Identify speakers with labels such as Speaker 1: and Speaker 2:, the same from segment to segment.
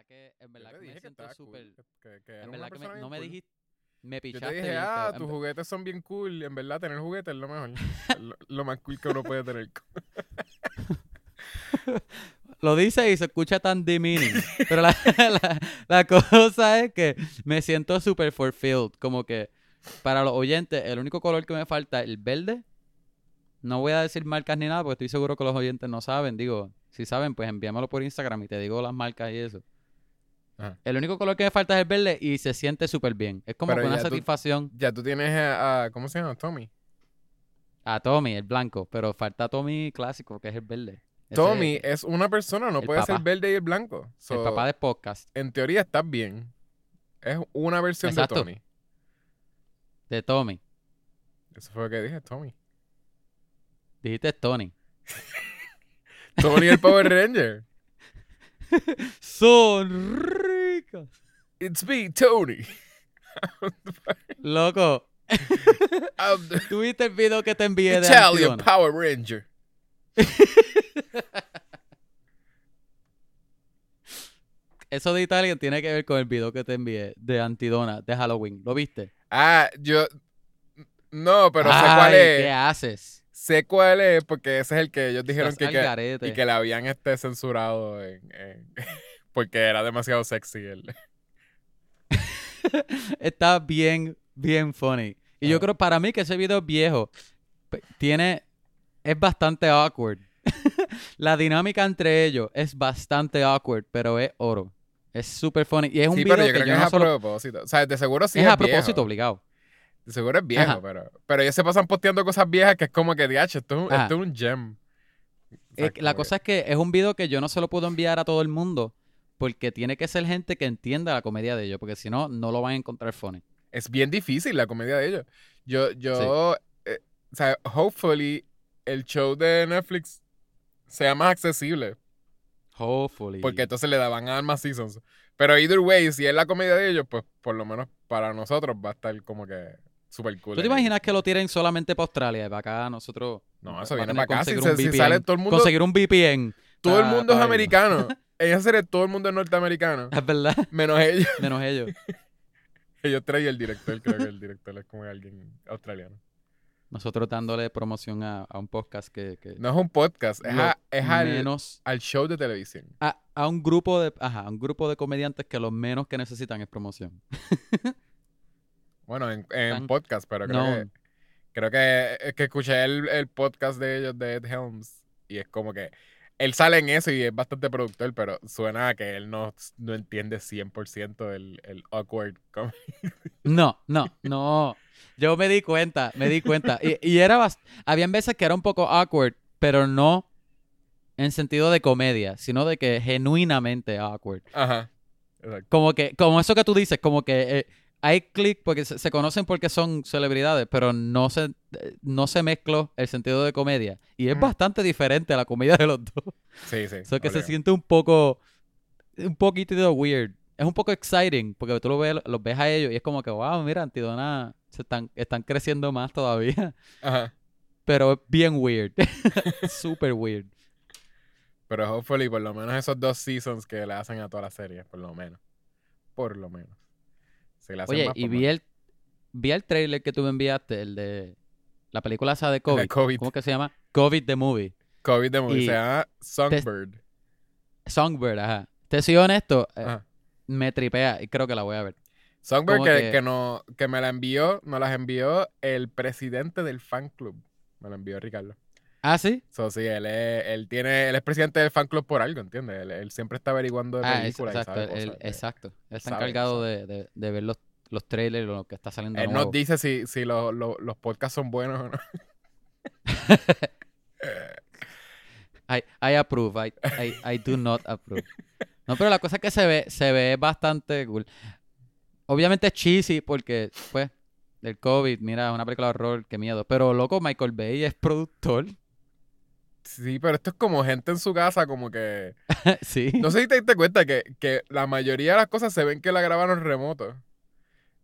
Speaker 1: verdad que, en verdad
Speaker 2: Yo
Speaker 1: que me
Speaker 2: que
Speaker 1: siento súper.
Speaker 2: cool, que,
Speaker 1: En verdad que me- no me
Speaker 2: cool.
Speaker 1: dijiste. Me
Speaker 2: Yo
Speaker 1: pichaste.
Speaker 2: te dije, ah, tus juguetes son bien cool. En verdad, tener juguetes es lo mejor. lo, lo más cool que uno puede tener.
Speaker 1: Lo dice y se escucha tan demeaning. pero la, la- la cosa es que me siento súper fulfilled. Como que para los oyentes, el único color que me falta es el verde. No voy a decir marcas ni nada porque estoy seguro que los oyentes no saben. Digo, si saben, pues envíamelo por Instagram y te digo las marcas y eso.
Speaker 2: Ajá.
Speaker 1: El único color que me falta es el verde y se siente súper bien. Es como
Speaker 2: Pero
Speaker 1: que una
Speaker 2: ya tú-
Speaker 1: satisfacción
Speaker 2: Ya tú tienes a, a- ¿Cómo se llama? Tommy.
Speaker 1: a Tommy, el blanco. Pero falta Tommy clásico, que es el verde. Ese
Speaker 2: Tommy
Speaker 1: es
Speaker 2: es una persona, no puede ser
Speaker 1: papá.
Speaker 2: verde y el blanco.
Speaker 1: el papá de podcast.
Speaker 2: En teoría estás bien. Es una versión
Speaker 1: Exacto.
Speaker 2: de Tommy.
Speaker 1: De Tommy.
Speaker 2: Eso fue lo que dije, Tommy.
Speaker 1: Dijiste Tony.
Speaker 2: Tony el Power Ranger.
Speaker 1: Son ricos.
Speaker 2: It's me, Tony.
Speaker 1: Loco, ¿tuviste el video que te envié de
Speaker 2: Italian? Power Ranger.
Speaker 1: Eso de Italia tiene que ver con el video que te envié de Antidona, de Halloween. ¿Lo viste?
Speaker 2: Ah, yo. No, pero sé
Speaker 1: Ay,
Speaker 2: cuál
Speaker 1: ¿Qué
Speaker 2: es.
Speaker 1: haces?
Speaker 2: Sé cuál es porque ese es el que ellos dijeron que, que- y que le habían este censurado en- en- porque era demasiado sexy. El,
Speaker 1: Está bien, bien funny. Y yo
Speaker 2: Ah.
Speaker 1: creo para mí que ese video es viejo. Tiene. Es bastante awkward. La dinámica entre ellos es bastante awkward, pero es oro. Es súper funny. Y es un
Speaker 2: sí,
Speaker 1: video
Speaker 2: pero yo
Speaker 1: que
Speaker 2: creo
Speaker 1: yo
Speaker 2: que es
Speaker 1: no
Speaker 2: a
Speaker 1: solo.
Speaker 2: propósito. O sea, de seguro sí
Speaker 1: es
Speaker 2: es,
Speaker 1: a propósito
Speaker 2: viejo.
Speaker 1: obligado.
Speaker 2: Seguro es viejo,
Speaker 1: Ajá.
Speaker 2: pero, pero ellos se pasan posteando cosas viejas que es como que, diacho, esto, es un-
Speaker 1: Ajá.
Speaker 2: esto es un gem. O sea,
Speaker 1: Eh, la cosa es que es un video que yo no se lo puedo enviar a todo el mundo porque tiene que ser gente que entienda la comedia de ellos, porque si no, no lo van a encontrar funny.
Speaker 2: es bien difícil la comedia de ellos. Yo, yo, eh, o sea, hopefully el show de Netflix sea más accesible.
Speaker 1: Hopefully.
Speaker 2: Porque entonces le daban a dar más seasons. Pero either way, si es la comedia de ellos, pues por lo menos para nosotros va a estar como que super cool.
Speaker 1: ¿Tú te
Speaker 2: ahí.
Speaker 1: imaginas que lo tiren solamente para Australia para acá nosotros?
Speaker 2: No, eso viene para acá. Si,
Speaker 1: conseguir
Speaker 2: se- si sale todo el mundo,
Speaker 1: Conseguir un VPN.
Speaker 2: todo el
Speaker 1: pa-
Speaker 2: mundo es americano. En esa serie todo el mundo es norteamericano.
Speaker 1: Es verdad.
Speaker 2: Menos ellos.
Speaker 1: Menos ellos.
Speaker 2: Ellos tres y el director, creo que el director es como alguien australiano.
Speaker 1: Nosotros dándole promoción a, a un podcast que, que
Speaker 2: No es un podcast, es, a- es al,
Speaker 1: menos
Speaker 2: al show de televisión.
Speaker 1: a, a un grupo de ajá, a un grupo de comediantes que lo menos que necesitan es promoción.
Speaker 2: Bueno, en, podcast, pero creo que, creo que es que escuché el, el podcast de ellos de Ed Helms y es como que él sale en eso y es bastante productor, pero suena a que él no, no entiende 100% el, el awkward comedy.
Speaker 1: No, no, no. Yo me di cuenta, me di cuenta. Y, y era bast- habían veces que era un poco awkward, pero no en sentido de comedia, sino de que genuinamente awkward.
Speaker 2: Ajá. Exacto.
Speaker 1: Como que, como eso que tú dices, como que eh, hay click porque se, se conocen porque son celebridades, pero no se, no se mezcló el sentido de comedia. Y es
Speaker 2: Mm.
Speaker 1: bastante diferente a la comedia de los dos.
Speaker 2: Sí, sí.
Speaker 1: Eso que se siente un poco, un poquito weird. Es un poco exciting porque tú lo ves, los ves a ellos y es como que, wow, mira, Antidona se están, están creciendo más todavía.
Speaker 2: Ajá.
Speaker 1: Pero es bien weird. Super weird.
Speaker 2: Pero hopefully por lo menos esos dos seasons que le hacen a toda la serie, por lo menos. Por lo menos. Si le hacen
Speaker 1: Oye,
Speaker 2: más,
Speaker 1: y vi el, vi el trailer que tú me enviaste, el de la película esa de COVID.
Speaker 2: COVID.
Speaker 1: ¿Cómo que se llama? COVID the Movie.
Speaker 2: COVID de movie.
Speaker 1: y
Speaker 2: Se llama Songbird.
Speaker 1: Songbird, ajá. Te soy honesto, eh, me tripea y creo que la voy a ver.
Speaker 2: Songbird que-
Speaker 1: que
Speaker 2: no, que me la envió, nos las envió el presidente del fan club. Me la envió Ricardo.
Speaker 1: ¿Ah, sí?
Speaker 2: So, sí, él es, él tiene, él es presidente del fan club por algo, ¿entiendes? Él, él siempre está averiguando de
Speaker 1: Ah,
Speaker 2: y
Speaker 1: exacto. él-
Speaker 2: de-
Speaker 1: exacto. Él está
Speaker 2: sabe,
Speaker 1: encargado de, de- de ver los, los trailers o lo que está saliendo
Speaker 2: Él
Speaker 1: nuevo.
Speaker 2: nos dice si, si lo- lo- los podcasts son buenos o no.
Speaker 1: I, I approve. I, I, I do not approve. No, pero la cosa es que se ve, se ve bastante cool. Obviamente es cheesy porque, pues, del COVID, mira, una película de horror, qué miedo. Pero, loco, Michael Bay es productor.
Speaker 2: Sí, pero esto es como gente en su casa, como que...
Speaker 1: sí.
Speaker 2: No sé si te diste cuenta que, que la mayoría de las cosas se ven que la grabaron remoto.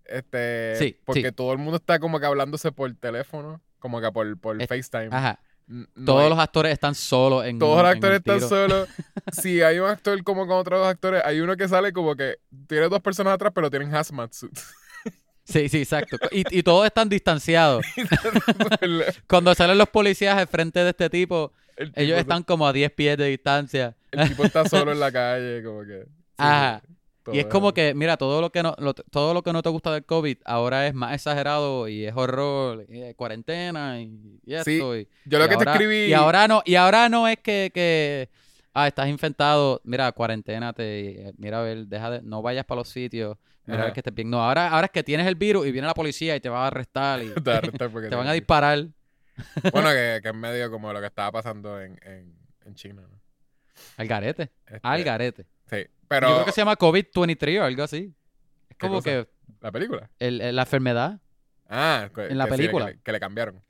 Speaker 2: Este,
Speaker 1: Sí,
Speaker 2: porque
Speaker 1: sí.
Speaker 2: todo el mundo está como que hablándose por teléfono, como que por, por
Speaker 1: Es-
Speaker 2: FaceTime.
Speaker 1: Ajá.
Speaker 2: No
Speaker 1: Todos
Speaker 2: hay-
Speaker 1: los actores están solos en
Speaker 2: todos los actores están solos. Si hay un actor como con otros dos actores, hay uno que sale como que tiene dos personas atrás, pero tienen hazmat suits.
Speaker 1: Sí, sí, exacto. Y, y todos están distanciados. Cuando salen los policías al frente de este tipo ellos
Speaker 2: está-
Speaker 1: están como a 10 pies de distancia.
Speaker 2: el tipo está solo en la calle, como que. sí,
Speaker 1: Ajá. Y es como que, mira, todo lo que no lo- todo lo que no te gusta del COVID ahora es más exagerado y es horror, y es cuarentena y, y
Speaker 2: Sí,
Speaker 1: esto. y,
Speaker 2: Yo lo que
Speaker 1: ahora-
Speaker 2: te escribí.
Speaker 1: Y ahora no, y ahora no es que, que ah, estás infectado, mira, cuarentena, te, mira, a ver, deja de, no vayas para los sitios, mira a ver que estés bien. No, ahora, ahora es que tienes el virus y viene la policía y te va a arrestar y
Speaker 2: te va a arrestar porque
Speaker 1: te van a disparar.
Speaker 2: Bueno, que, que es medio como lo que estaba pasando en, en, en China. ¿no?
Speaker 1: Al garete,
Speaker 2: Este,
Speaker 1: al garete.
Speaker 2: Sí, pero.
Speaker 1: Yo creo que se llama COVID-23 o algo así. Es
Speaker 2: ¿Qué
Speaker 1: como
Speaker 2: cosa?
Speaker 1: que
Speaker 2: ¿La película?
Speaker 1: el- el- la enfermedad.
Speaker 2: Ah, que-
Speaker 1: En la
Speaker 2: que sí,
Speaker 1: película.
Speaker 2: que, le, que le cambiaron.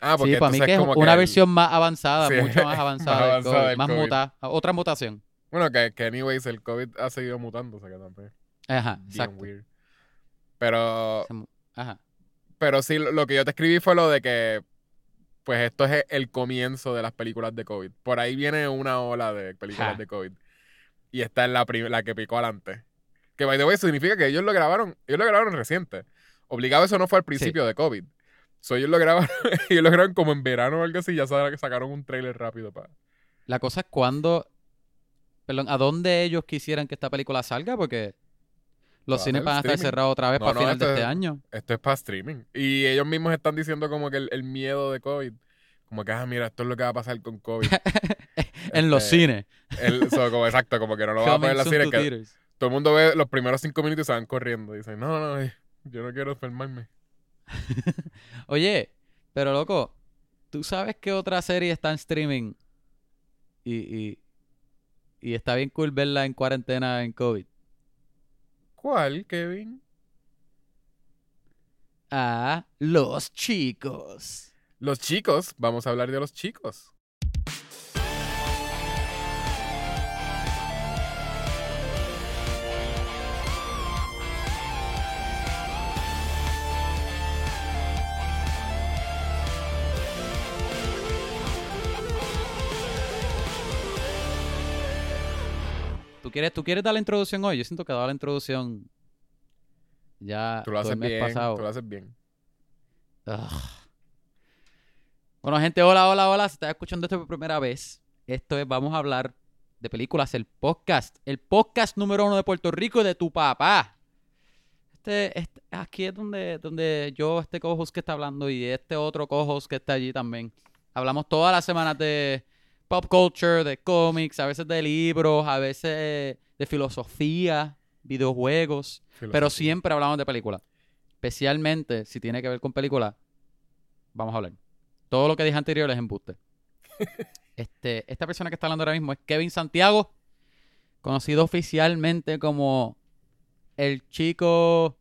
Speaker 2: Ah, porque
Speaker 1: Sí, para mí que es
Speaker 2: como
Speaker 1: una
Speaker 2: el-
Speaker 1: versión más avanzada,
Speaker 2: Sí,
Speaker 1: mucho más
Speaker 2: más
Speaker 1: avanzada, del
Speaker 2: avanzada
Speaker 1: COVID,
Speaker 2: del
Speaker 1: más
Speaker 2: COVID.
Speaker 1: mutada, otra mutación.
Speaker 2: Bueno, que, que anyways, el COVID ha seguido mutando, o sea que también.
Speaker 1: Ajá,
Speaker 2: Bien
Speaker 1: exacto.
Speaker 2: weird. Pero,
Speaker 1: Ajá.
Speaker 2: pero sí, lo que yo te escribí fue lo de que, pues esto es el comienzo de las películas de COVID. Por ahí viene una ola de películas
Speaker 1: Ja.
Speaker 2: de COVID. Y esta es la, la que picó adelante. Que, by the way, significa que ellos lo grabaron, ellos lo grabaron reciente. Obligado eso no fue al principio de COVID. So, ellos lo grabaron, ellos lo grabaron como en verano o algo así, ya saben que sacaron un trailer rápido para...
Speaker 1: La cosa es cuando, perdón, ¿a dónde ellos quisieran que esta película salga? Porque los cines van a estar cerrados otra vez
Speaker 2: No,
Speaker 1: para
Speaker 2: no,
Speaker 1: final de este
Speaker 2: es-
Speaker 1: año.
Speaker 2: esto es para streaming. Y ellos mismos están diciendo como que el, el miedo de COVID. Como que, ah, mira, esto es lo que va a pasar con COVID.
Speaker 1: en los
Speaker 2: Este,
Speaker 1: cines.
Speaker 2: El, so, como, exacto, como que no lo van a poner en la
Speaker 1: soon
Speaker 2: cine.
Speaker 1: to
Speaker 2: Que
Speaker 1: theaters.
Speaker 2: todo el mundo ve los primeros cinco minutos y se van corriendo. Dicen, no, no, eh, yo no quiero enfermarme.
Speaker 1: Oye, pero loco, ¿tú sabes qué otra serie está en streaming? Y, y, y está bien cool verla en cuarentena en COVID.
Speaker 2: ¿Cuál, Kevin?
Speaker 1: Ah, Los Chicos.
Speaker 2: Los chicos, vamos a hablar de los chicos.
Speaker 1: Quieres, ¿Tú quieres dar la introducción hoy? Yo siento que he dado la introducción ya
Speaker 2: Tú lo haces
Speaker 1: el mes
Speaker 2: bien,
Speaker 1: pasado.
Speaker 2: tú lo haces bien.
Speaker 1: Ugh. Bueno, gente, hola, hola, hola. Si estás escuchando esto por primera vez, esto es Vamos a hablar de películas, el podcast. El podcast número uno de Puerto Rico y de tu papá. Este, este- aquí es donde, donde yo, este co-host que está hablando y este otro co-host que está allí también. Hablamos todas las semanas de pop culture, de cómics, a veces de libros, a veces de filosofía, videojuegos. Pero siempre hablamos de películas. Especialmente si tiene que ver con películas, vamos a hablar. Todo lo que dije anterior es embuste. este, esta persona que está hablando ahora mismo es Kevin Santiago, conocido oficialmente como el chico.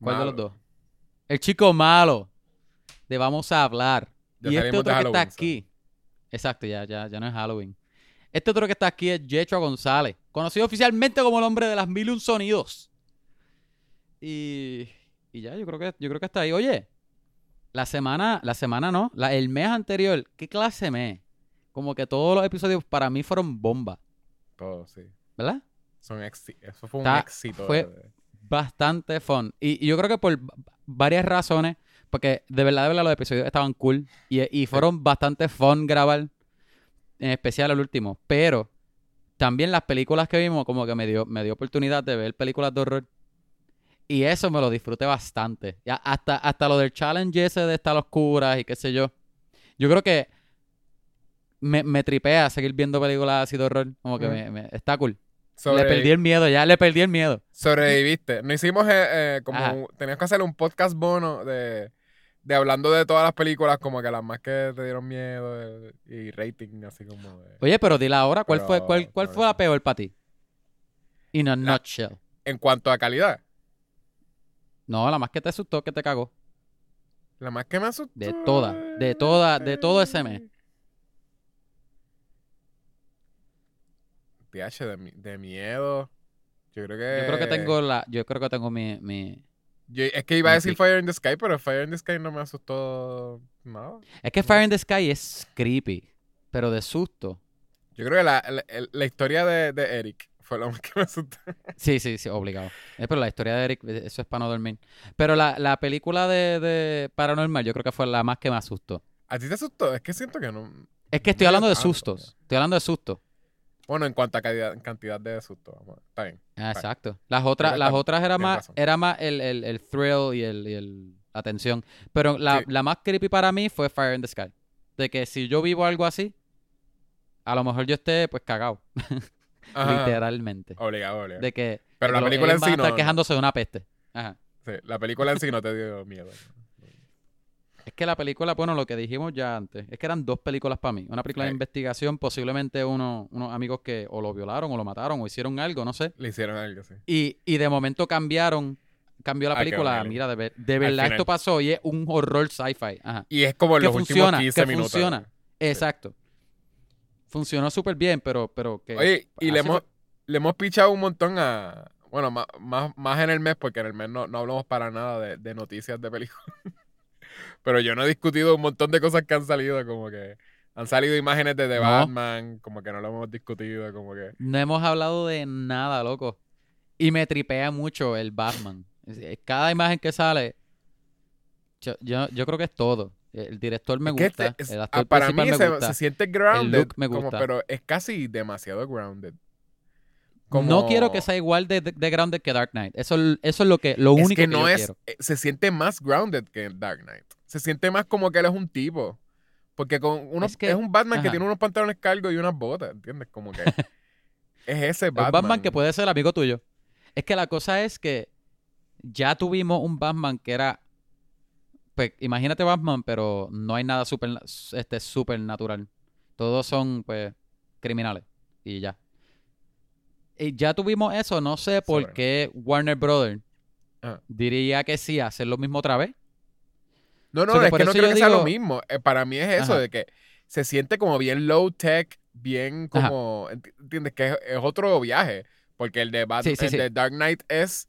Speaker 1: ¿Cuál de los
Speaker 2: Malo.
Speaker 1: dos? El chico malo de Vamos a hablar.
Speaker 2: Ya
Speaker 1: y este otro que está
Speaker 2: Halloween,
Speaker 1: aquí. Exacto, ya, ya, ya no es Halloween. Este otro que está aquí es Yecho González, conocido oficialmente como el hombre de las mil y un sonidos. Y, y ya, yo creo que yo creo que está ahí. Oye, la semana, la semana no, la, el mes anterior, ¿qué clase mes? Como que todos los episodios para mí fueron bomba,
Speaker 2: Todo, sí.
Speaker 1: ¿verdad?
Speaker 2: Son Eso fue un
Speaker 1: Está-
Speaker 2: éxito.
Speaker 1: fue- Bastante fun. Y, y yo creo que por varias razones, porque de verdad, de verdad los episodios estaban cool y, y fueron bastante fun grabar, en especial el último. Pero también las películas que vimos, como que me dio, me dio oportunidad de ver películas de horror. Y eso me lo disfruté bastante. Ya, hasta, hasta lo del challenge ese de estar oscuras y qué sé yo. Yo creo que me, me tripea seguir viendo películas así de horror. Como que
Speaker 2: Ujú.
Speaker 1: me, me- está cool. Le perdí el miedo, ya le perdí el miedo.
Speaker 2: Sobreviviste. No hicimos eh, eh, como. Un- Tenías que hacer un podcast bono de, de hablando de todas las películas, como que las más que te dieron miedo eh, y rating, así como. de-
Speaker 1: Oye, pero dile ahora, ¿cuál
Speaker 2: Pero,
Speaker 1: fue, cuál, cuál fue la peor para ti? In a
Speaker 2: La-
Speaker 1: nutshell.
Speaker 2: En cuanto a calidad,
Speaker 1: No, la más que te asustó, que te cagó.
Speaker 2: la más que me asustó.
Speaker 1: De toda, de toda, de todo ese mes.
Speaker 2: TH, de, mi- de miedo. Yo creo que.
Speaker 1: Yo creo que tengo la, yo creo que tengo mi, mi,
Speaker 2: Yo- es que iba a decir. Fire in the Sky, pero Fire in the Sky no me asustó nada.
Speaker 1: Es que Fire in the Sky es creepy, pero de susto.
Speaker 2: Yo creo que la, la, historia de, de Eric fue lo más que me asustó.
Speaker 1: Sí, sí, sí, obligado. Eh, pero la historia de Eric, eh, eso es para no dormir. Pero la, la película de, de Paranormal, yo creo que fue la más que me asustó.
Speaker 2: ¿A ti te asustó? Es que siento que no.
Speaker 1: Es que estoy hablando de
Speaker 2: tanto,
Speaker 1: sustos. Estoy hablando de sustos.
Speaker 2: Bueno, en cuanto a cantidad, cantidad de susto. vamos Está bien.
Speaker 1: Ah, exacto. Las otras, las otras era más,
Speaker 2: razón.
Speaker 1: era más el, el, el thrill y el, y el- la tensión. Pero la,
Speaker 2: Sí.
Speaker 1: la más creepy para mí fue Fire in the Sky. De que si yo vivo algo así, a lo mejor yo esté pues cagado, literalmente.
Speaker 2: Obligado, obligado.
Speaker 1: De que
Speaker 2: Pero la película en sí
Speaker 1: estar
Speaker 2: no- no.
Speaker 1: quejándose de una peste. Ajá.
Speaker 2: Sí, la película en sí no te dio miedo.
Speaker 1: Es que la película, bueno, lo que dijimos ya antes, es que eran dos películas para mí. Una película de investigación, posiblemente uno, unos amigos que o lo violaron o lo mataron o hicieron algo, no sé.
Speaker 2: Le hicieron algo, sí.
Speaker 1: Y, y de momento cambiaron, cambió la
Speaker 2: Ah,
Speaker 1: película. Mira, de, ver- de verdad esto pasó y es un horror sci-fi.
Speaker 2: Y es como en los
Speaker 1: funciona,
Speaker 2: últimos 15
Speaker 1: que
Speaker 2: minutos.
Speaker 1: funciona. Exacto. Funcionó súper bien, pero, pero que...
Speaker 2: Oye, y le hemos, le hemos pichado un montón a. Bueno, más, más, más en el mes, porque en el mes no, no hablamos para nada de, de noticias de películas. Pero yo no he discutido un montón de cosas que han salido, como que han salido imágenes de The
Speaker 1: No.
Speaker 2: Batman, como que no lo hemos discutido, como que.
Speaker 1: No hemos hablado de nada, loco. Y me tripea mucho el Batman. Es- es- Cada imagen que sale, yo, yo, yo creo que es todo. El director me
Speaker 2: Es que
Speaker 1: gusta,
Speaker 2: este es-
Speaker 1: el
Speaker 2: ah,
Speaker 1: actor
Speaker 2: para mí
Speaker 1: me
Speaker 2: se,
Speaker 1: gusta.
Speaker 2: se siente grounded,
Speaker 1: look me
Speaker 2: como-
Speaker 1: gusta.
Speaker 2: pero es casi demasiado grounded.
Speaker 1: No quiero que sea igual de, de, de grounded que Dark Knight. Eso, eso es lo que lo
Speaker 2: es
Speaker 1: único
Speaker 2: que
Speaker 1: que,
Speaker 2: no
Speaker 1: yo
Speaker 2: es,
Speaker 1: quiero.
Speaker 2: eh, se siente más grounded que Dark Knight. Se siente más como que él es un tipo. Porque con unos,
Speaker 1: Es
Speaker 2: es,
Speaker 1: que-
Speaker 2: un Batman que tiene unos pantalones cargos y unas botas, ¿entiendes? Como que es ese
Speaker 1: Un
Speaker 2: Batman.
Speaker 1: Batman que puede ser amigo tuyo. Es que la cosa es que ya tuvimos un Batman que era. Pues imagínate Batman, pero no hay nada super, este, supernatural. Todos son, pues, criminales. Y ya. Y ya tuvimos eso. No sé por
Speaker 2: Sobre.
Speaker 1: qué Warner Brothers
Speaker 2: Ajá.
Speaker 1: diría que sí, hacer lo mismo otra vez.
Speaker 2: No, no,
Speaker 1: que
Speaker 2: es que no creo que sea lo mismo. Eh, para mí es eso
Speaker 1: Ajá.
Speaker 2: de que se siente como bien low tech, bien como, enti- ¿entiendes? Que es, es otro viaje. Porque el de Batman,
Speaker 1: Sí, sí,
Speaker 2: el
Speaker 1: sí.
Speaker 2: de Dark Knight es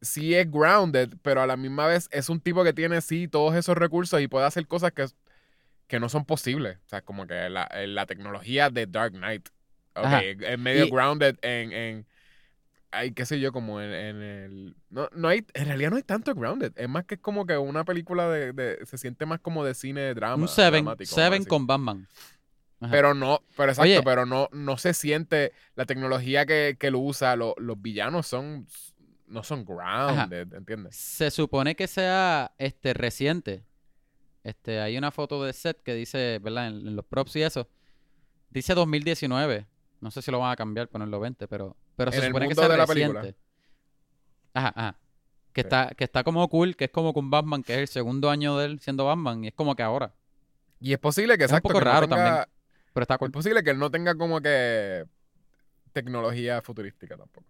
Speaker 2: sí es grounded, pero a la misma vez es un tipo que tiene sí todos esos recursos y puede hacer cosas que, que no son posibles. O sea, como que la, eh, la tecnología de Dark Knight. Ok, es medio
Speaker 1: Y-
Speaker 2: grounded en, en ay, qué sé yo, como en, en el... No, no hay, en realidad no hay tanto grounded. Es más que es como que una película de... de- se siente más como de cine de drama.
Speaker 1: un Seven, Seven con Batman. Ajá.
Speaker 2: Pero no, pero exacto,
Speaker 1: Oye.
Speaker 2: pero no, no se siente la tecnología que, que lo usa, lo- los villanos son, no son grounded, ¿entiendes?
Speaker 1: Se supone que sea este reciente. Este, hay una foto de set que dice, ¿verdad? En, en los props y eso. Dice 2019. No sé si lo van a cambiar, ponerlo 20, pero, pero se
Speaker 2: En
Speaker 1: supone que sea
Speaker 2: de la película.
Speaker 1: Ajá, ajá. Que
Speaker 2: Sí.
Speaker 1: está, que está como cool, que es como con Batman, que es el segundo año de él siendo Batman, y es como que ahora.
Speaker 2: Y es posible que,
Speaker 1: Es un
Speaker 2: exacto,
Speaker 1: poco
Speaker 2: que no
Speaker 1: raro
Speaker 2: tenga-
Speaker 1: también. Pero está
Speaker 2: Es
Speaker 1: cool.
Speaker 2: posible que él no tenga como que tecnología futurística tampoco.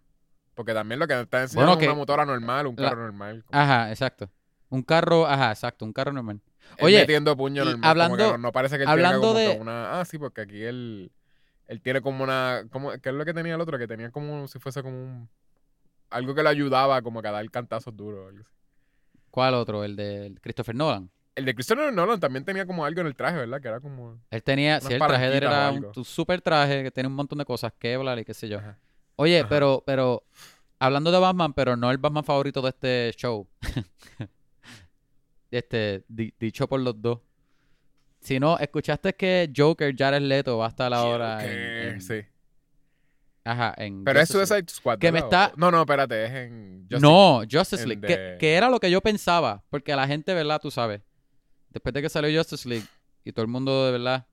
Speaker 2: Porque también lo que está enseñando
Speaker 1: Bueno,
Speaker 2: es una motora normal, un
Speaker 1: la-
Speaker 2: carro normal. como
Speaker 1: Ajá, exacto. Un carro, ajá, exacto, un carro normal.
Speaker 2: él
Speaker 1: Oye,
Speaker 2: metiendo puño normal. como
Speaker 1: hablando-
Speaker 2: que no, no parece que él
Speaker 1: hablando
Speaker 2: tenga como
Speaker 1: de-
Speaker 2: que una. Ah, sí, porque aquí él. Él tiene como una. Como, ¿Qué es lo que tenía el otro? Que tenía como si fuese como un. Algo que le ayudaba como que a dar cantazos duros.
Speaker 1: ¿Cuál otro? El de Christopher Nolan.
Speaker 2: El de Christopher Nolan también tenía como algo en el traje, ¿verdad? Que era como.
Speaker 1: Él tenía, sí, el traje de él era un, un super traje que tiene un montón de cosas, Kevlar y qué sé yo.
Speaker 2: Ajá.
Speaker 1: Oye,
Speaker 2: Ajá.
Speaker 1: pero, pero, hablando de Batman, pero no el Batman favorito de este show. este, di- dicho por los dos. Si no, escuchaste que Joker, Jared Leto, va a estar ahora en,
Speaker 2: Joker,
Speaker 1: en-
Speaker 2: sí.
Speaker 1: Ajá, en
Speaker 2: Pero es
Speaker 1: Justice League.
Speaker 2: Suicide Squad.
Speaker 1: Que me está-
Speaker 2: No, no, espérate, es en. Justice
Speaker 1: No, Justice League. que era lo que yo pensaba. Porque la gente, ¿verdad? Tú sabes. Después de que salió Justice League y todo el mundo, de verdad,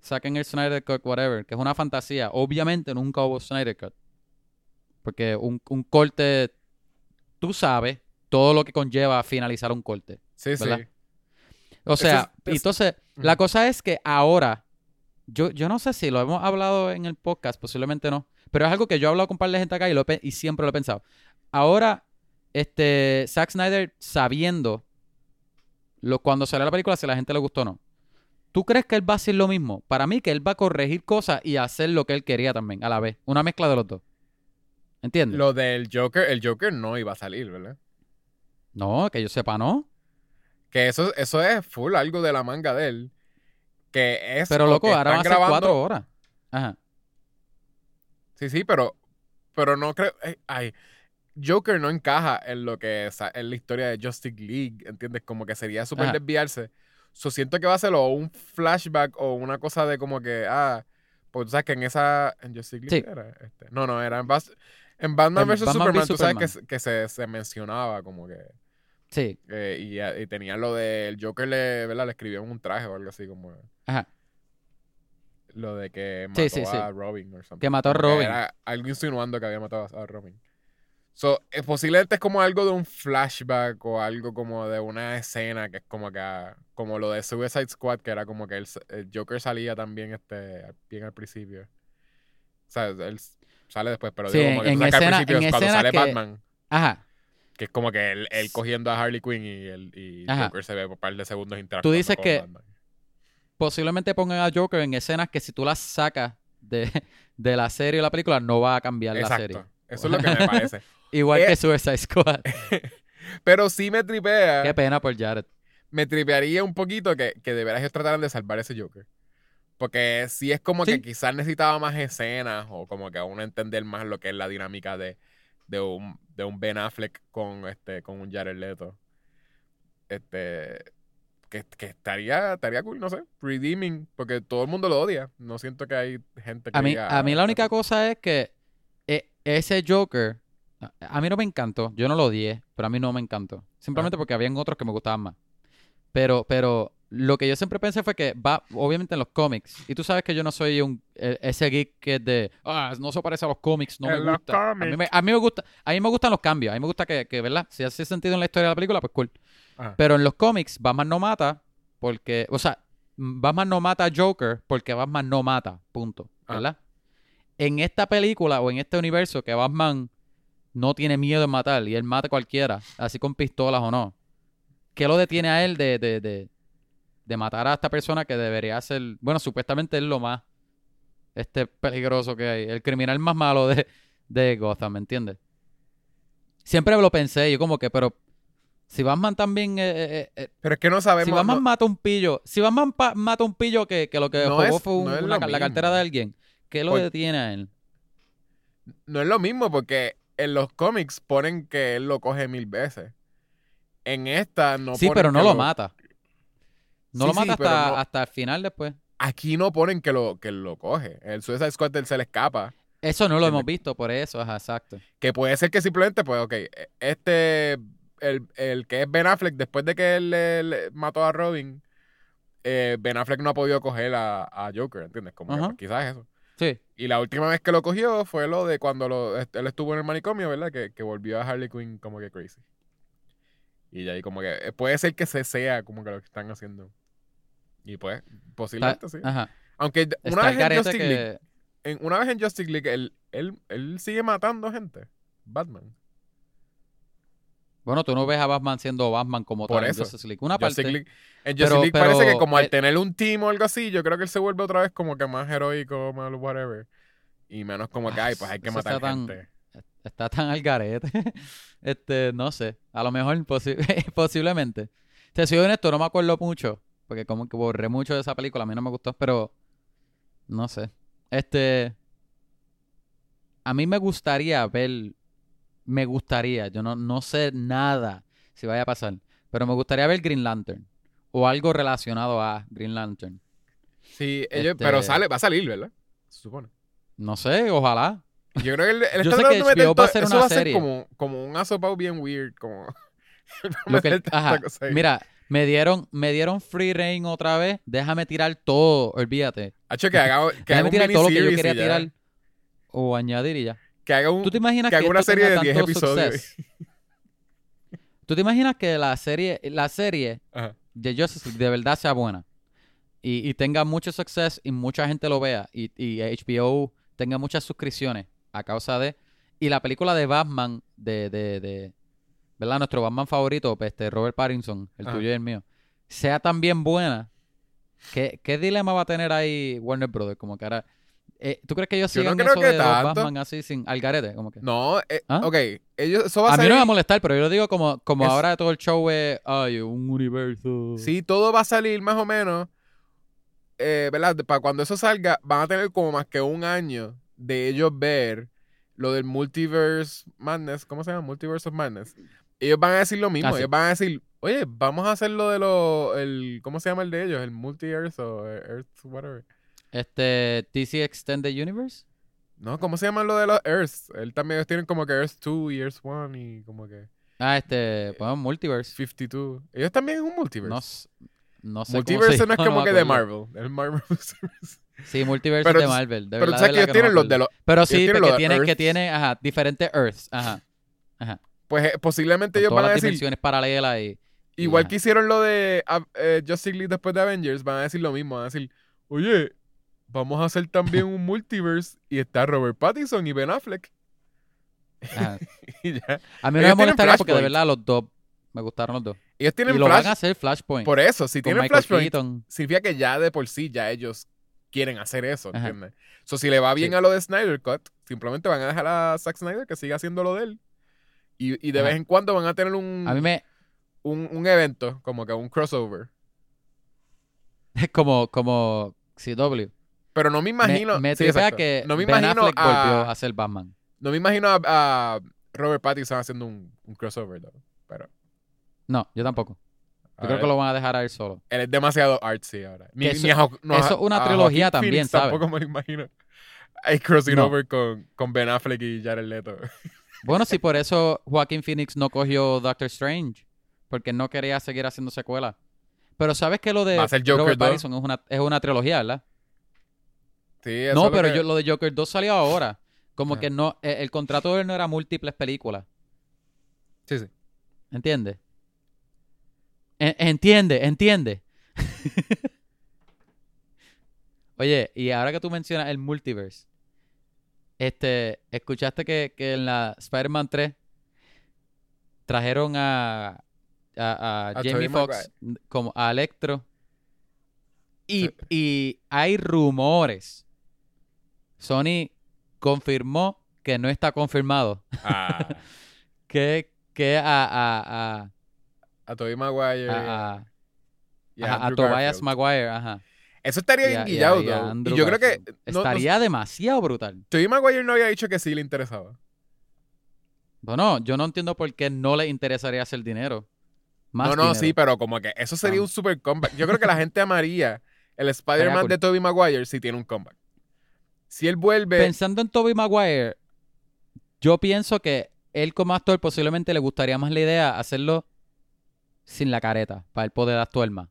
Speaker 1: saquen el Snyder Cut, whatever, que es una fantasía. Obviamente nunca hubo Snyder Cut. Porque un, un corte, tú sabes todo lo que conlleva finalizar un corte.
Speaker 2: Sí, sí.
Speaker 1: O sea,
Speaker 2: es- es-
Speaker 1: entonces, la cosa es que ahora, yo, yo no sé si lo hemos hablado en el podcast, posiblemente no, pero es algo que yo he hablado con un par de gente acá y, lo he y siempre lo he pensado. Ahora, este, Zack Snyder sabiendo lo, cuando salió la película si a la gente le gustó o no. ¿Tú crees que él va a hacer lo mismo? Para mí que él va a corregir cosas y hacer lo que él quería también, a la vez. Una mezcla de los dos. ¿Entiendes?
Speaker 2: Lo del Joker, el Joker no iba a salir, ¿verdad?
Speaker 1: No, que yo sepa, no.
Speaker 2: Que eso, eso es full algo de la manga de él. Que es.
Speaker 1: Pero loco,
Speaker 2: que
Speaker 1: ahora van a ser
Speaker 2: grabando-
Speaker 1: cuatro horas. Ajá.
Speaker 2: Sí, sí, pero. Pero no creo. eh, Ay. Joker no encaja en lo que es en la historia de Justice League, ¿entiendes? Como que sería súper desviarse. So, siento que va a ser o un flashback o una cosa de como que, ah, pues tú sabes que en esa, en Justice League
Speaker 1: Sí.
Speaker 2: era, este, no, no, era en, Bas- en Batman vs. Superman, tú sabes que,
Speaker 1: Superman.
Speaker 2: que se, se mencionaba como que,
Speaker 1: Sí.
Speaker 2: eh, y, y tenía lo del Joker, le, ¿verdad? Le escribió en un traje o algo así como
Speaker 1: Ajá.
Speaker 2: lo de que mató
Speaker 1: Sí, sí, sí.
Speaker 2: a Robin o something.
Speaker 1: Que mató a Robin.
Speaker 2: Era algo insinuando que había matado a Robin. So, eh, posiblemente es como algo de un flashback o algo como de una escena que es como que como lo de Suicide Squad que era como que el, el Joker salía también este bien al principio. O sea, él sale después, pero digo como que
Speaker 1: en escena-
Speaker 2: al principio
Speaker 1: en
Speaker 2: cuando sale
Speaker 1: que-
Speaker 2: Batman,
Speaker 1: Ajá.
Speaker 2: Que es como que él, él cogiendo a Harley Quinn y el y. Joker se ve por un par de segundos interactuando
Speaker 1: dices
Speaker 2: con
Speaker 1: que-
Speaker 2: Batman.
Speaker 1: Posiblemente pongan a Joker en escenas que si tú las sacas de, de la serie o la película, no va a cambiar la serie.
Speaker 2: Eso es lo que me parece.
Speaker 1: Igual
Speaker 2: Eh,
Speaker 1: que Suicide Squad.
Speaker 2: Pero sí me tripea.
Speaker 1: Qué pena por Jared.
Speaker 2: me tripearía un poquito que, que de veras ellos trataran de salvar ese Joker. Porque si es como
Speaker 1: Sí.
Speaker 2: que quizás necesitaba más escenas o como que a uno entender más lo que es la dinámica de, de, un, de un Ben Affleck con, este, con un Jared Leto. Este, que, que estaría, estaría cool, no sé, redeeming, porque todo el mundo lo odia. No siento que hay gente que
Speaker 1: A mí,
Speaker 2: diga,
Speaker 1: a mí la
Speaker 2: "Ah,
Speaker 1: única cosa es que eh, ese Joker, a- mí no me encantó. Yo no lo odié, pero a mí no me encantó. Simplemente porque habían otros que me gustaban más. Pero, pero lo que yo siempre pensé fue que va, obviamente en los cómics, y tú sabes que yo no soy un e- ese geek que es de, ah, no se parece a los cómics, no me
Speaker 2: En
Speaker 1: gusta. A mí me,
Speaker 2: cómics.
Speaker 1: a mí me gusta, a mí me gustan los cambios, a mí me gusta que, que, ¿verdad? Si hace sentido en la historia de la película, pues cool.
Speaker 2: Ajá.
Speaker 1: Pero en los cómics, Batman no mata porque, o sea, Batman no mata a Joker porque Batman no mata, punto,
Speaker 2: Ah.
Speaker 1: ¿verdad? En esta película o en este universo que Batman no tiene miedo en matar y él mata a cualquiera, así con pistolas o no. ¿Qué lo detiene a él de, de, de, de matar a esta persona que debería ser, bueno, supuestamente es lo más este peligroso que hay, el criminal más malo de, de Gotham, ¿me entiendes? Siempre lo pensé, yo como que, pero si Batman también eh, eh, eh,
Speaker 2: Pero es que no sabemos.
Speaker 1: si Batman
Speaker 2: no-
Speaker 1: mata un pillo, si Batman pa- mata un pillo que, que lo que
Speaker 2: No
Speaker 1: robó
Speaker 2: es-
Speaker 1: fue un-
Speaker 2: no es
Speaker 1: una la cartera de alguien, ¿qué lo
Speaker 2: Por-
Speaker 1: detiene a él?
Speaker 2: no es lo mismo porque en los cómics ponen que él lo coge mil veces. En esta no
Speaker 1: sí, pero no lo mata. No
Speaker 2: Sí,
Speaker 1: lo mata hasta,
Speaker 2: no-
Speaker 1: hasta el final después.
Speaker 2: Aquí no ponen que lo, que lo coge. El Suicide Squad él se le escapa.
Speaker 1: Eso no lo hemos visto, por eso, ajá, exacto.
Speaker 2: Que puede ser que simplemente, pues, ok, este, el, el que es Ben Affleck, después de que él le- le mató a Robin, eh, Ben Affleck no ha podido coger a, a Joker, ¿entiendes? Como que, pues, quizás eso.
Speaker 1: Sí,
Speaker 2: Y la última vez que lo cogió fue lo de cuando lo, él estuvo en el manicomio, ¿verdad? Que, que volvió a Harley Quinn como que crazy. Y ahí como que eh, puede ser que se sea como que lo que están haciendo. Y pues,
Speaker 1: está-
Speaker 2: posiblemente sí.
Speaker 1: ajá.
Speaker 2: Aunque una vez en Justice League,
Speaker 1: que...
Speaker 2: en- una vez en Justice League, él, él, él sigue matando gente. Batman.
Speaker 1: Bueno, tú no ves a Batman siendo Batman como
Speaker 2: Por
Speaker 1: tal en
Speaker 2: eso.
Speaker 1: Justice League. Una
Speaker 2: Justice
Speaker 1: parte...
Speaker 2: League- en Justice
Speaker 1: Pero-
Speaker 2: League parece que como al
Speaker 1: eh,
Speaker 2: tener un team o algo así, yo creo que él se vuelve otra vez como que más heroico, más whatever. Y menos como que,
Speaker 1: Ah,
Speaker 2: ay, pues hay que
Speaker 1: eso
Speaker 2: matar
Speaker 1: está tan-
Speaker 2: gente.
Speaker 1: Está tan al garete. este, no sé. A lo mejor posi- posiblemente. Te soy honesto, no me acuerdo mucho. Porque como que borré mucho de esa película. A mí no me gustó, pero. No sé. Este. A mí me gustaría ver. Me gustaría. Yo no, no sé nada si vaya a pasar. Pero me gustaría ver Green Lantern. O algo relacionado a Green Lantern.
Speaker 2: Sí, ellos,
Speaker 1: Este-
Speaker 2: pero sale, va a salir, ¿verdad? Se supone.
Speaker 1: No sé, ojalá.
Speaker 2: Yo creo que él, él
Speaker 1: Yo
Speaker 2: está
Speaker 1: sé que HBO va a hacer una
Speaker 2: va a ser
Speaker 1: serie.
Speaker 2: como, como un asopado bien weird, como...
Speaker 1: Lo que- ajá, mira, me dieron, me dieron free reign otra vez. Déjame tirar todo, olvídate.
Speaker 2: Hacho, que haga, que haga
Speaker 1: Déjame
Speaker 2: un
Speaker 1: tirar todo lo que yo quería tirar. O añadir y ya.
Speaker 2: Que haga, un,
Speaker 1: ¿Tú te imaginas
Speaker 2: que
Speaker 1: que,
Speaker 2: haga una serie de 10
Speaker 1: tanto
Speaker 2: episodios.
Speaker 1: ¿Tú te imaginas que la serie, la serie
Speaker 2: Ajá.
Speaker 1: de Justice League de verdad sea buena? Y, y tenga mucho success y mucha gente lo vea. Y, y HBO tenga muchas suscripciones a causa de... Y la película de Batman, de, de, de ¿verdad? Nuestro Batman favorito, pues, este Robert Pattinson, el
Speaker 2: Ajá.
Speaker 1: tuyo y el mío, sea tan bien buena. ¿Qué, ¿Qué dilema va a tener ahí Warner Brothers? Como que ahora Eh, ¿Tú crees que ellos
Speaker 2: no creo
Speaker 1: eso de. Batman así sin al garete? Como que?
Speaker 2: No, eh,
Speaker 1: ¿Ah?
Speaker 2: ok. Ellos, eso va a,
Speaker 1: A mí no me va a molestar, pero yo lo digo como, como
Speaker 2: Es-
Speaker 1: ahora todo el show es, ay, un universo.
Speaker 2: Sí, todo va a salir más o menos. eh, ¿Verdad? Para cuando eso salga, van a tener como más que un año de ellos ver lo del Multiverse Madness. ¿Cómo se llama? Multiverse of Madness. Ellos van a decir lo mismo. Ellos van a decir, oye, vamos a hacer lo de lo. El, ¿Cómo se llama el de ellos? El Multi-Earth o Earth, whatever.
Speaker 1: Este, DC Extended Universe.
Speaker 2: No, ¿cómo se llama lo de los Earths? Él también ellos tienen como que Earth 2 y Earth 1 y como que
Speaker 1: Ah, este, pues Multiverse.
Speaker 2: 52. Ellos también es un multiverse.
Speaker 1: No, sé cómo
Speaker 2: multiverse
Speaker 1: se
Speaker 2: no es como que de. Marvel. El Marvel Multiverse.
Speaker 1: Sí, Multiverse
Speaker 2: Pero
Speaker 1: es de Marvel. De
Speaker 2: Pero tú sabes que ellos tienen los de los.
Speaker 1: Pero sí,
Speaker 2: tienen
Speaker 1: porque
Speaker 2: de
Speaker 1: tienen, que
Speaker 2: Earths.
Speaker 1: tiene, ajá, diferentes Earths. Ajá. Ajá.
Speaker 2: Pues eh, posiblemente
Speaker 1: Con
Speaker 2: ellos
Speaker 1: todas
Speaker 2: van a
Speaker 1: las
Speaker 2: decir.
Speaker 1: dimensiones paralelas y... y
Speaker 2: Igual que hicieron lo de ah, eh, Justice League después de Avengers, van a decir lo mismo. Van a decir, oye, vamos a hacer también un multiverse y está Robert Pattinson y Ben Affleck. y ya.
Speaker 1: A mí no
Speaker 2: Ellos
Speaker 1: me molestaría porque de verdad los dos me gustaron los dos.
Speaker 2: Ellos
Speaker 1: Y
Speaker 2: tienen
Speaker 1: lo
Speaker 2: Flash.
Speaker 1: van a hacer Flashpoint.
Speaker 2: Por eso, si tienen
Speaker 1: Michael
Speaker 2: Flashpoint,
Speaker 1: Keaton.
Speaker 2: significa que ya de por sí ya ellos quieren hacer eso. ¿entiendes? So, si le va bien
Speaker 1: Sí.
Speaker 2: a lo de Snyder Cut, simplemente van a dejar a Zack Snyder que siga haciendo lo de él. Y, y de
Speaker 1: Ajá.
Speaker 2: vez en cuando van a tener un,
Speaker 1: A mí me...
Speaker 2: un, un evento, como que un crossover.
Speaker 1: Es como, como CW.
Speaker 2: Pero no me imagino.
Speaker 1: me, me
Speaker 2: sí,
Speaker 1: tripea
Speaker 2: exacto.
Speaker 1: que
Speaker 2: no me
Speaker 1: Ben
Speaker 2: imagino
Speaker 1: Affleck volvió
Speaker 2: a,
Speaker 1: ser Batman.
Speaker 2: No me imagino a, a Robert Pattinson haciendo un, un crossover, though. Pero.
Speaker 1: No, yo tampoco.
Speaker 2: a
Speaker 1: Yo creo
Speaker 2: ver,
Speaker 1: que lo van a dejar a él solo.
Speaker 2: Él es demasiado artsy ahora. Ni,
Speaker 1: eso-
Speaker 2: ni a Jo- no,
Speaker 1: eso
Speaker 2: a-
Speaker 1: es una trilogía también, ¿sabes?
Speaker 2: Tampoco me lo imagino. Hay crossing
Speaker 1: No.
Speaker 2: over con, con Ben Affleck y Jared Leto.
Speaker 1: Bueno, sí, por eso Joaquín Phoenix no cogió Doctor Strange. Porque no quería seguir haciendo secuelas. Pero sabes que lo de Robert
Speaker 2: 2.
Speaker 1: Pattinson es una, es una trilogía, ¿verdad?
Speaker 2: Sí, eso es
Speaker 1: No,
Speaker 2: lo
Speaker 1: pero
Speaker 2: que-
Speaker 1: yo, lo de Joker 2 salió ahora. Como
Speaker 2: Ajá.
Speaker 1: que no, eh, el contrato de él no era múltiples películas.
Speaker 2: Sí, sí.
Speaker 1: ¿Entiendes? En- entiende, entiende. Oye, y ahora que tú mencionas el multiverse, este, ¿escuchaste que, que en la Spider-Man 3 trajeron a, a, a
Speaker 2: A
Speaker 1: Jamie Foxx como a Electro? Y,
Speaker 2: Sí.
Speaker 1: y hay rumores. Sony confirmó que no está confirmado.
Speaker 2: Ah,
Speaker 1: Que, que a, a, a,
Speaker 2: a Tobey Maguire.
Speaker 1: a- a-
Speaker 2: y a
Speaker 1: Ajá, a
Speaker 2: Andrew
Speaker 1: Tobias. Maguire, ajá.
Speaker 2: Eso estaría bien
Speaker 1: a- y a-
Speaker 2: guillado,
Speaker 1: y.
Speaker 2: Y yo creo que. No-
Speaker 1: Estaría demasiado brutal.
Speaker 2: Tobey Maguire no había dicho que sí le interesaba.
Speaker 1: Bueno, yo no entiendo por qué no le interesaría hacer dinero. Más
Speaker 2: no, no,
Speaker 1: dinero.
Speaker 2: sí, pero como que eso sería
Speaker 1: Ah.
Speaker 2: un super comeback. Yo creo que la gente amaría el Spider-Man de Tobey Maguire si tiene un comeback. Si él vuelve.
Speaker 1: Pensando en Tobey Maguire, yo pienso que él como actor posiblemente le gustaría más la idea hacerlo sin la careta, para él poder actuar más.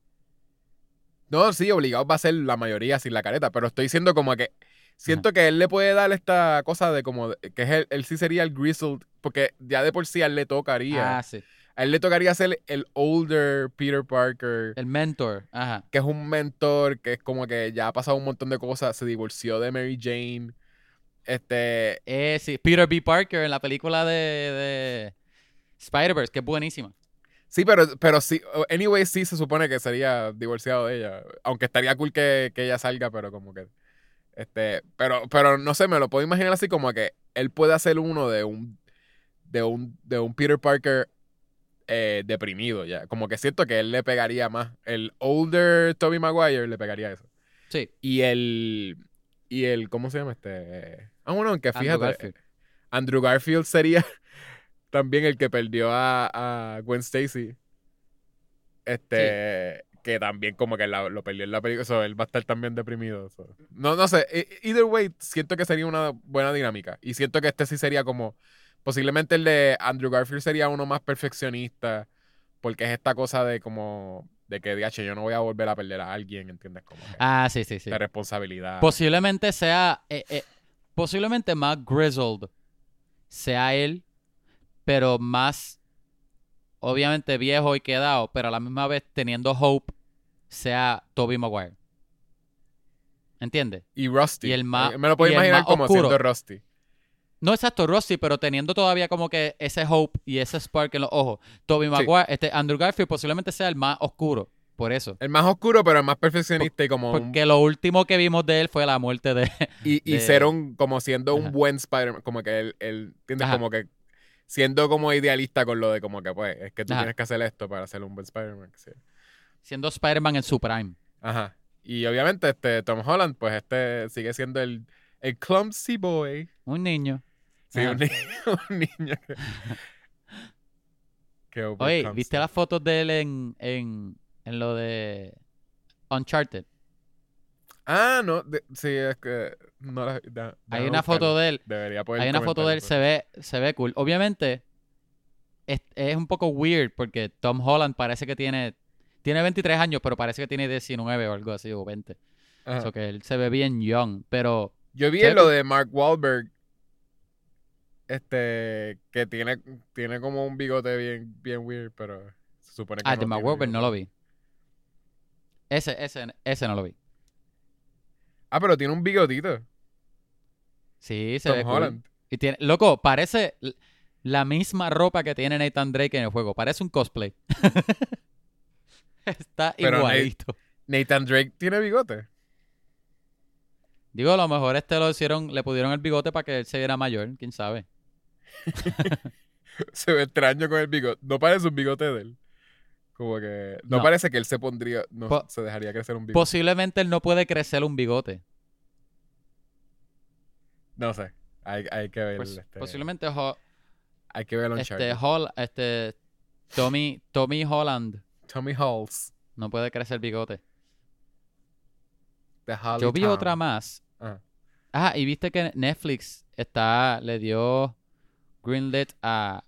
Speaker 2: No, sí, obligado va a ser la mayoría sin la careta, pero estoy diciendo como que siento que él le puede dar esta cosa de como que es el, él sí sería el grizzled, porque ya de por sí a él le tocaría,
Speaker 1: Ah, sí.
Speaker 2: a él le tocaría ser el older Peter Parker,
Speaker 1: El mentor, ajá.
Speaker 2: que es un mentor, que es como que ya ha pasado un montón de cosas, se divorció de Mary Jane, este,
Speaker 1: Eh, sí, Peter B. Parker en la película de, de Spider-Verse, que es buenísima.
Speaker 2: Sí, pero, pero sí, anyway sí se supone que sería divorciado de ella, aunque estaría cool que, que ella salga, pero como que, este, pero, pero no sé, me lo puedo imaginar así como que él puede hacer uno de un, de un, de un Peter Parker eh, deprimido ya, como que siento que él le pegaría más, el older Tobey Maguire le pegaría eso,
Speaker 1: Sí,
Speaker 2: y el, y el, ¿cómo se llama este? Ah, bueno, aunque
Speaker 1: Andrew
Speaker 2: fíjate,
Speaker 1: Garfield.
Speaker 2: Andrew Garfield sería también el que perdió a, a Gwen Stacy. Este, que también como que la- lo perdió en la película. So, él va a estar también deprimido. so. No, no sé. e- Either way, siento que sería una buena dinámica. Y siento que este sí sería como. Posiblemente el de Andrew Garfield sería uno más perfeccionista. Porque es esta cosa de como. De que, DH, yo no voy a volver a perder a alguien, ¿entiendes? Como
Speaker 1: Ah, sí, sí, sí.
Speaker 2: de responsabilidad.
Speaker 1: Posiblemente sea, eh, eh, posiblemente más grizzled sea él, pero más, obviamente viejo y quedado, pero a la misma vez teniendo hope, sea Toby Maguire. ¿Entiendes?
Speaker 2: y Rusty.
Speaker 1: y el más-
Speaker 2: Eh, Me lo puedo imaginar como
Speaker 1: oscuro.
Speaker 2: siendo Rusty.
Speaker 1: No exacto, Rusty, pero teniendo todavía como que ese hope y ese spark en los ojos. Toby Maguire, este Andrew Garfield posiblemente sea el más oscuro. por eso.
Speaker 2: El más oscuro, pero el más perfeccionista y como un-
Speaker 1: Porque lo último que vimos de él fue la muerte de...
Speaker 2: y, y
Speaker 1: de-
Speaker 2: ser un como siendo un buen Spider-Man, como que él, él ¿entiendes?
Speaker 1: Ajá.
Speaker 2: Como que siendo como idealista con lo de como que pues es que tú
Speaker 1: Ajá.
Speaker 2: tienes que hacer esto para ser un buen Spider-Man. sí.
Speaker 1: siendo Spider-Man en su prime.
Speaker 2: Ajá. Y obviamente este Tom Holland pues este sigue siendo el, el clumsy boy.
Speaker 1: Un niño.
Speaker 2: Sí,
Speaker 1: Ajá.
Speaker 2: un, ni- un niño que, que
Speaker 1: Oye, ¿viste las fotos de él en, en, en lo de Uncharted?
Speaker 2: Ah, no, de- sí, es que no la,
Speaker 1: Hay una foto de él.
Speaker 2: Debería poder
Speaker 1: Hay una foto de él, se ve, se ve cool. Obviamente, es, es un poco weird porque Tom Holland parece que tiene, tiene 23 años, pero parece que tiene 19 o algo así, o 20.
Speaker 2: Ajá.
Speaker 1: So que él se ve bien young, pero
Speaker 2: Yo vi lo
Speaker 1: cool.
Speaker 2: de Mark Wahlberg, este, que tiene, tiene como un bigote bien, bien weird, pero se supone que
Speaker 1: ah,
Speaker 2: no
Speaker 1: de Mark Wahlberg no lo vi. Ese, ese, ese no lo vi.
Speaker 2: Ah, pero tiene un bigotito,
Speaker 1: Sí, se
Speaker 2: Tom
Speaker 1: ve cool.
Speaker 2: Holland.
Speaker 1: Y tiene, loco, parece la misma ropa que tiene Nathan Drake en el juego. Parece un cosplay. Está
Speaker 2: Pero
Speaker 1: igualito.
Speaker 2: Nathan Drake tiene bigote.
Speaker 1: Digo, a lo mejor este lo hicieron, le pudieron el bigote para que él se viera mayor, quién sabe.
Speaker 2: se ve extraño con el bigote. No parece un bigote de él. Como que, no,
Speaker 1: No.
Speaker 2: parece que él se pondría, no
Speaker 1: Po-
Speaker 2: se dejaría crecer un bigote.
Speaker 1: Posiblemente él no puede crecer un bigote.
Speaker 2: no sé, hay, hay que ver,
Speaker 1: Pues,
Speaker 2: este,
Speaker 1: posiblemente Ho-
Speaker 2: hay que ver
Speaker 1: este. Hol- este Tommy, Tommy Holland
Speaker 2: Tommy Halls,
Speaker 1: no puede crecer bigote. Yo vi
Speaker 2: Town.
Speaker 1: otra más.
Speaker 2: Ajá.
Speaker 1: Ah, y viste que Netflix está, le dio greenlit a,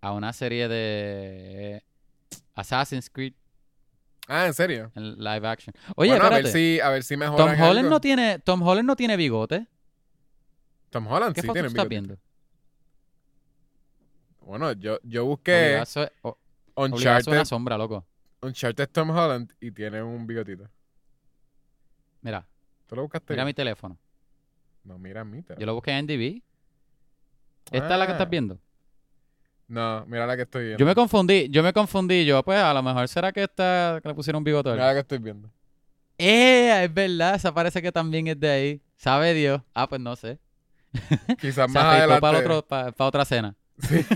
Speaker 1: a una serie de Assassin's Creed
Speaker 2: Ah, ¿en serio?
Speaker 1: en live action. Oye,
Speaker 2: bueno, a ver si, a ver si
Speaker 1: Tom Holland
Speaker 2: algo.
Speaker 1: no tiene, Tom Holland no tiene bigote.
Speaker 2: Tom Holland
Speaker 1: ¿Qué
Speaker 2: sí
Speaker 1: foto
Speaker 2: tiene
Speaker 1: estás viendo?
Speaker 2: Bueno, yo, yo busqué
Speaker 1: Obligado, eso es- o- obligado, eso es
Speaker 2: Uncharted,
Speaker 1: una sombra, loco.
Speaker 2: Uncharted Tom Holland y tiene un bigotito.
Speaker 1: Mira,
Speaker 2: ¿Tú lo buscaste?
Speaker 1: mira mi teléfono.
Speaker 2: No, mira mi teléfono.
Speaker 1: Yo lo busqué en DV. ¿Esta es la que estás
Speaker 2: Ah,
Speaker 1: viendo?
Speaker 2: No, mira la que estoy viendo.
Speaker 1: Yo me confundí, yo me confundí. Yo, pues, a lo mejor será que esta, que le pusieron un bigote.
Speaker 2: Mira la que estoy viendo.
Speaker 1: ¡Eh! Es verdad, esa parece que también es de ahí. ¿Sabe Dios? Ah, pues no sé.
Speaker 2: Quizás más adelante.
Speaker 1: para, otro, para, para otra cena.
Speaker 2: Sí,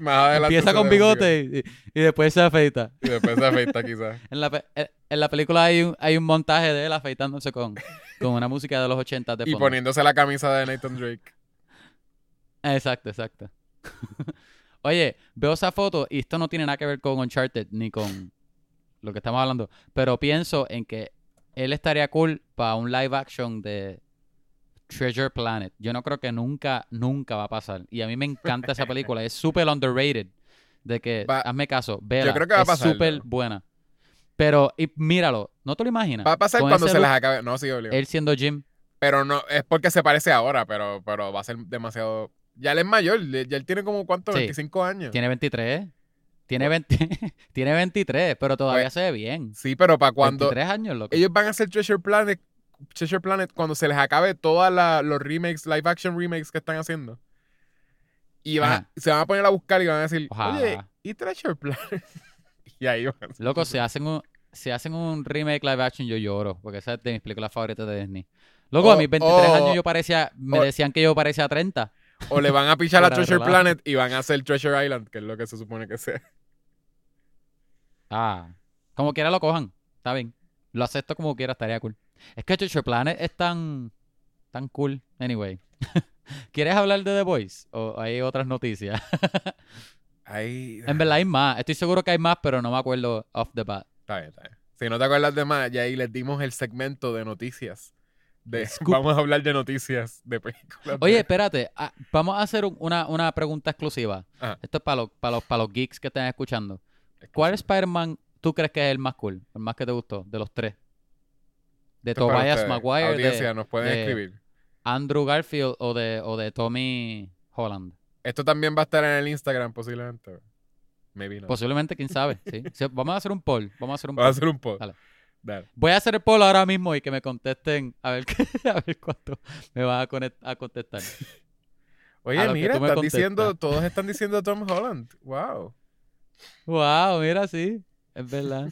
Speaker 2: más adelante.
Speaker 1: Empieza con bigote y, y después se afeita.
Speaker 2: Y después se afeita quizás.
Speaker 1: En la, pe- en- la película hay un, hay un montaje de él afeitándose con, con una música de los 80 de
Speaker 2: Y
Speaker 1: fondo.
Speaker 2: poniéndose la camisa de Nathan Drake.
Speaker 1: Exacto, exacto. Oye, veo esa foto y esto no tiene nada que ver con Uncharted ni con lo que estamos hablando, pero pienso en que él estaría cool para un live action de Treasure Planet. Yo no creo que nunca, nunca va a pasar. Y a mí me encanta esa película. Es súper underrated. De que,
Speaker 2: Va-
Speaker 1: hazme caso, vela.
Speaker 2: creo que va a
Speaker 1: es
Speaker 2: pasar,
Speaker 1: súper
Speaker 2: ¿no?
Speaker 1: buena. Pero, y míralo, ¿no te lo imaginas?
Speaker 2: Va a pasar
Speaker 1: Con
Speaker 2: cuando se
Speaker 1: look,
Speaker 2: acabe. No, sí, obligado.
Speaker 1: Él siendo Jim.
Speaker 2: Pero no, es porque se parece ahora, pero, pero va a ser demasiado. Ya él es mayor, ya él tiene como cuánto,
Speaker 1: Sí.
Speaker 2: 25 años.
Speaker 1: Tiene 23. Tiene, 20 tiene 23, pero todavía
Speaker 2: Pues,
Speaker 1: se ve bien.
Speaker 2: Sí, pero para cuando
Speaker 1: 23 años, loco.
Speaker 2: ellos van a hacer Treasure Planet, Treasure Planet cuando se les acabe todos los remakes, live action remakes que están haciendo. Y van se van a poner a buscar y van a decir,
Speaker 1: Ojalá.
Speaker 2: oye, ¿y Treasure Planet? y ahí van a hacer
Speaker 1: Loco,
Speaker 2: Treasure
Speaker 1: hacen un, si hacen un remake live action, yo lloro. Porque esa es de mis películas favoritas de Disney. Loco, a mis 23
Speaker 2: o-
Speaker 1: años yo parecía, me
Speaker 2: o-
Speaker 1: decían que yo parecía 30.
Speaker 2: O le van a pichar a Treasure. Planet y van a hacer Treasure Island, que es lo que se supone que sea.
Speaker 1: Ah, como quiera lo cojan. Está bien. Lo acepto como quiera, estaría cool. Es que Treasure Planet es tan, tan cool. Anyway. ¿Quieres hablar de The Voice? ¿O hay otras noticias?
Speaker 2: Ahí.
Speaker 1: en verdad hay más. Estoy seguro que hay más, pero no me acuerdo off the bat.
Speaker 2: Está bien, está bien. Si no te acuerdas de más, ya ahí les dimos el segmento de noticias. De, vamos a hablar de noticias de películas.
Speaker 1: Oye,
Speaker 2: de-
Speaker 1: espérate. ah, vamos a hacer un- una, una pregunta exclusiva.
Speaker 2: Ajá.
Speaker 1: Esto es para los, para los, para los geeks que estén escuchando. ¿Cuál Spider-Man tú crees que es el más cool? El más que te gustó, de los tres. De
Speaker 2: Esto
Speaker 1: Tobias. Maguire,
Speaker 2: Audiencia,
Speaker 1: de
Speaker 2: nos pueden
Speaker 1: de-
Speaker 2: escribir.
Speaker 1: Andrew Garfield o de, o de Tommy Holland.
Speaker 2: Esto también va a estar en el Instagram posiblemente. Maybe no.
Speaker 1: Posiblemente, quién sabe. Vamos a hacer un poll. Vamos a hacer un
Speaker 2: Vamos a
Speaker 1: poll.
Speaker 2: hacer un.
Speaker 1: Dale.
Speaker 2: Dale.
Speaker 1: Voy a hacer el poll ahora mismo y que me contesten a ver, qué- a ver cuánto me van a, a contestar.
Speaker 2: Oye,
Speaker 1: A
Speaker 2: mira, están diciendo, todos están diciendo Tom Holland. Wow.
Speaker 1: Wow, mira, sí. Es verdad.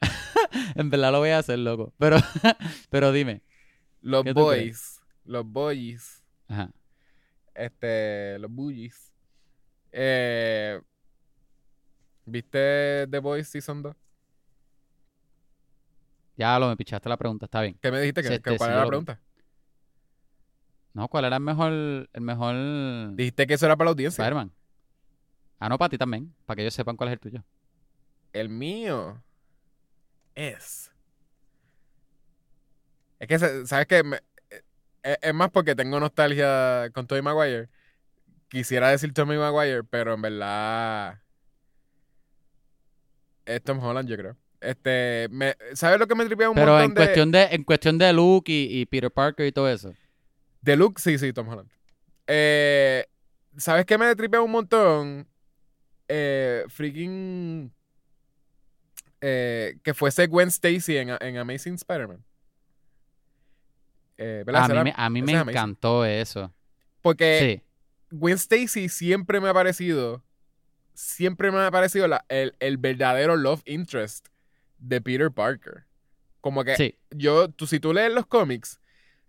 Speaker 1: en verdad lo voy a hacer, loco. Pero, pero dime.
Speaker 2: Los boys, los boys,
Speaker 1: Ajá.
Speaker 2: este, los bullies. Eh, ¿Viste The Boys Season 2?
Speaker 1: Ya lo me pichaste la pregunta, está bien.
Speaker 2: ¿Qué me dijiste? que
Speaker 1: este,
Speaker 2: ¿Cuál era la pregunta?
Speaker 1: No, ¿cuál era el mejor, el mejor
Speaker 2: Dijiste que eso era para la audiencia.
Speaker 1: Spider-Man? Ah, no, para ti también, para que ellos sepan cuál es el tuyo.
Speaker 2: El mío es. Es que, ¿sabes qué? Eh, es más porque tengo nostalgia con Tobey Maguire. Quisiera decir Tommy Maguire, pero en verdad. Es Tom Holland, yo creo. Este, me, ¿sabes lo que me tripea un
Speaker 1: Pero
Speaker 2: montón
Speaker 1: en
Speaker 2: de,
Speaker 1: cuestión de, en cuestión de Luke y, y Peter Parker y todo eso.
Speaker 2: de Luke? Sí, sí, Tom Holland. Eh, ¿Sabes qué me tripea un montón? Eh, freaking. eh, que fuese Gwen Stacy en, en Amazing Spider-Man. Eh.
Speaker 1: A mí, me, a mí me
Speaker 2: amazing.
Speaker 1: encantó eso.
Speaker 2: Porque
Speaker 1: Sí.
Speaker 2: Gwen Stacy siempre me ha parecido. Siempre me ha parecido la- el, el verdadero love interest de Peter Parker. Como que
Speaker 1: Sí.
Speaker 2: yo, tú, si tú lees los cómics,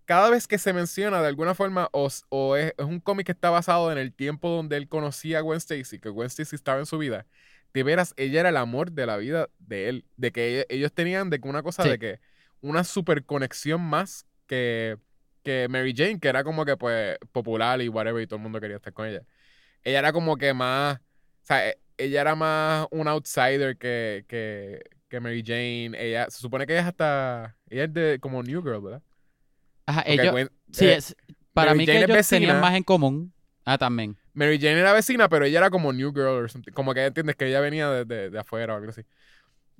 Speaker 2: cada vez que se menciona de alguna forma, o, o es, es un cómic que está basado en el tiempo donde él conocía a Gwen Stacy, que Gwen Stacy estaba en su vida, de veras, ella era el amor de la vida de él. De que ellos tenían de una cosa
Speaker 1: Sí.
Speaker 2: de que una super conexión más que, que Mary Jane, que era como que pues popular y whatever, y todo el mundo quería estar con ella. Ella era como que más, o sea, e- ella era más un outsider que, que, que Mary Jane. Ella, se supone que ella es hasta, ella es de como New Girl, ¿verdad?
Speaker 1: Ajá,
Speaker 2: Porque
Speaker 1: ellos,
Speaker 2: Gwen-
Speaker 1: sí,
Speaker 2: eh,
Speaker 1: es, para
Speaker 2: Mary
Speaker 1: mí que
Speaker 2: Jane es
Speaker 1: ellos tenían más en común. Ah, también.
Speaker 2: Mary Jane era vecina, pero ella era como New Girl or something. Como que entiendes que ella venía de, de- de afuera o algo así.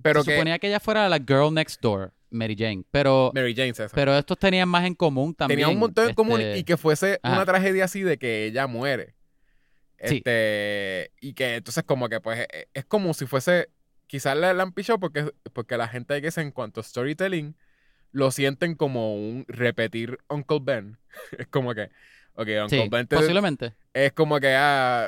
Speaker 2: Pero
Speaker 1: Se
Speaker 2: que
Speaker 1: suponía que ella fuera la girl next door, Mary Jane. Pero,
Speaker 2: Mary Jane, César.
Speaker 1: pero estos tenían más en común también.
Speaker 2: Tenía un montón en común
Speaker 1: este,
Speaker 2: y que fuese una tragedia así de que ella muere.
Speaker 1: Sí.
Speaker 2: Este, y que entonces como que pues e- es como si fuese, quizás la, la han pichado porque, porque la gente que en cuanto a storytelling lo sienten como un repetir Uncle Ben. es como que, ok, Uncle
Speaker 1: Sí,
Speaker 2: Ben te-
Speaker 1: posiblemente.
Speaker 2: es como que, ah,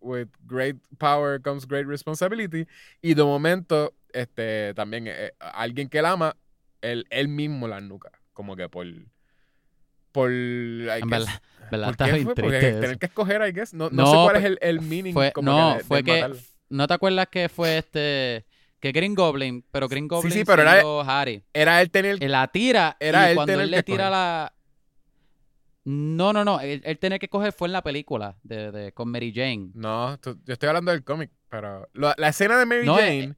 Speaker 2: with great power comes great responsibility. Y de momento, este, también eh, alguien que la ama, él, él mismo la nuca. Como que por. Por. I
Speaker 1: En
Speaker 2: guess-
Speaker 1: verdad, verdad
Speaker 2: ¿por
Speaker 1: está
Speaker 2: qué
Speaker 1: bien
Speaker 2: fue? Porque tener que escoger, I guess. No, no,
Speaker 1: No,
Speaker 2: sé cuál es el, el meaning.
Speaker 1: Fue,
Speaker 2: como
Speaker 1: no,
Speaker 2: que de-
Speaker 1: fue
Speaker 2: de
Speaker 1: que.
Speaker 2: matarlo.
Speaker 1: ¿No te acuerdas que fue este. Que Green Goblin, pero Green Goblin
Speaker 2: sí, pero era-
Speaker 1: Harry.
Speaker 2: Era él tener.
Speaker 1: La tira
Speaker 2: Era
Speaker 1: y
Speaker 2: él
Speaker 1: cuando
Speaker 2: tener
Speaker 1: él
Speaker 2: que
Speaker 1: le tira
Speaker 2: coger.
Speaker 1: la... No, no, no. Él, él tenía que coger fue en la película de, de- con Mary Jane.
Speaker 2: No, tú- yo estoy hablando del cómic, pero. la escena de Mary
Speaker 1: No, eh,
Speaker 2: Jane.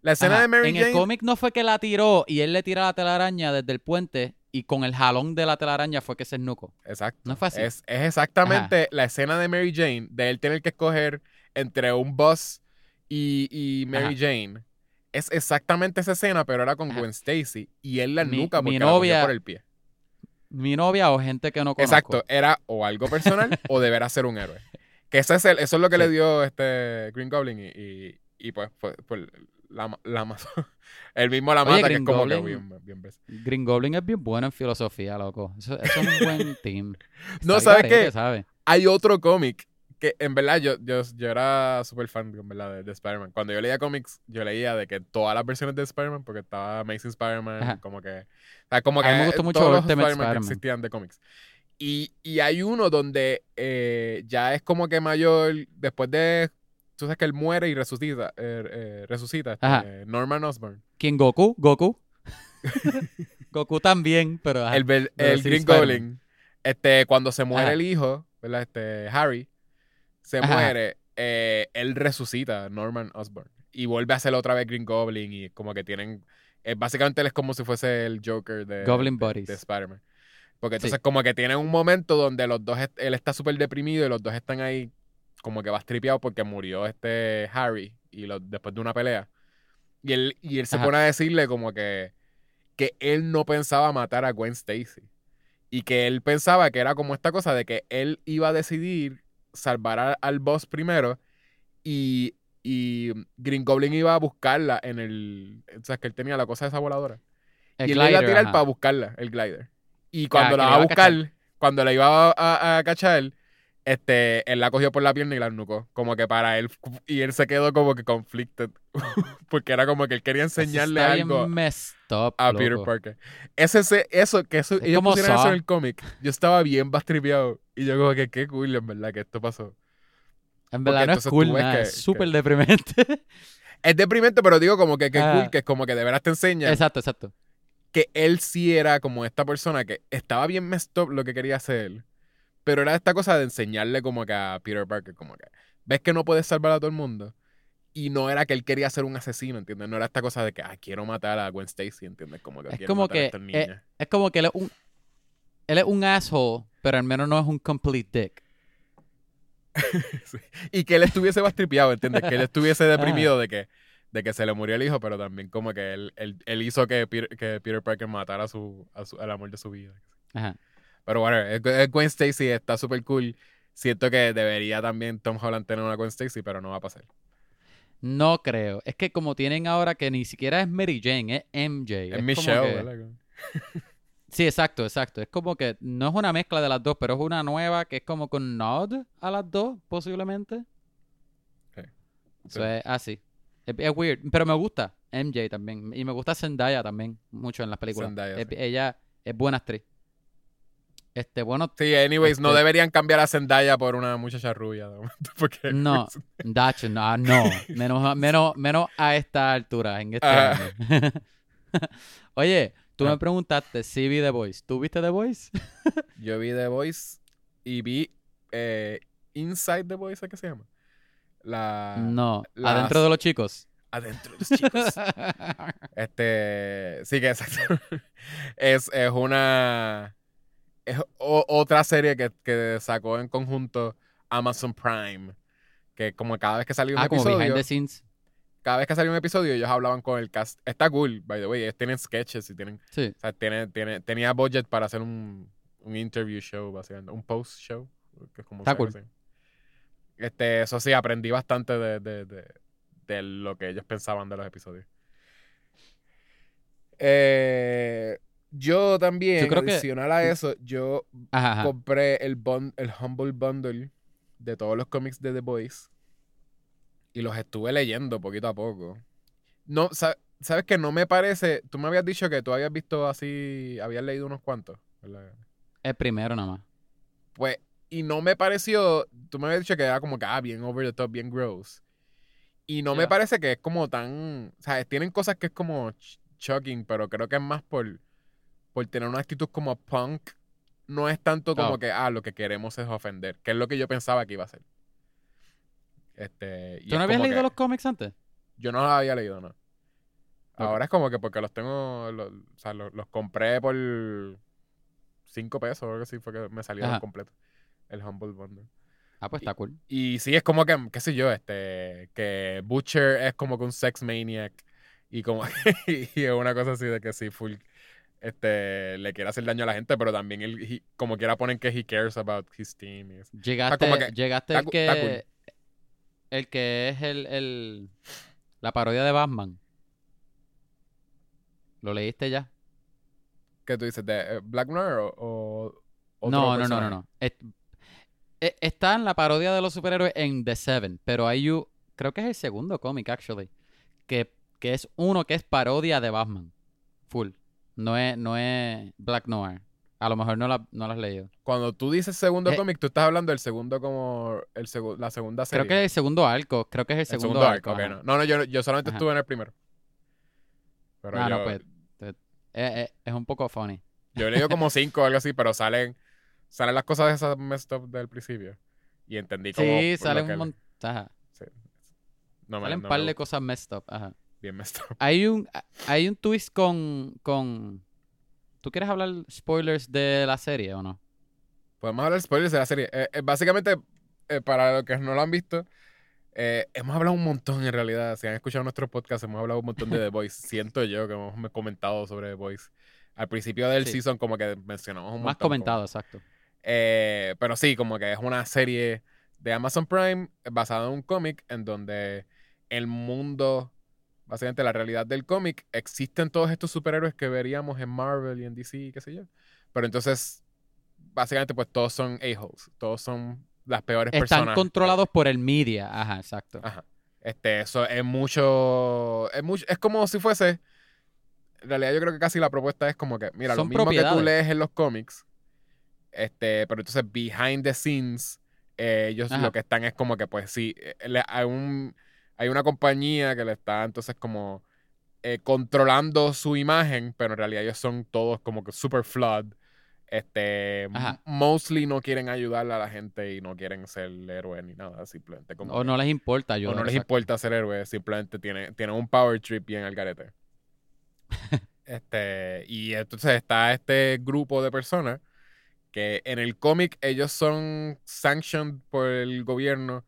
Speaker 2: la escena
Speaker 1: Ajá,
Speaker 2: de Mary
Speaker 1: en
Speaker 2: Jane.
Speaker 1: el cómic no fue que la tiró y él le tira la telaraña desde el puente y con el jalón de la telaraña fue que se esnucó.
Speaker 2: Exacto.
Speaker 1: No fue así.
Speaker 2: Es, es exactamente la escena de Mary Jane, de él tener que escoger entre un bus y, y Mary
Speaker 1: Ajá.
Speaker 2: Jane. Es exactamente esa escena, pero era con
Speaker 1: Ajá.
Speaker 2: Gwen Stacy y él la
Speaker 1: Mi-
Speaker 2: nuca
Speaker 1: mi
Speaker 2: porque la cogió
Speaker 1: novia-
Speaker 2: por el pie.
Speaker 1: Mi novia o gente que no conozco.
Speaker 2: Exacto, era o algo personal o deberá ser un héroe. Que ese es el- eso es lo que le dio este Green Goblin y, y, y pues, pues, pues, la, la. Él mismo la
Speaker 1: Oye,
Speaker 2: mata, que es
Speaker 1: Green
Speaker 2: como que
Speaker 1: Goblin-
Speaker 2: bien, bien ves.
Speaker 1: Green Goblin es bien bueno en filosofía, loco. Eso, eso es un buen team.
Speaker 2: No,
Speaker 1: Está
Speaker 2: ¿sabes qué? hay otro cómic que en verdad yo, yo, yo era súper fan en verdad, de, de Spider-Man. Cuando yo leía cómics, yo leía de que todas las versiones de Spider-Man, porque estaba Amazing Spider-Man, como que... O sea, como que
Speaker 1: A mí me gustó mucho
Speaker 2: todos los Spider-Man que existían de cómics. Y, y hay uno donde eh, ya es como que mayor, después de... Tú sabes que él muere y resucita, eh, eh, resucita eh, Norman Osborn.
Speaker 1: ¿Quién? ¿Goku? ¿Goku? Goku también, pero... ajá.
Speaker 2: el,
Speaker 1: pero
Speaker 2: el Green. Goblin, este, cuando se muere
Speaker 1: Ajá.
Speaker 2: el hijo, ¿verdad? Este, Harry, se
Speaker 1: Ajá.
Speaker 2: muere, eh, él resucita Norman Osborn y vuelve a hacer otra vez Green Goblin y como que tienen, eh, básicamente él es como si fuese el Joker de,
Speaker 1: Goblin
Speaker 2: de-
Speaker 1: Buddies.
Speaker 2: de Spider-Man. Porque
Speaker 1: Sí.
Speaker 2: entonces como que tienen un momento donde los dos, él está súper deprimido y los dos están ahí como que vas tripeado porque murió este Harry y lo- después de una pelea. Y él, y él se
Speaker 1: Ajá.
Speaker 2: pone a decirle como que, que él no pensaba matar a Gwen Stacy. Y que él pensaba que era como esta cosa de que él iba a decidir salvar a- al boss primero y, y Green Goblin iba a buscarla en el... O sea, que él tenía la cosa de esa voladora.
Speaker 1: El
Speaker 2: y él la iba a tirar
Speaker 1: ajá.
Speaker 2: para buscarla, el glider. Y cuando la va a
Speaker 1: iba a
Speaker 2: buscar, cuando la iba a, a- a cachar, este, él la cogió por la pierna y la nucó. Como que para él. Y él se quedó como que conflicted. Porque era como que él quería enseñarle algo
Speaker 1: up,
Speaker 2: a Peter
Speaker 1: loco.
Speaker 2: Parker. Ese, ese- eso, que eso,
Speaker 1: Es
Speaker 2: ellos pusieron eso en el cómic. Yo estaba bien bastripeado. Y yo como que qué cool, en verdad, que esto pasó.
Speaker 1: En verdad no es cool nada,
Speaker 2: que-
Speaker 1: es súper
Speaker 2: que-
Speaker 1: deprimente.
Speaker 2: Es deprimente, pero digo como que qué
Speaker 1: Ah.
Speaker 2: cool, que es como que de veras te enseña
Speaker 1: exacto, exacto.
Speaker 2: que él sí era como esta persona que estaba bien messed up lo que quería hacer. Pero era esta cosa de enseñarle como que a Peter Parker, como que ves que no puedes salvar a todo el mundo. Y no era que él quería ser un asesino, ¿entiendes? No era esta cosa de que, ah, quiero matar a Gwen Stacy, ¿entiendes? Como que
Speaker 1: Es
Speaker 2: quiero
Speaker 1: como
Speaker 2: matar a
Speaker 1: que,
Speaker 2: estas
Speaker 1: eh,
Speaker 2: niñas.
Speaker 1: Es como que él es un él es un asshole, pero al menos no es un complete dick.
Speaker 2: Sí. Y que él estuviese más tripeado, ¿entiendes? Que él estuviese
Speaker 1: Ah.
Speaker 2: deprimido de que, de que se le murió el hijo, pero también como que él, él, él hizo que Peter, que Peter Parker matara a su, a su- al amor de su vida.
Speaker 1: Ajá.
Speaker 2: Pero bueno, el- el Gwen Stacy está súper cool. Siento que debería también Tom Holland tener una Gwen Stacy, pero no va a pasar.
Speaker 1: No creo. Es que como tienen ahora que ni siquiera es Mary Jane, es MJ.
Speaker 2: Es Michelle,
Speaker 1: que-
Speaker 2: ¿verdad?
Speaker 1: Sí, exacto, exacto. Es como que no es una mezcla de las dos, pero es una nueva que es como con nod a las dos, posiblemente.
Speaker 2: Sí.
Speaker 1: Eso es así. Es, es weird, pero me gusta MJ también. Y me gusta Zendaya también, mucho en las películas.
Speaker 2: Zendaya,
Speaker 1: Es-
Speaker 2: sí.
Speaker 1: Ella es buena actriz. Este, bueno,
Speaker 2: Sí, anyways, no
Speaker 1: Este-
Speaker 2: deberían cambiar a Zendaya por una muchacha rubia. momento, Porque
Speaker 1: No, Dacho, no, no. Menos, menos, menos a esta altura, en este
Speaker 2: Ajá.
Speaker 1: año. Oye, tú me preguntaste si vi The Voice. ¿Tú viste The Voice?
Speaker 2: yo vi The Voice y vi eh, Inside The Voice, ¿qué se llama? La...
Speaker 1: no,
Speaker 2: las-
Speaker 1: adentro de los chicos.
Speaker 2: Adentro de los chicos. Este, sí que exacto. Es, es una. Es o- otra serie que, que sacó en conjunto Amazon Prime. Que como cada vez que salía un
Speaker 1: ah, como
Speaker 2: episodio.
Speaker 1: behind the scenes.
Speaker 2: Cada vez que salía un episodio, ellos hablaban con el cast. Está cool, by the way. Ellos tienen sketches y tienen.
Speaker 1: Sí.
Speaker 2: O sea, tiene, tiene, tenía budget para hacer un, un interview show, básicamente. Un post show. Que es como
Speaker 1: Está cool.
Speaker 2: Este, eso sí, aprendí bastante de, de, de, de lo que ellos pensaban de los episodios. Eh, yo también,
Speaker 1: Yo creo que-
Speaker 2: adicional a eso, yo
Speaker 1: Ajá, ajá.
Speaker 2: compré el, bun- el Humble Bundle de todos los cómics de The Boys y los estuve leyendo poquito a poco. No, sa- ¿Sabes que No me parece. Tú me habías dicho que tú habías visto así. Habías leído unos cuantos. ¿verdad?
Speaker 1: El primero nada más.
Speaker 2: Pues, y no me pareció. Tú me habías dicho que era como que, ah, bien over the top, bien gross. Y no me parece que es como tan. O sea, tienen cosas que es como shocking, pero creo que es más por, por tener una actitud como punk. No es tanto como
Speaker 1: Oh.
Speaker 2: que, ah, lo que queremos es ofender, que es lo que yo pensaba que iba a ser. Este, y
Speaker 1: ¿Tú no habías leído
Speaker 2: que-
Speaker 1: los cómics antes?
Speaker 2: Yo no los había leído, no. Ahora es como que porque los tengo, los, o sea, los, los compré por 5 pesos o algo así, fue que me salieron completo. El Humble Bundle.
Speaker 1: Ah, pues está cool.
Speaker 2: Y sí, es como que, qué sé yo, este, que Butcher es como que un sex maniac y como, y es una cosa así de que sí, full, este, le quiere hacer daño a la gente, pero también él, he- como quiera ponen que he cares about his team. y eso.
Speaker 1: Llegaste,
Speaker 2: como que-
Speaker 1: llegaste
Speaker 2: está
Speaker 1: el
Speaker 2: cu- está
Speaker 1: que... El que es el, el... La parodia de Batman. ¿Lo leíste ya?
Speaker 2: ¿Qué tú dices? ¿De eh, Black Noir o,
Speaker 1: No, no, no, no, no. E- está en la parodia de los superhéroes en The Seven, pero hay u- creo que es el segundo cómic, actually, que, que es uno que es parodia de Batman. Full. No es, no es Black Noir. A lo mejor no, la, no lo has leído.
Speaker 2: Cuando tú dices segundo
Speaker 1: Eh,
Speaker 2: cómic, tú estás hablando del segundo como el segu- la segunda serie.
Speaker 1: Creo que es el segundo arco. Creo que es el
Speaker 2: el
Speaker 1: segundo,
Speaker 2: segundo
Speaker 1: arco.
Speaker 2: arco, no. No, no, yo, yo solamente
Speaker 1: Ajá.
Speaker 2: estuve en el primero. Pero
Speaker 1: Ah,
Speaker 2: yo,
Speaker 1: no, pues, te- eh, eh, es un poco funny.
Speaker 2: yo he leído como cinco o algo así, pero salen, salen las cosas de esas messed up del principio. Y entendí como.
Speaker 1: Sí, salen un montón.
Speaker 2: Sí. No
Speaker 1: Salen un
Speaker 2: no
Speaker 1: par de cosas messed up. Ajá.
Speaker 2: Bien messed up.
Speaker 1: Hay un, hay un twist con, con... ¿Tú quieres hablar spoilers de la serie o no?
Speaker 2: Podemos hablar spoilers de la serie. Eh, eh, básicamente, eh, para los que no lo han visto, hemos hablado un montón en realidad. Si han escuchado nuestros podcasts, hemos hablado un montón de The Voice. Siento yo que hemos comentado sobre The Voice. Al principio del
Speaker 1: Sí.
Speaker 2: season, como que mencionamos un
Speaker 1: Más
Speaker 2: montón. como-
Speaker 1: comentado, exacto.
Speaker 2: Pero sí, como que es una serie de Amazon Prime basada en un cómic en donde el mundo, básicamente la realidad del cómic, existen todos estos superhéroes que veríamos en Marvel y en DC y qué sé yo. Pero entonces, básicamente, pues todos son a-holes, todos son las peores
Speaker 1: Están
Speaker 2: personas.
Speaker 1: controlados por el media. Ajá, exacto.
Speaker 2: Ajá. Este, eso es mucho, es mucho, es como si fuese, en realidad yo creo que casi la propuesta es como que, mira, lo
Speaker 1: Son
Speaker 2: mismo que tú lees en los cómics, este, pero entonces behind the scenes, eh, ellos
Speaker 1: Ajá.
Speaker 2: lo que están es como que, pues sí, eh, le- un, hay una compañía que le está entonces como eh, controlando su imagen, pero en realidad ellos son todos como que super flood. Este,
Speaker 1: Ajá.
Speaker 2: mostly no quieren ayudarle a la gente y no quieren ser héroes ni nada, simplemente como
Speaker 1: O
Speaker 2: que-
Speaker 1: no les importa
Speaker 2: o
Speaker 1: ayudar.
Speaker 2: no les
Speaker 1: exacto.
Speaker 2: importa ser héroes, simplemente tienen, tienen un power trip bien al garete. este, y entonces está este grupo de personas que en el cómic ellos son sanctioned por el gobierno.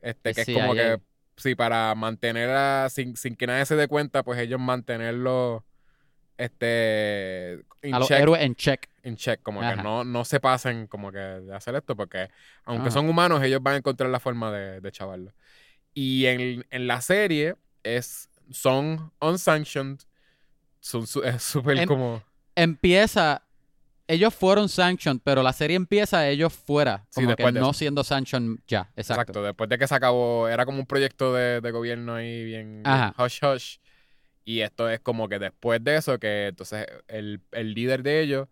Speaker 2: Este, que es como que, sí, para mantener a, sin, sin que nadie se dé cuenta, pues ellos mantenerlo este,
Speaker 1: A los
Speaker 2: check,
Speaker 1: héroes en check.
Speaker 2: in check, como
Speaker 1: Ajá.
Speaker 2: que no, no se pasen como que de hacer esto, porque aunque
Speaker 1: Ajá.
Speaker 2: son humanos, ellos van a encontrar la forma de, de chavarlo. Y en, en la serie es, son unsanctioned, son es súper
Speaker 1: En-
Speaker 2: como...
Speaker 1: Empieza. Ellos fueron sanctioned, pero la serie empieza ellos fuera.
Speaker 2: Sí,
Speaker 1: Como que
Speaker 2: después de
Speaker 1: no siendo sanctioned ya. Exacto.
Speaker 2: Exacto. después de que se acabó, era como un proyecto de, de gobierno ahí bien, hush hush. Y esto es como que después de eso, que entonces el, el líder de ellos,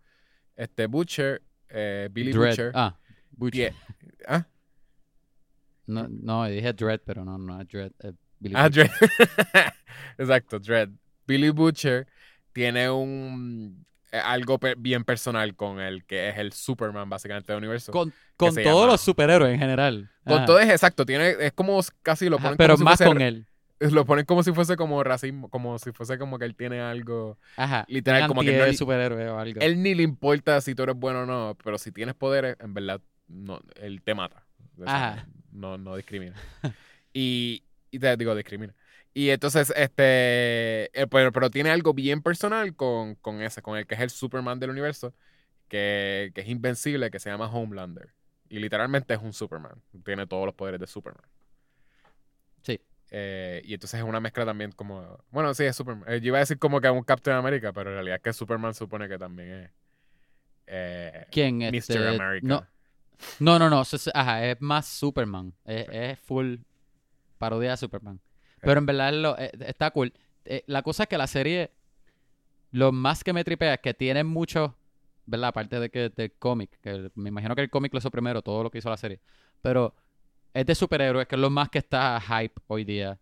Speaker 2: este Butcher, eh, Billy
Speaker 1: Dread.
Speaker 2: Butcher,
Speaker 1: Ah, Butcher.
Speaker 2: tie- ¿ah?
Speaker 1: No, no, dije Dread, pero no, no Dread. Billy
Speaker 2: Ah,
Speaker 1: Butcher.
Speaker 2: Dredd. Exacto, Dread. Billy Butcher tiene un eh, algo pe- bien personal con el que es el Superman básicamente del universo. Con,
Speaker 1: Con, con todos
Speaker 2: llama-
Speaker 1: los superhéroes en general. Ajá.
Speaker 2: todo es exacto, tiene es como casi lo
Speaker 1: Ajá,
Speaker 2: ponen
Speaker 1: pero
Speaker 2: como si
Speaker 1: más
Speaker 2: fuese-
Speaker 1: con él.
Speaker 2: lo ponen como si fuese como racismo, como si fuese como que él tiene algo
Speaker 1: Ajá.
Speaker 2: Literal, como que no-
Speaker 1: superhéroe o algo.
Speaker 2: él ni le importa si tú eres bueno o no, pero si tienes poderes, en verdad no él te mata.
Speaker 1: Ajá.
Speaker 2: No no discrimina. y, y te digo discrimina. Y entonces, este, eh, pero, pero tiene algo bien personal con, con ese, con el que es el Superman del universo, que, que es invencible, que se llama Homelander. Y literalmente es un Superman. Tiene todos los poderes de Superman.
Speaker 1: Sí.
Speaker 2: Eh, y entonces es una mezcla también como... Bueno, sí, es Superman. Eh, yo iba a decir como que un Captain America, pero en realidad es que Superman supone que también es... eh,
Speaker 1: ¿Quién?
Speaker 2: Mr.
Speaker 1: Este,
Speaker 2: America.
Speaker 1: No, no, no, no. es- Ajá, es más Superman. Es, es full parodia de Superman. Pero en verdad lo- eh, está cool. Eh, la cosa es que la serie, lo más que me tripea es que tiene mucho, ¿verdad? Aparte de que del cómic, que me imagino que el cómic lo hizo primero, todo lo que hizo la serie. Pero es de superhéroes, que es lo más que está hype hoy día.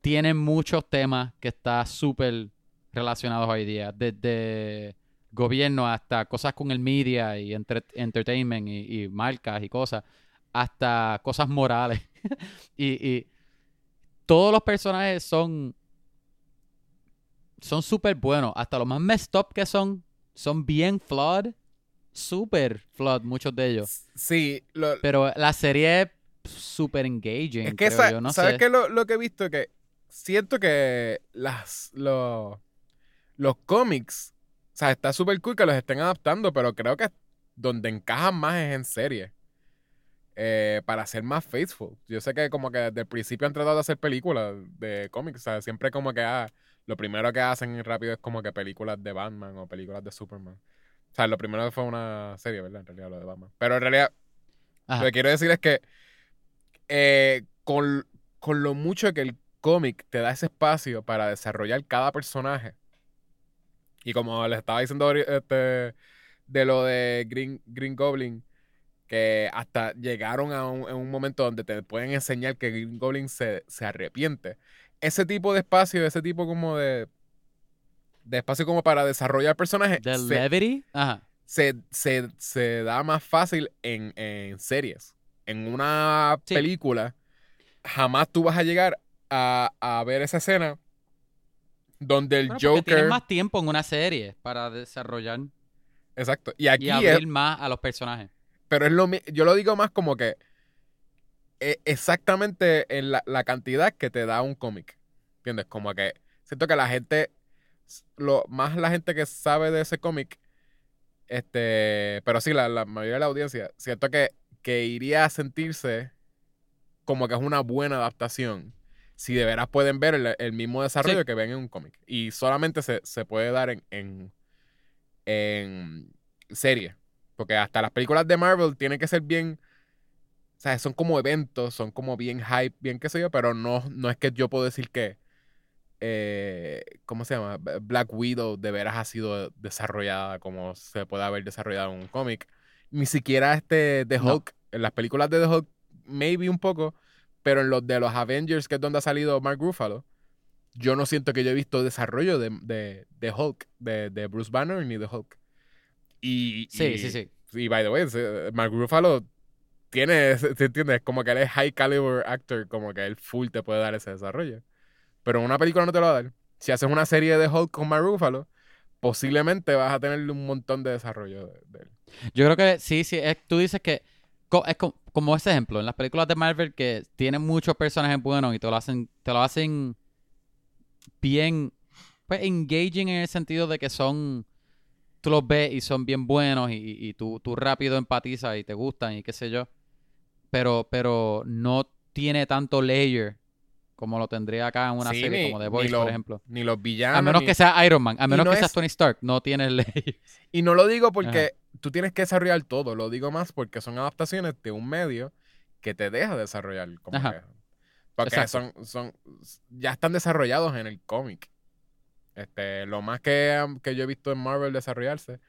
Speaker 1: Tiene muchos temas que está súper relacionados hoy día. Desde gobierno hasta cosas con el media y entre- entertainment y, y marcas y cosas. Hasta cosas morales. y, y todos los personajes son son súper buenos. Hasta los más messed up que son, son bien flawed. Súper flawed, muchos de ellos.
Speaker 2: sí, lo-
Speaker 1: Pero la serie es súper engaging.
Speaker 2: Es que
Speaker 1: creo
Speaker 2: sa-
Speaker 1: yo, no
Speaker 2: ¿sabes qué lo, lo que he visto? Que siento que las los, los cómics, o sea, está súper cool que los estén adaptando, pero creo que donde encajan más es en serie. Eh, para ser más faithful. Yo sé que como que desde el principio han tratado de hacer películas de cómics. O sea, siempre como que ah, lo primero que hacen rápido es como que películas de Batman o películas de Superman. O sea, lo primero fue una serie, ¿verdad? En realidad, lo de Batman. Pero en realidad,
Speaker 1: Ajá.
Speaker 2: lo que quiero decir es que eh, con, con lo mucho que el cómic te da ese espacio para desarrollar cada personaje, y como les estaba diciendo este, de lo de Green, Green Goblin, que hasta llegaron a un, en un momento donde te pueden enseñar que Green Goblin se, se arrepiente. Ese tipo de espacio, ese tipo como de, de espacio como para desarrollar personajes,
Speaker 1: The
Speaker 2: se-
Speaker 1: Levity. Ajá.
Speaker 2: se, se, se da más fácil en, en series. En una
Speaker 1: Sí.
Speaker 2: película, jamás tú vas a llegar a, a ver esa escena donde el
Speaker 1: Bueno, porque tienes
Speaker 2: Joker.
Speaker 1: más tiempo en una serie para desarrollar
Speaker 2: Exacto. Y aquí
Speaker 1: y
Speaker 2: es.
Speaker 1: abrir más a los personajes.
Speaker 2: Pero es lo yo lo digo más como que eh, exactamente en la, la cantidad que te da un cómic. ¿Entiendes? Como que siento que la gente, lo más la gente que sabe de ese cómic, este, pero sí, la, la mayoría de la audiencia, siento que, que iría a sentirse como que es una buena adaptación. Si de veras pueden ver el, el mismo desarrollo
Speaker 1: Sí.
Speaker 2: que ven en un cómic. Y solamente se, se puede dar en, en, en serie. Porque hasta las películas de Marvel tienen que ser bien O sea, son como eventos, son como bien hype, bien qué sé yo, pero no, no es que yo puedo decir que. eh, ¿Cómo se llama? Black Widow de veras ha sido desarrollada como se puede haber desarrollado en un cómic. Ni siquiera este The
Speaker 1: No.
Speaker 2: Hulk. En las películas de The Hulk, maybe un poco, pero en los de los Avengers, que es donde ha salido Mark Ruffalo, yo no siento que yo he visto desarrollo de, de, de Hulk, de, de Bruce Banner ni de Hulk. Y,
Speaker 1: Sí,
Speaker 2: y-
Speaker 1: sí, sí.
Speaker 2: y by the way, Mark Ruffalo tiene, ¿te entiendes? Como que él es high caliber actor, como que él full te puede dar ese desarrollo. Pero en una película no te lo va a dar. Si haces una serie de Hulk con Mark Ruffalo, posiblemente vas a tener un montón de desarrollo de, de él.
Speaker 1: Yo creo que sí, sí. es- tú dices que es co- como ese ejemplo en las películas de Marvel que tienen muchos personajes buenos y te lo hacen, te lo hacen bien, pues engaging en el sentido de que son, tú los ves y son bien buenos y, y- y tú, tú rápido empatizas y te gustan y qué sé yo. Pero, pero no tiene tanto layer como lo tendría acá en una
Speaker 2: Sí,
Speaker 1: serie
Speaker 2: ni-
Speaker 1: como The Voice,
Speaker 2: lo-
Speaker 1: por ejemplo.
Speaker 2: Ni los villanos.
Speaker 1: A menos
Speaker 2: ni-
Speaker 1: que sea Iron Man, a menos
Speaker 2: no
Speaker 1: que seas
Speaker 2: es-
Speaker 1: Tony Stark, no tiene layer.
Speaker 2: Y no lo digo porque tú tienes que desarrollar todo, lo digo más porque son adaptaciones de un medio que te deja desarrollar. Como
Speaker 1: Ajá.
Speaker 2: que- porque
Speaker 1: Exacto.
Speaker 2: son, son, ya están desarrollados en el cómic. Este, lo más que, que yo he visto en Marvel desarrollarse,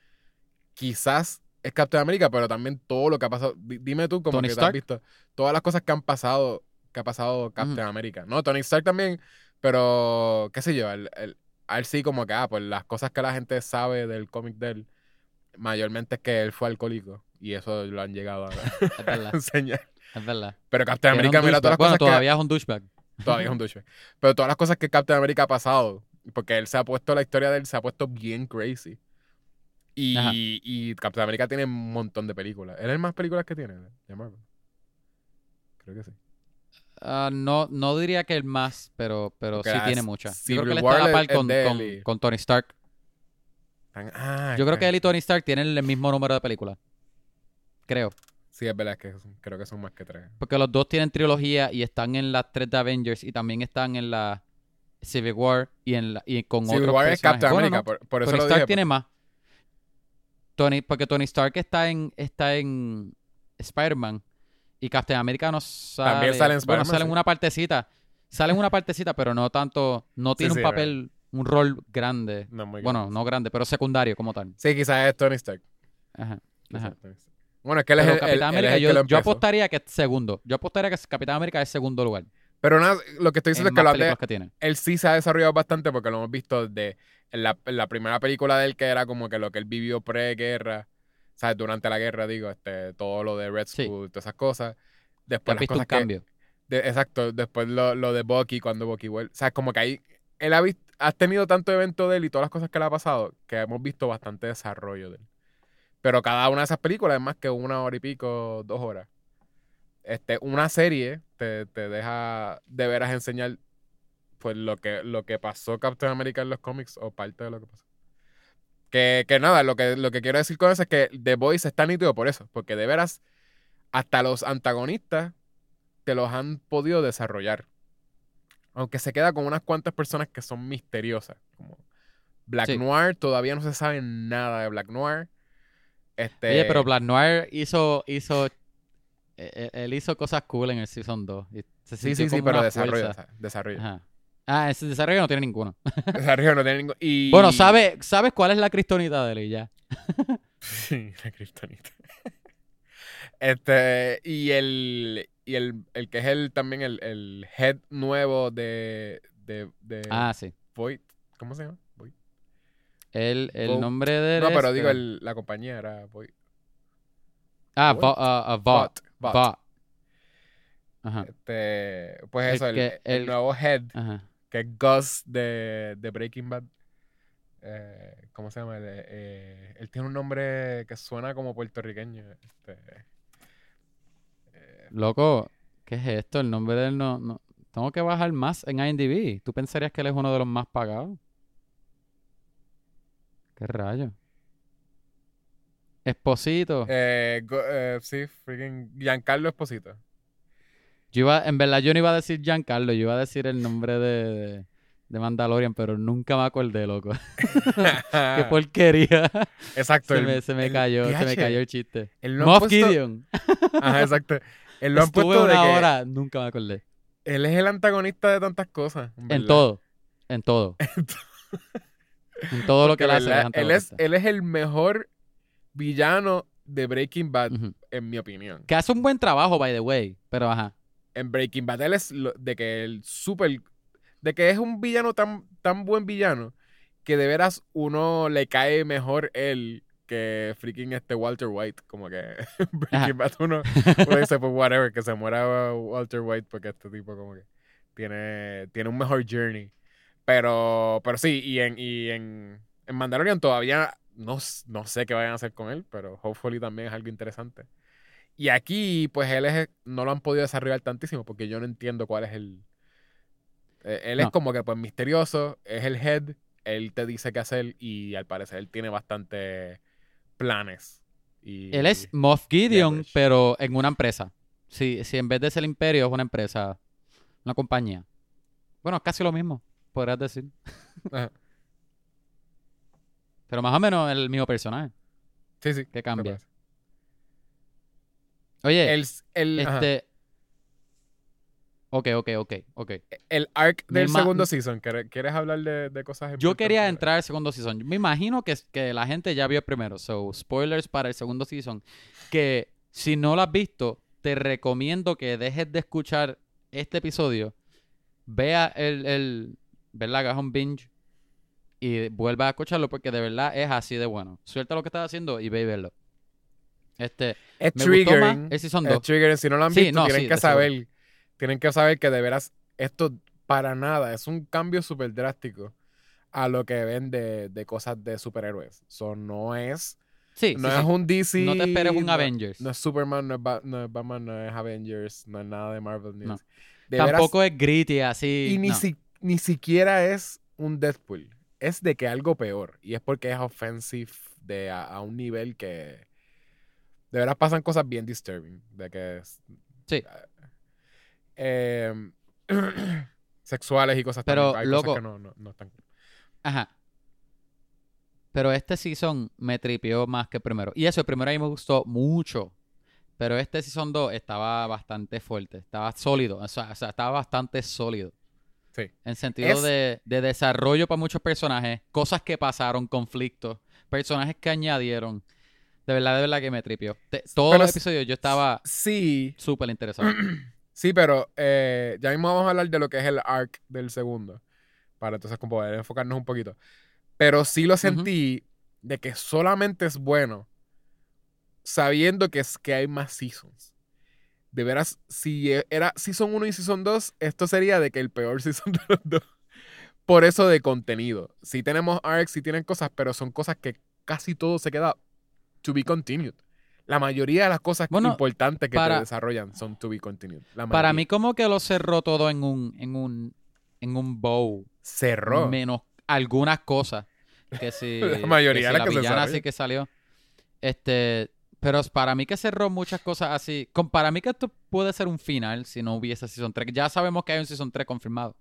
Speaker 2: quizás es Captain America, pero también todo lo que ha pasado. Di- Dime tú, como
Speaker 1: Tony
Speaker 2: que te has visto todas las cosas que han pasado, que ha pasado Captain America. No, Tony Stark también, pero qué sé yo, el, el, a él sí como que, ah, pues las cosas que la gente sabe del cómic de él, mayormente es que él fue alcohólico y eso lo han llegado a,
Speaker 1: Es verdad,
Speaker 2: enseñar.
Speaker 1: es verdad.
Speaker 2: Pero Captain America, mira todas las.
Speaker 1: Bueno,
Speaker 2: cosas que
Speaker 1: todavía es un douchebag.
Speaker 2: todavía es un douchebag. Pero todas las cosas que Captain America ha pasado, porque él se ha puesto, la historia de él se ha puesto bien crazy. Y, y Captain America tiene un montón de películas. ¿Él es el más películas que tiene de Marvel? Creo que sí.
Speaker 1: Ah, no, no diría que el más, pero, pero
Speaker 2: Porque
Speaker 1: sí tiene muchas. Yo
Speaker 2: Civil
Speaker 1: creo que él está a la
Speaker 2: es-
Speaker 1: par
Speaker 2: es
Speaker 1: con, con- Tony Stark.
Speaker 2: Ah,
Speaker 1: Yo creo que
Speaker 2: ah,
Speaker 1: él y Tony Stark tienen el mismo número de películas. Creo.
Speaker 2: Sí, es verdad que son- creo que son más que tres.
Speaker 1: Porque los dos tienen trilogía y están en las tres de Avengers y también están en la Civil War y, en la, y con
Speaker 2: Civil
Speaker 1: otros
Speaker 2: War es
Speaker 1: personajes.
Speaker 2: Captain
Speaker 1: Bueno,
Speaker 2: America,
Speaker 1: no,
Speaker 2: por, por eso
Speaker 1: Tony
Speaker 2: lo
Speaker 1: Stark
Speaker 2: dije.
Speaker 1: tiene más. Tony, porque Tony Stark está en, está en Spider-Man y Captain America no sale.
Speaker 2: También sale en
Speaker 1: Bueno,
Speaker 2: Spider-Man,
Speaker 1: sale en
Speaker 2: sí.
Speaker 1: una partecita. Sale en una partecita, pero no tanto. No tiene
Speaker 2: sí,
Speaker 1: un papel, un rol grande.
Speaker 2: No, muy
Speaker 1: Bueno,
Speaker 2: grande.
Speaker 1: no grande, pero secundario como tal.
Speaker 2: Sí, quizás es Tony Stark.
Speaker 1: Ajá.
Speaker 2: Es. Bueno, es que él es el, el- él es
Speaker 1: América,
Speaker 2: que
Speaker 1: yo,
Speaker 2: lo
Speaker 1: yo apostaría que es segundo. Yo apostaría que Capitán América es segundo lugar.
Speaker 2: Pero nada, lo que estoy diciendo
Speaker 1: En
Speaker 2: es que lo de,
Speaker 1: películas que tiene.
Speaker 2: él sí se ha desarrollado bastante porque lo hemos visto de en la, la primera película de él que era como que lo que él vivió pre-guerra, ¿sabes? Durante la guerra, digo, este, todo lo de Red
Speaker 1: Sí.
Speaker 2: School, todas esas cosas. Después
Speaker 1: has
Speaker 2: las
Speaker 1: visto un
Speaker 2: cosas que,
Speaker 1: cambio.
Speaker 2: de- exacto, después lo, lo de Bucky cuando Bucky vuelve. O sea, como que ahí él ha, visto, ha tenido tanto evento de él y todas las cosas que le ha pasado que hemos visto bastante desarrollo de él. Pero cada una de esas películas es más que una hora y pico, dos horas. Este, una serie te, te deja de veras enseñar pues lo que, lo que pasó Captain America en los cómics o parte de lo que pasó. Que, que nada, lo que, lo que quiero decir con eso es que The Voice está nítido por eso, porque de veras hasta los antagonistas te los han podido desarrollar. Aunque se queda con unas cuantas personas que son misteriosas. Como Black
Speaker 1: Sí.
Speaker 2: Noir, todavía no se sabe nada de Black Noir. Este,
Speaker 1: Oye, pero Black Noir hizo, hizo, eh, eh, él hizo cosas cool en el Season 2. y se
Speaker 2: Sí, sí, pero desarrollo.
Speaker 1: fuerza.
Speaker 2: desarrollo.
Speaker 1: Ajá. Ah, ese desarrollo no tiene ninguno.
Speaker 2: Desarrollo no tiene ningún. Y...
Speaker 1: Bueno, ¿sabe, ¿sabes cuál es la cristonita de él y ya?
Speaker 2: Sí, la kriptonita. Este, y el, y el, el que es el también el, el head nuevo de, de, de
Speaker 1: Ah, sí.
Speaker 2: Void. ¿Cómo se llama? Void.
Speaker 1: El, el nombre de él
Speaker 2: No,
Speaker 1: es,
Speaker 2: pero digo, el- la compañía era Void.
Speaker 1: Ah,
Speaker 2: Vogue.
Speaker 1: Vo- ah, Vought. Ajá,
Speaker 2: Este, pues eso, el,
Speaker 1: que-
Speaker 2: el
Speaker 1: el-
Speaker 2: nuevo head,
Speaker 1: ajá.
Speaker 2: que es Gus de, de Breaking Bad. Eh, ¿Cómo se llama? él? Eh, él tiene un nombre que suena como puertorriqueño. Este, eh,
Speaker 1: Loco, ¿qué es esto? El nombre de él no, no... Tengo que bajar más en IMDb. ¿Tú pensarías que él es uno de los más pagados? ¿Qué rayo? Esposito.
Speaker 2: eh, eh, sí, freaking Giancarlo Esposito.
Speaker 1: Yo iba, en verdad yo no iba a decir Giancarlo, yo iba a decir el nombre de, de, de Mandalorian, pero nunca me acordé, loco. Qué porquería.
Speaker 2: Exacto.
Speaker 1: se,
Speaker 2: el-
Speaker 1: me, se me
Speaker 2: el
Speaker 1: cayó, se me cayó el chiste.
Speaker 2: El han
Speaker 1: Moff
Speaker 2: puesto-
Speaker 1: Gideon.
Speaker 2: Ajá, exacto. Él lo han
Speaker 1: Estuve
Speaker 2: puesto de
Speaker 1: una
Speaker 2: que
Speaker 1: hora, nunca me acordé.
Speaker 2: él es el antagonista de tantas cosas.
Speaker 1: En todo. En todo. en todo lo que él hace.
Speaker 2: él, es, él es el mejor villano de Breaking Bad, en mi opinión.
Speaker 1: Que hace un buen trabajo, by the way. Pero ajá.
Speaker 2: En Breaking Bad él es lo- de que el super... De que es un villano tan, tan buen villano que de veras uno le cae mejor él que freaking este Walter White. Como que Breaking Bad uno, uno dice, pues whatever, que se muera Walter White porque este tipo como que tiene, tiene un mejor journey. Pero, pero sí, y en, y en, en Mandalorian todavía no, no sé qué vayan a hacer con él, pero hopefully también es algo interesante. Y aquí, pues él es, no lo han podido desarrollar tantísimo porque yo no entiendo cuál es el... eh, Él es como que pues misterioso, es el head, él te dice qué hacer y al parecer él tiene bastante planes. Y,
Speaker 1: Él es Moff Gideon, pero en una empresa. Si, si en vez de ser el imperio es una empresa, una compañía. Bueno, casi lo mismo, podrías decir.
Speaker 2: Ajá.
Speaker 1: Pero más o menos el mismo personaje.
Speaker 2: Sí, sí.
Speaker 1: Que cambia. Oye,
Speaker 2: El, el, ajá.
Speaker 1: este... Ok, ok, ok, ok.
Speaker 2: El arc del segundo season. ¿Quieres, hablar de, de cosas
Speaker 1: Yo quería entrar al segundo season. Me imagino que, que la gente ya vio el primero. So, spoilers para el segundo season. Que si no lo has visto, te recomiendo que dejes de escuchar este episodio. Vea el, el ¿verdad? Hagas un binge y vuelva a escucharlo porque de verdad es así de bueno. Suelta lo que estás haciendo y ve y verlo. Este,
Speaker 2: Es
Speaker 1: me gustó más
Speaker 2: triggering.
Speaker 1: el season
Speaker 2: Es
Speaker 1: 2.
Speaker 2: triggering. Si no lo han
Speaker 1: Sí,
Speaker 2: visto,
Speaker 1: no,
Speaker 2: tienen
Speaker 1: sí,
Speaker 2: que
Speaker 1: seguro.
Speaker 2: saber. Tienen que saber que de veras esto para nada es un cambio súper drástico a lo que ven de, de cosas de superhéroes. So, no es,
Speaker 1: Sí,
Speaker 2: no
Speaker 1: sí,
Speaker 2: es
Speaker 1: sí.
Speaker 2: un DC.
Speaker 1: No te esperes un
Speaker 2: no-
Speaker 1: Avengers.
Speaker 2: No es Superman, no es, Ba- no es Batman, no es Avengers, no es nada de Marvel. veras,
Speaker 1: Tampoco es gritty así.
Speaker 2: Y ni, si- ni siquiera es un Deadpool. Es de que algo peor. Y es porque es offensive de a, a un nivel que. De veras pasan cosas bien disturbing. De que. es-
Speaker 1: Sí.
Speaker 2: eh, sexuales y cosas
Speaker 1: Pero,
Speaker 2: también. Hay cosas
Speaker 1: loco.
Speaker 2: que no, no, no están.
Speaker 1: Ajá. Pero este season me tripió más que el primero. Y eso, el primero a mí me gustó mucho. Pero este season 2 estaba bastante fuerte. Estaba sólido. O sea, o sea, estaba bastante sólido.
Speaker 2: Sí.
Speaker 1: En sentido
Speaker 2: Es-
Speaker 1: de, de desarrollo para muchos personajes. Cosas que pasaron, conflictos. Personajes que añadieron. De verdad, de verdad que me tripió. Te- todos
Speaker 2: Pero
Speaker 1: los episodios yo estaba
Speaker 2: Sí.
Speaker 1: súper interesado.
Speaker 2: Sí, pero eh, ya mismo vamos a hablar de lo que es el arc del segundo. Para entonces como poder enfocarnos un poquito. Pero sí lo sentí de que solamente es bueno sabiendo que, es, que hay más seasons. De veras, si e- era Season 1 y Season 2, esto sería de que el peor Season de los dos. Por eso de contenido. Sí tenemos arcs, sí tienen cosas, pero son cosas que casi todo se queda to be continued. La mayoría de las cosas
Speaker 1: Bueno,
Speaker 2: importantes que
Speaker 1: para-
Speaker 2: te desarrollan son to be continued. La
Speaker 1: Para mí como que lo cerró todo en un, en un, en un bow.
Speaker 2: cerró.
Speaker 1: menos algunas cosas que si
Speaker 2: La mayoría
Speaker 1: que
Speaker 2: de las que se
Speaker 1: villana sí que salió este pero para mí que cerró muchas cosas así con, para mí que esto puede ser un final si no hubiese season 3 ya sabemos que hay un season 3 confirmado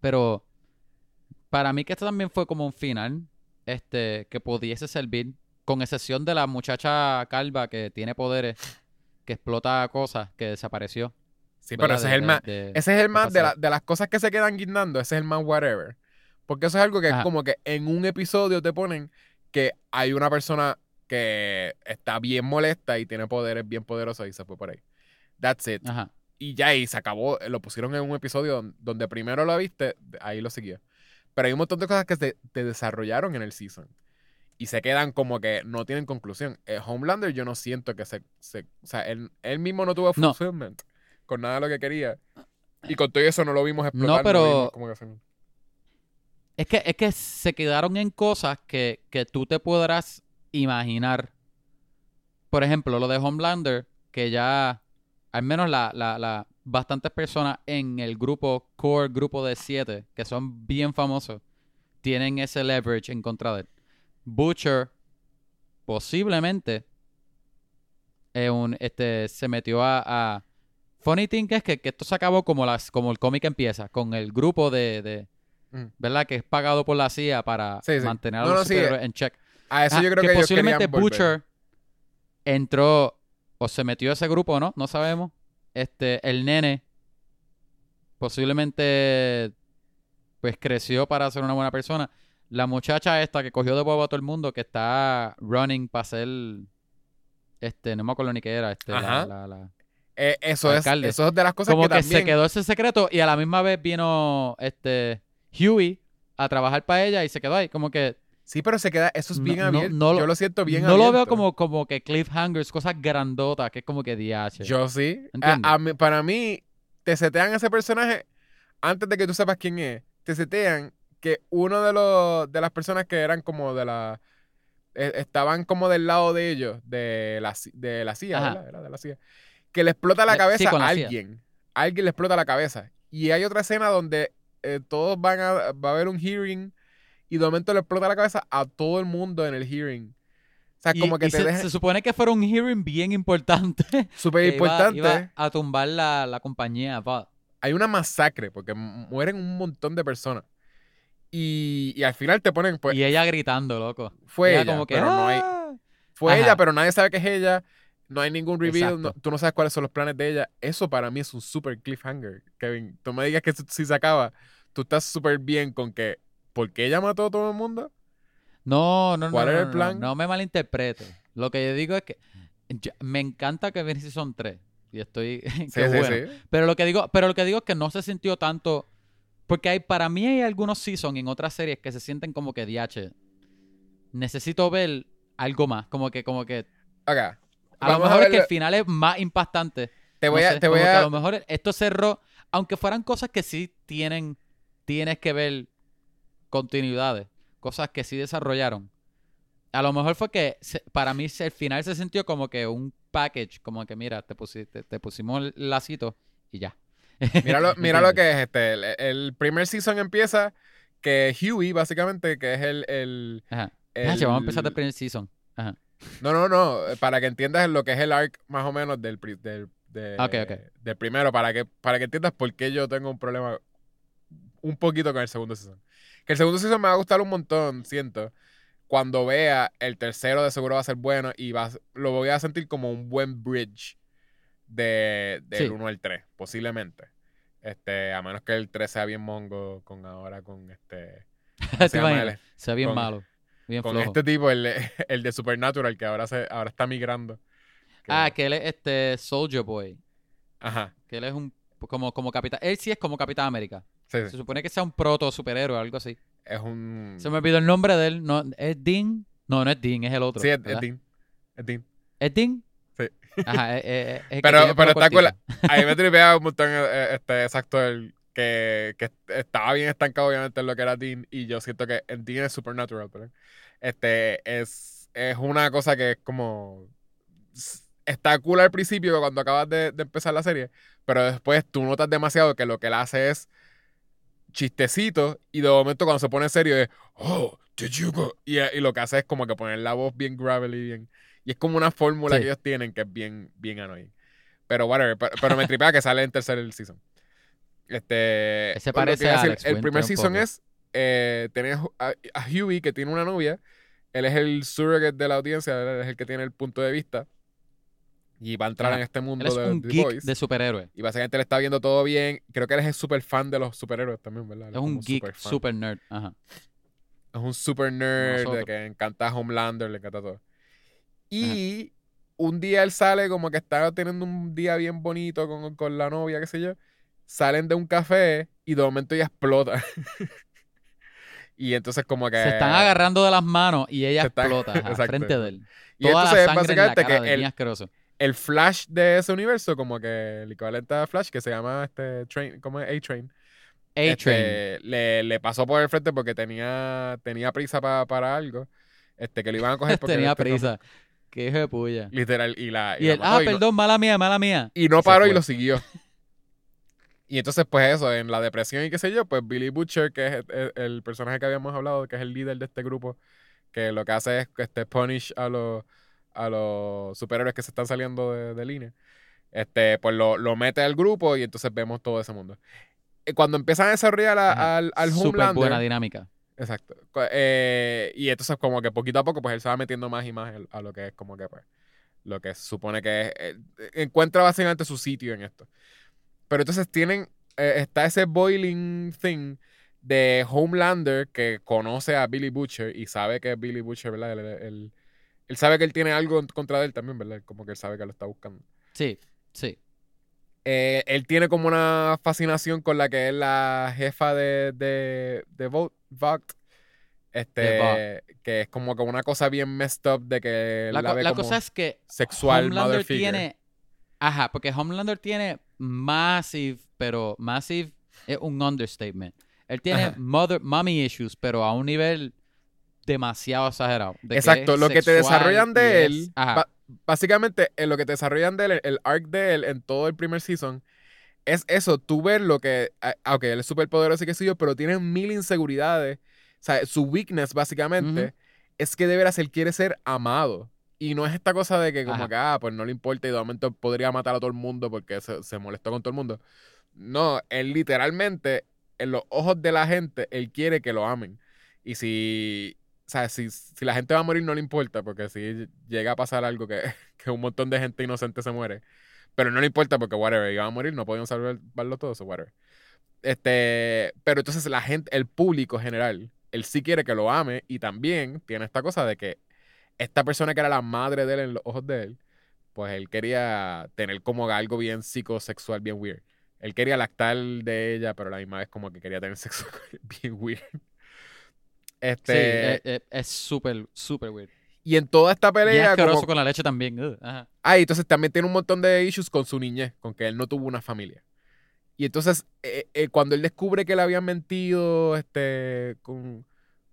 Speaker 1: pero para mí que esto también fue como un final este que pudiese servir con excepción de la muchacha calva que tiene poderes que explota cosas que desapareció
Speaker 2: Sí, pero ese
Speaker 1: De-
Speaker 2: es el más.
Speaker 1: de-
Speaker 2: Ese es el más de, la- de las cosas que se quedan guindando. Ese es el más whatever. Porque eso es algo que es
Speaker 1: Ajá.
Speaker 2: como que en un episodio te ponen que hay una persona que está bien molesta y tiene poderes bien poderosos y se fue por ahí. That's it.
Speaker 1: ajá
Speaker 2: Y ya ahí se acabó. Lo pusieron en un episodio don- donde primero lo viste, ahí lo siguió. Pero hay un montón de cosas que se te desarrollaron en el season. Y se quedan como que no tienen conclusión. Eh, Homelander yo no siento que se... se- o sea, él, él mismo no tuvo
Speaker 1: No.
Speaker 2: fulfillment con nada de lo que quería. Y con todo eso no lo vimos explotar.
Speaker 1: No, pero-
Speaker 2: que
Speaker 1: Es que, es que se quedaron en cosas que, que tú te podrás imaginar. Por ejemplo, lo de Homelander, que ya al menos la, la, la- bastantes personas en el grupo core, grupo de siete, que son bien famosos, tienen ese leverage en contra de él. Butcher, posiblemente, eh, un, este, se metió a, a- Funny thing es que, que esto se acabó como, las, como el cómic empieza, con el grupo de, de-
Speaker 2: Mm.
Speaker 1: ¿verdad? Que es pagado por la CIA para
Speaker 2: Sí, sí.
Speaker 1: mantener a los
Speaker 2: no, sí,
Speaker 1: en check.
Speaker 2: A eso
Speaker 1: Ajá,
Speaker 2: yo creo que,
Speaker 1: que
Speaker 2: ellos
Speaker 1: posiblemente
Speaker 2: volver.
Speaker 1: Butcher entró o se metió a ese grupo, ¿no? No sabemos. este, el nene posiblemente pues creció para ser una buena persona. La muchacha esta que cogió de bobo a todo el mundo, que está running para ser, este, no me acuerdo ni qué era, este, la,
Speaker 2: Ajá.
Speaker 1: la- la-
Speaker 2: Eh, eso, es, eso es de las cosas
Speaker 1: como
Speaker 2: que,
Speaker 1: que,
Speaker 2: también...
Speaker 1: se quedó ese secreto y a la misma vez vino, este, Huey a trabajar para ella y se quedó ahí, como que
Speaker 2: Sí, pero se queda... Eso es bien
Speaker 1: no-
Speaker 2: abierto.
Speaker 1: no
Speaker 2: Yo lo siento bien
Speaker 1: no lo veo
Speaker 2: abierto.
Speaker 1: como, como que cliffhangers, cosas grandotas, que es como que DH.
Speaker 2: Yo sí. A- a mí- para mí, te setean ese personaje antes de que tú sepas quién es. Te setean que uno de los de las personas que eran como de la eh, estaban como del lado de ellos, de la, de la CIA. ¿verdad? Era de la CIA. Que le explota la
Speaker 1: Eh, sí,
Speaker 2: cabeza
Speaker 1: con
Speaker 2: a
Speaker 1: la CIA.
Speaker 2: alguien. A alguien le explota la cabeza. Y hay otra escena donde eh, todos van a, va a haber un hearing y de momento le explota la cabeza a todo el mundo en el hearing. O sea,
Speaker 1: Y-
Speaker 2: como que te
Speaker 1: se,
Speaker 2: deja
Speaker 1: se supone que fuera un hearing bien importante.
Speaker 2: súper
Speaker 1: iba-
Speaker 2: importante.
Speaker 1: Iba, a tumbar la, la compañía. va.
Speaker 2: hay una masacre porque mu- mueren un montón de personas. Y, y al final te ponen, pues,
Speaker 1: y ella gritando, loco.
Speaker 2: fue
Speaker 1: Ella
Speaker 2: ella,
Speaker 1: como que,
Speaker 2: pero no hay,
Speaker 1: "Ah".
Speaker 2: fue
Speaker 1: Ajá.
Speaker 2: ella, pero nadie sabe que es ella. No hay ningún reveal, no- tú no sabes cuáles son los planes de ella. Eso para mí es un super cliffhanger, Kevin. Tú me digas que si- si se acaba, tú estás súper bien con que, ¿por qué ella mató a todo el mundo?
Speaker 1: No, no, no.
Speaker 2: ¿Cuál
Speaker 1: no,
Speaker 2: era
Speaker 1: no,
Speaker 2: el plan?
Speaker 1: No, me malinterprete. Lo que yo digo es que yo- me encanta que viene Season 3. Y estoy.
Speaker 2: Sí,
Speaker 1: qué
Speaker 2: sí,
Speaker 1: bueno.
Speaker 2: sí.
Speaker 1: Pero lo que digo, pero lo que digo es que no se sintió tanto. Porque hay, para mí hay algunos seasons en otras series que se sienten como que DH. Necesito ver algo más. Como que, como que.
Speaker 2: Acá.
Speaker 1: A lo mejor es que el final es más impactante.
Speaker 2: Te voy
Speaker 1: no
Speaker 2: a,
Speaker 1: sé,
Speaker 2: te voy a,
Speaker 1: a lo mejor esto cerró. Aunque fueran cosas que sí tienen. Tienes que ver continuidades. Cosas que sí desarrollaron. A lo mejor fue que se- para mí el final se sintió como que un package. Como que mira, te, pusi- te, pusimos el lacito y ya.
Speaker 2: Mira lo, mira lo que es este. El, el primer season empieza que Huey, básicamente, que es el. el,
Speaker 1: Ajá.
Speaker 2: el-
Speaker 1: Ah, vamos a empezar del primer season. Ajá.
Speaker 2: No, no, no. Para que entiendas lo que es el arc más o menos del, del, de-
Speaker 1: Ok, ok.
Speaker 2: del primero, para que, para que entiendas por qué yo tengo un problema un poquito con el segundo season. Que el segundo season me va a gustar un montón, siento. Cuando vea el tercero de seguro va a ser bueno y va, lo voy a sentir como un buen bridge de, del
Speaker 1: Sí.
Speaker 2: 1 al 3, posiblemente. Este, a menos que el 3 sea bien mongo con ahora con este ¿cómo
Speaker 1: ¿Te
Speaker 2: se llama
Speaker 1: imaginas?
Speaker 2: él?
Speaker 1: Se ve bien
Speaker 2: Con-
Speaker 1: malo. Bien
Speaker 2: con
Speaker 1: flojo.
Speaker 2: este tipo, el, el de Supernatural, que ahora se, ahora está migrando. Que-
Speaker 1: Ah, que él es este Soldier Boy.
Speaker 2: Ajá.
Speaker 1: Que él es un. Como, como capitán. Él sí es como Capitán América.
Speaker 2: Sí,
Speaker 1: Se supone que sea un proto superhéroe o algo así.
Speaker 2: Es un.
Speaker 1: Se me olvidó el nombre de él. No, ¿Es Dean? No, no es Dean, es el otro.
Speaker 2: Sí, es, es. Dean. Es Dean.
Speaker 1: ¿Es Dean?
Speaker 2: Sí.
Speaker 1: Ajá, es, es- es el que
Speaker 2: Pero, pero está cool.
Speaker 1: cortito.
Speaker 2: A mí me tripea un montón eh, este, exacto el que, que estaba bien estancado obviamente en lo que era Dean y yo siento que el Dean es Supernatural, pero este es, es una cosa que es como está cool al principio cuando acabas de, de empezar la serie, pero después tú notas demasiado que lo que él hace es chistecito y de momento cuando se pone serio es oh, did you go? Y, y lo que hace es como que poner la voz bien gravelly, bien y es como una fórmula
Speaker 1: Sí.
Speaker 2: que ellos tienen que es bien, bien annoying. Pero whatever, pero, pero me tripea que sale en tercer season. Este.
Speaker 1: Ese parece
Speaker 2: a decir,
Speaker 1: Alex
Speaker 2: El primer season
Speaker 1: poco.
Speaker 2: es. Eh, tenés a, a Huey que tiene una novia. Él es el surrogate de la audiencia, él es el que tiene el punto de vista. Y va a entrar
Speaker 1: Ajá.
Speaker 2: en este mundo
Speaker 1: Él es
Speaker 2: de
Speaker 1: un
Speaker 2: The
Speaker 1: geek
Speaker 2: Boys.
Speaker 1: de superhéroe.
Speaker 2: Y básicamente le está viendo todo bien. Creo que él es súper fan de los superhéroes también, ¿verdad? Él
Speaker 1: Es un geek
Speaker 2: super
Speaker 1: super nerd. Ajá.
Speaker 2: Es un super nerd de que encanta Homelander, le encanta todo. Y un día él sale como que está teniendo un día bien bonito con, con la novia, qué sé yo. Salen de un café y de momento ella explota. y entonces como que...
Speaker 1: Se están agarrando de las manos y ella explota ajá, frente de él.
Speaker 2: Y
Speaker 1: Toda la
Speaker 2: entonces
Speaker 1: sangre en la
Speaker 2: básicamente
Speaker 1: cara
Speaker 2: que
Speaker 1: de asqueroso.
Speaker 2: El Flash de ese universo, como que el equivalente a Flash, que se llama este Train, ¿cómo es? A-Train.
Speaker 1: A-Train.
Speaker 2: este, le, le pasó por el frente porque tenía, tenía prisa pa- para algo. Este, que lo iban a coger porque
Speaker 1: Tenía
Speaker 2: este, no-
Speaker 1: prisa. Qué hijo de puya.
Speaker 2: literal, y la.
Speaker 1: Y
Speaker 2: la mató
Speaker 1: ah,
Speaker 2: y no-
Speaker 1: perdón, mala mía, mala mía.
Speaker 2: Y no paró y lo siguió. Y entonces, pues eso, en la depresión y qué sé yo, pues Billy Butcher, que es el, el personaje que habíamos hablado, que es el líder de este grupo, que lo que hace es este, punish a los, a los superhéroes que se están saliendo de, de línea, este, pues lo, lo mete al grupo y entonces vemos todo ese mundo. Y cuando empiezan a desarrollar a- al, al
Speaker 1: Súper
Speaker 2: Homelander,
Speaker 1: buena dinámica.
Speaker 2: Exacto. Eh, y entonces como que poquito a poco pues él se va metiendo más y más a lo que es como que pues Lo que se supone que es, eh, encuentra básicamente su sitio en esto. Pero entonces tienen, eh, está ese boiling thing de Homelander que conoce a Billy Butcher y sabe que es Billy Butcher, ¿verdad? Él- él sabe que él tiene algo en contra de él también, ¿verdad? Como que él sabe que lo está buscando.
Speaker 1: Sí, sí.
Speaker 2: Eh, él tiene como una fascinación con la que es la jefa de, de, de Vo- Vogt. Este, que es como que una cosa bien messed up de que
Speaker 1: La,
Speaker 2: la, ve
Speaker 1: la
Speaker 2: como
Speaker 1: cosa es que
Speaker 2: sexual mother
Speaker 1: Homelander
Speaker 2: figure.
Speaker 1: tiene. Ajá, porque Homelander tiene massive, pero massive es un understatement. Él tiene
Speaker 2: Ajá.
Speaker 1: mother, mommy issues, pero a un nivel demasiado exagerado. de
Speaker 2: Exacto, lo que te desarrollan de él, básicamente en lo que te desarrollan de él, el, arc de él en todo el primer season, es eso, tú ver lo que, ah, ok, él es súper poderoso y qué sé yo, pero tiene mil inseguridades. O sea, su weakness básicamente es que de veras él quiere ser amado. Y no es esta cosa de que como que, ah, pues no le importa y de momento podría matar a todo el mundo porque se, se molestó con todo el mundo. No, él literalmente, en los ojos de la gente, él quiere que lo amen. Y si, o sea, si, si la gente va a morir no le importa, porque si llega a pasar algo que, que un montón de gente inocente se muere. Pero no le importa porque, whatever, iban a morir, no podían salvarlo todo, so whatever. Este, pero entonces la gente, el público general, él sí quiere que lo ame y también tiene esta cosa de que esta persona que era la madre de él en los ojos de él, pues él quería tener como algo bien psicosexual, bien weird. Él quería lactar de ella, pero la misma vez como que quería tener sexo bien weird.
Speaker 1: Sí,
Speaker 2: Este,
Speaker 1: es- es- es súper, súper weird.
Speaker 2: y en toda esta
Speaker 1: Y es
Speaker 2: pelea,
Speaker 1: asqueroso
Speaker 2: como,
Speaker 1: con la leche también. ajá.
Speaker 2: Ah, y entonces también tiene un montón de issues con su niñez, con que él no tuvo una familia. Y entonces, eh, eh, cuando él descubre que le habían mentido este, con,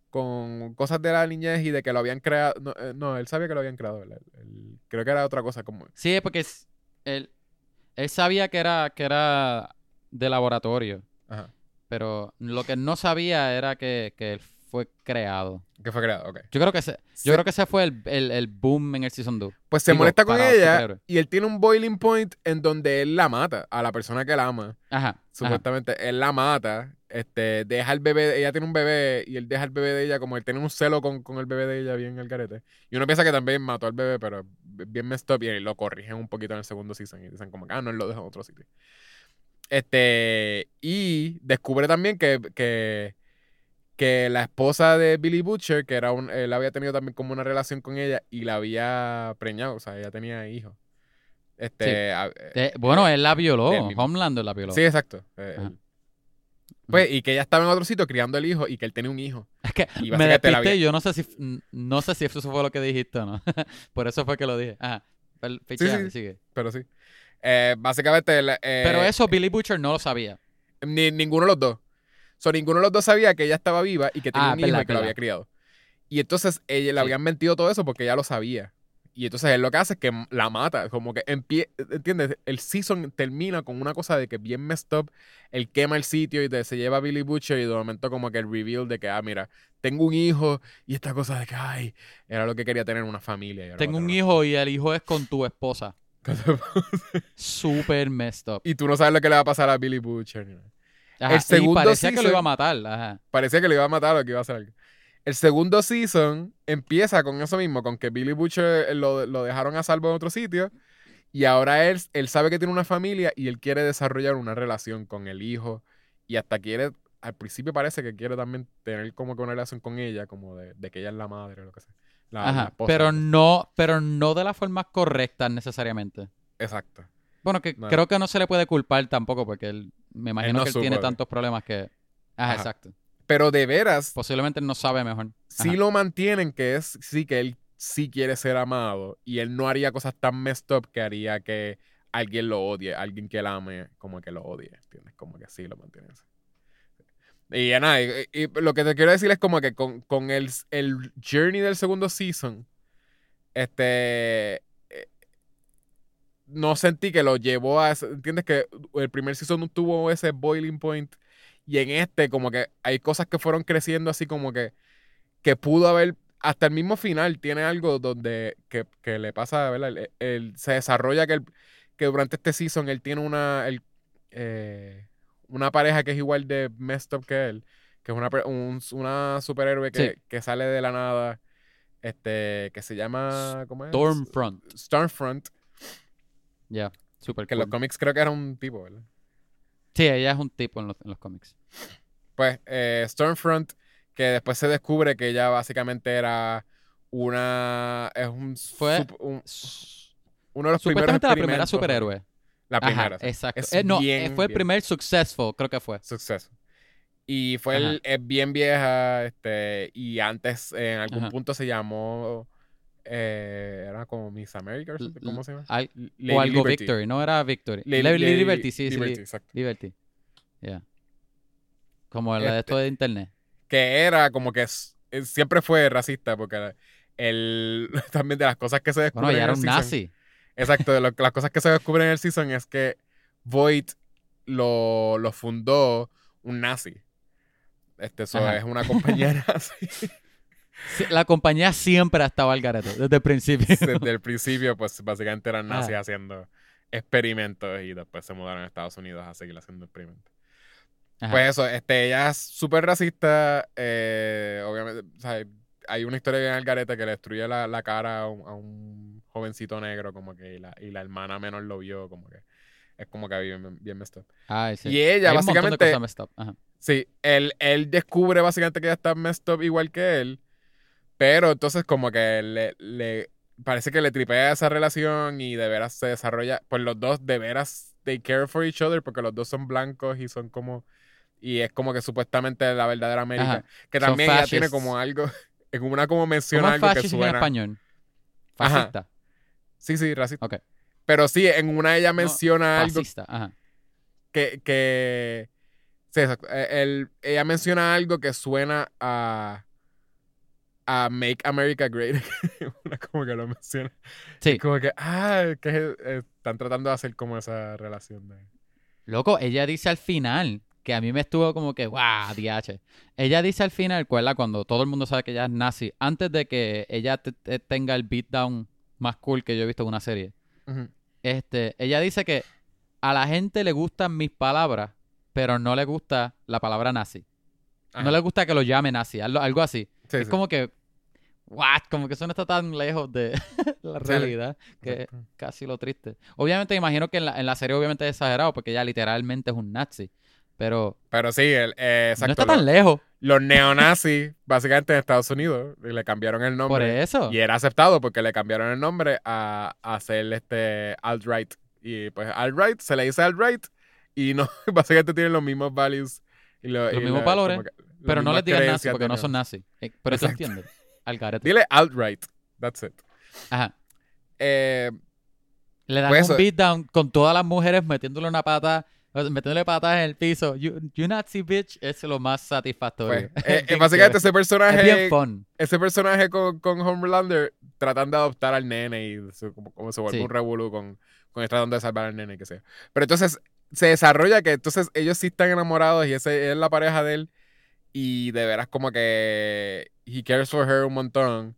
Speaker 2: con cosas de la niñez y de que lo habían creado. No, eh, no, él sabía que lo habían creado. creo que era otra cosa como.
Speaker 1: Sí, es porque es- él, él sabía que era, que era de laboratorio,
Speaker 2: Ajá.
Speaker 1: pero lo que no sabía era que, que él fue creado.
Speaker 2: Que fue creado, ok.
Speaker 1: Yo creo que ese, yo
Speaker 2: Se-
Speaker 1: creo que ese fue el, el, el boom en el Season 2.
Speaker 2: Pues se
Speaker 1: digo,
Speaker 2: molesta con ella y él tiene un boiling point en donde él la mata a la persona que la ama.
Speaker 1: Ajá. ajá.
Speaker 2: Supuestamente, él la mata, este, deja el bebé, ella tiene un bebé y él deja el bebé de ella, como él tiene un celo con, con el bebé de ella bien el garete. Y uno piensa que también mató al bebé, pero bien messed up y lo corrigen un poquito en el segundo season y dicen como ah, no, él lo dejó en otro sitio. Este, y descubre también que, que, que la esposa de Billy Butcher, que era un, él había tenido también como una relación con ella y la había preñado, o sea, ella tenía hijos. Este,
Speaker 1: Sí.
Speaker 2: a-
Speaker 1: Eh, bueno, él la violó.
Speaker 2: Él mismo.
Speaker 1: Homelander la violó.
Speaker 2: Sí, exacto. Eh, él. Pues, y que ella estaba en otro sitio criando el hijo y que él tenía un hijo.
Speaker 1: Es que
Speaker 2: Y
Speaker 1: me
Speaker 2: la
Speaker 1: y yo no sé si no sé si eso fue lo que dijiste o no. Por eso fue que lo dije. Ajá. Pichea,
Speaker 2: sí.
Speaker 1: sigue.
Speaker 2: Pero sí. Eh, básicamente. el, eh,
Speaker 1: Pero eso Billy Butcher no lo sabía.
Speaker 2: Ni, ninguno de los dos. So, ninguno de los dos sabía que ella estaba viva y que tenía
Speaker 1: Ah,
Speaker 2: un hijo y que lo
Speaker 1: verdad.
Speaker 2: había criado. Y entonces ella le
Speaker 1: Sí.
Speaker 2: habían mentido todo eso porque ella lo sabía. Y entonces él lo que hace es que la mata. Como que empie ¿entiendes? El season termina con una cosa de que bien messed up. Él quema el sitio y te- se lleva a Billy Butcher y de momento como que el reveal de que, ah, mira, tengo un hijo y esta cosa de que, ay, era lo que quería tener una familia.
Speaker 1: Tengo un hijo y el hijo es con tu esposa. Super messed up.
Speaker 2: y tú no sabes lo que le va a pasar a Billy Butcher.
Speaker 1: Ajá,
Speaker 2: el segundo
Speaker 1: y parecía que lo iba a matar. Ajá.
Speaker 2: parecía que le iba a matar o que iba a hacer algo. El segundo season empieza con eso mismo, con que Billy Butcher eh, lo, lo dejaron a salvo en otro sitio. Y ahora él, él sabe que tiene una familia y él quiere desarrollar una relación con el hijo. Y hasta quiere, al principio parece que quiere también tener como que una relación con ella, como de, de que ella es la madre o lo que sea. La, la
Speaker 1: Ajá.
Speaker 2: esposa,
Speaker 1: Pero
Speaker 2: lo
Speaker 1: no, pero no de la forma correcta necesariamente.
Speaker 2: Exacto.
Speaker 1: Bueno, que
Speaker 2: No.
Speaker 1: creo que no se le puede culpar tampoco porque él, me imagino
Speaker 2: no
Speaker 1: que él
Speaker 2: supo
Speaker 1: tiene tantos problemas que... Ajá,
Speaker 2: Ajá.
Speaker 1: exacto.
Speaker 2: Pero de veras,
Speaker 1: Posiblemente él no sabe mejor.
Speaker 2: sí
Speaker 1: Ajá.
Speaker 2: lo mantienen que es, sí que él sí quiere ser amado y él no haría cosas tan messed up que haría que alguien lo odie, alguien que él ame, como que lo odie, ¿entiendes? Como que sí lo mantienen así. Y ya nada, y, y lo que te quiero decir es como que con, con el, el journey del segundo season, este, no sentí que lo llevó a, ¿entiendes? Que el primer season no tuvo ese boiling point y en este como que hay cosas que fueron creciendo así como que que pudo haber hasta el mismo final tiene algo donde que, que le pasa, ¿verdad? El- el- se desarrolla que, el- que durante este season él tiene una el- eh, una pareja que es igual de messed up que él, que es una, un- una superhéroe que,
Speaker 1: Sí.
Speaker 2: que sale de la nada Este, que se llama. ¿Cómo es?
Speaker 1: Stormfront.
Speaker 2: Stormfront.
Speaker 1: Ya, super
Speaker 2: Que en
Speaker 1: cool.
Speaker 2: los cómics creo que era un tipo, ¿verdad?
Speaker 1: Sí, ella es un tipo en los, en los cómics.
Speaker 2: Pues eh, Stormfront, que después se descubre que ella básicamente era una. Es un.
Speaker 1: Fue-
Speaker 2: sup- un- uno de los primeros.
Speaker 1: La primera superhéroe.
Speaker 2: La primera.
Speaker 1: exacto.
Speaker 2: Es
Speaker 1: Eh, no,
Speaker 2: bien,
Speaker 1: eh, fue el primer successful, creo que fue.
Speaker 2: Suceso. Y fue el, es bien vieja, este, y antes en algún
Speaker 1: Ajá.
Speaker 2: punto se llamó. Eh, era como Miss America, ¿cómo se llama?
Speaker 1: Al- o algo
Speaker 2: Liberty.
Speaker 1: Victory, no era Victory.
Speaker 2: Lady
Speaker 1: Liberty, sí, sí,
Speaker 2: Liberty,
Speaker 1: Li-
Speaker 2: exacto.
Speaker 1: Liberty. Ya. Como la de
Speaker 2: Este-
Speaker 1: esto de internet.
Speaker 2: que era como que eh, siempre fue racista porque el también de las cosas que se descubren
Speaker 1: Bueno,
Speaker 2: en
Speaker 1: era
Speaker 2: el
Speaker 1: un
Speaker 2: season-
Speaker 1: nazi.
Speaker 2: exacto de lo- las cosas que se descubren en el season es que Voight lo, lo fundó un nazi este eso es una compañía nazi
Speaker 1: Sí, La compañía siempre ha estado al garete, desde el principio.
Speaker 2: desde el principio pues básicamente eran nazis
Speaker 1: Ajá.
Speaker 2: haciendo experimentos y después se mudaron a Estados Unidos a seguir haciendo experimentos
Speaker 1: Ajá.
Speaker 2: Pues eso, este, ella es súper racista. eh, obviamente, o sea, hay una historia bien al garete que le destruye la, la cara a un, a un jovencito negro, como que, y la, y la hermana menor lo vio, como que es como que bien, bien messed up.
Speaker 1: Ay, sí.
Speaker 2: Y ella,
Speaker 1: Hay un montón de
Speaker 2: básicamente,
Speaker 1: cosas messed up. Ajá.
Speaker 2: sí, él, él descubre básicamente que ella está messed up igual que él, pero entonces como que le, le parece que le tripea esa relación y de veras se desarrolla, pues los dos de veras they care for each other porque los dos son blancos y son como y es como que supuestamente la verdadera América,
Speaker 1: Ajá.
Speaker 2: que también ella tiene como algo en una como
Speaker 1: ¿Cómo
Speaker 2: menciona
Speaker 1: es
Speaker 2: algo que
Speaker 1: fascista en
Speaker 2: suena
Speaker 1: español?
Speaker 2: Ajá.
Speaker 1: Fascista.
Speaker 2: Sí, sí, racista.
Speaker 1: Ok.
Speaker 2: Pero sí, en una ella menciona algo
Speaker 1: Fascista. Ajá.
Speaker 2: que, que sí, exacto. Eh, el- ella menciona algo que suena a a Make America Great. Una como que lo menciona.
Speaker 1: Sí.
Speaker 2: Como que, ah, que están tratando de hacer como esa relación de...
Speaker 1: Loco, ella dice al final, que a mí me estuvo como que, guau, DH. Ella dice al final, ¿cuál Cuando todo el mundo sabe que ella es nazi, antes de que ella te- te- tenga el beatdown más cool que yo he visto en una serie. Este, ella dice que a la gente le gustan mis palabras, pero no le gusta la palabra nazi.
Speaker 2: Ajá.
Speaker 1: No le gusta que lo llame nazi, algo, algo así.
Speaker 2: Sí,
Speaker 1: es
Speaker 2: sí.
Speaker 1: como que, what? Como que eso no está tan lejos de la realidad que es casi lo triste. Obviamente me imagino que en la, en la serie obviamente es exagerado porque ella literalmente es un nazi. Pero
Speaker 2: Pero sí, el, eh, exacto.
Speaker 1: no está tan lejos.
Speaker 2: los neonazis, básicamente en Estados Unidos, le cambiaron el
Speaker 1: Por
Speaker 2: nombre.
Speaker 1: eso.
Speaker 2: Y era aceptado porque le cambiaron el nombre a, a hacer este alt-right. Y pues alt-right se le dice alt-right y no, básicamente tienen los mismos values. Y lo-
Speaker 1: Los
Speaker 2: y
Speaker 1: mismos
Speaker 2: la-
Speaker 1: valores,
Speaker 2: que-
Speaker 1: Pero no les digas nazi
Speaker 2: creencias
Speaker 1: porque no son
Speaker 2: neo-
Speaker 1: nazi. Eh, Pero tú entiendes. Al garete.
Speaker 2: Dile alt-right. That's it.
Speaker 1: Ajá.
Speaker 2: Eh,
Speaker 1: Le dan
Speaker 2: Pues
Speaker 1: un beatdown con todas las mujeres metiéndole una pata, metiéndole patas en el piso. You, you Nazi bitch es lo más satisfactorio.
Speaker 2: pues, eh, eh, básicamente ese personaje,
Speaker 1: es bien fun.
Speaker 2: ese personaje con, con Homelander tratan de adoptar al nene y como, como se vuelve
Speaker 1: Sí.
Speaker 2: un revolú con, con tratando de salvar al nene, que sea. Pero entonces se desarrolla que entonces ellos sí están enamorados y ese es la pareja de él y de veras como que he cares for her un montón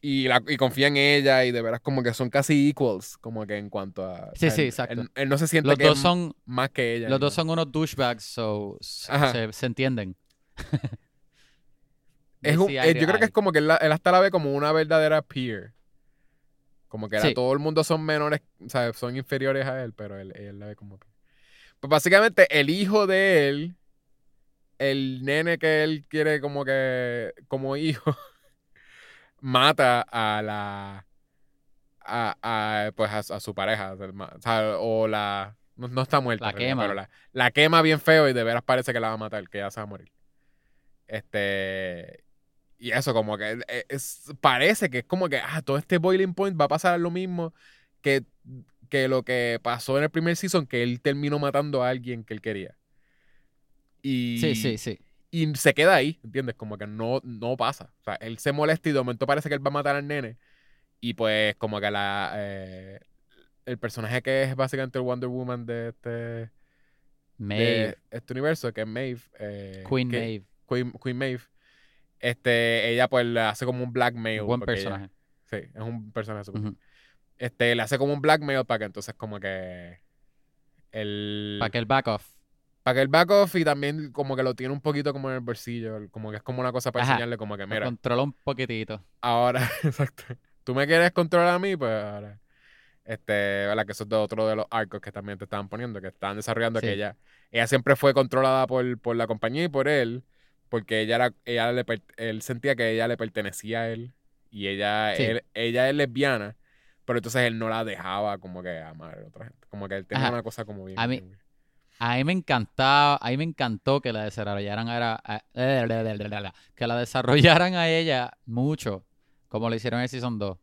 Speaker 2: y, la, y confía en ella y de veras como que son casi equals como que en cuanto a
Speaker 1: Sí, sí,
Speaker 2: él-
Speaker 1: exacto.
Speaker 2: él, él no se siente
Speaker 1: Los
Speaker 2: que
Speaker 1: dos
Speaker 2: es
Speaker 1: son,
Speaker 2: más que ella
Speaker 1: los dos son unos douchebags, so se, se entienden.
Speaker 2: Es un- eh, yo creo que es como que él, hasta la ve como una verdadera peer. Como que
Speaker 1: Sí.
Speaker 2: todo el mundo son menores, o sea, son inferiores a él, pero él, él la ve como. Pues básicamente el hijo de él, el nene que él quiere como que, como hijo, mata a la, a, a, pues a, a su pareja, o la, no, no está muerta,
Speaker 1: La quema.
Speaker 2: pero la, la quema bien feo y de veras parece que la va a matar, que ya se va a morir. Este. Y eso, como que eh, es, parece que es como que, ah, todo este boiling point va a pasar lo mismo que, que lo que pasó en el primer season, que él terminó matando a alguien que él quería. Y,
Speaker 1: Sí, sí, sí.
Speaker 2: y se queda ahí, ¿entiendes? Como que no, no pasa. O sea, él se molesta y de momento parece que él va a matar al nene. Y pues, como que la. eh, el personaje que es básicamente el Wonder Woman de este,
Speaker 1: Maeve,
Speaker 2: de este universo, que es Maeve. eh,
Speaker 1: Queen
Speaker 2: que-
Speaker 1: Maeve,
Speaker 2: Queen, Queen Maeve. Este, ella pues le hace como un blackmail.
Speaker 1: buen
Speaker 2: porque ella-
Speaker 1: personaje.
Speaker 2: sí, es un personaje súper
Speaker 1: Ujú.
Speaker 2: Este, le hace como un blackmail para que entonces como que. El.
Speaker 1: Para que el back off.
Speaker 2: Para que el back off y también como que lo tiene un poquito como en el bolsillo, como que es como una cosa para
Speaker 1: Ajá.
Speaker 2: enseñarle como que
Speaker 1: Lo
Speaker 2: mira,
Speaker 1: controla un poquitito.
Speaker 2: ahora, exacto. Tú me quieres controlar a mí, pues ahora. Este, ¿verdad? Que eso es de otro de los arcos que también te estaban poniendo, que estaban desarrollando
Speaker 1: Sí.
Speaker 2: que ella, ella siempre fue controlada por, por la compañía y por él, porque ella era, ella le, él sentía que ella le pertenecía a él y ella,
Speaker 1: Sí.
Speaker 2: él- ella es lesbiana, pero entonces él no la dejaba como que amar a otra gente. Como que él tenía
Speaker 1: Ajá.
Speaker 2: una cosa como bien.
Speaker 1: A mí-
Speaker 2: bien.
Speaker 1: A mí me encantaba, a mí me encantó que la desarrollaran a, a- que la desarrollaran a ella mucho, como lo hicieron en el season 2.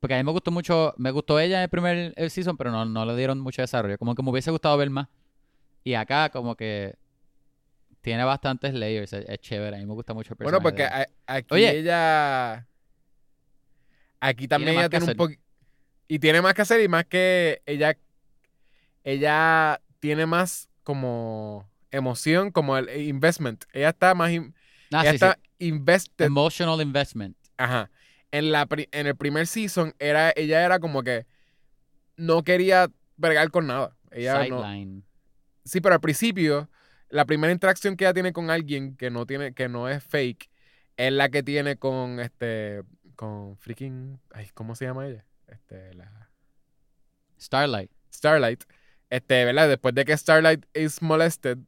Speaker 1: Porque a mí me gustó mucho, me gustó ella en el primer el season, pero no, no le dieron mucho desarrollo. Como que me hubiese gustado ver más. Y acá como que tiene bastantes layers, es, es chévere. A mí me gusta mucho el
Speaker 2: Bueno,
Speaker 1: personaje
Speaker 2: porque
Speaker 1: ella.
Speaker 2: a- aquí
Speaker 1: Oye.
Speaker 2: ella. Aquí también
Speaker 1: más
Speaker 2: ella tiene un poquito. Y tiene más que hacer y más que ella. Ella tiene más como emoción, como el investment. Ella está más. in-
Speaker 1: Ah,
Speaker 2: ella
Speaker 1: sí, sí.
Speaker 2: está invested.
Speaker 1: Emotional investment.
Speaker 2: Ajá. En, la, en el primer season, era, ella era como que no quería bregar con nada. Ella no,
Speaker 1: Sideline.
Speaker 2: Sí, pero al principio, la primera interacción que ella tiene con alguien que no tiene, que no es fake, es la que tiene con este, con freaking, ay, ¿cómo se llama ella? Este, la
Speaker 1: Starlight.
Speaker 2: Starlight. Este, ¿verdad? Después de que Starlight is molested,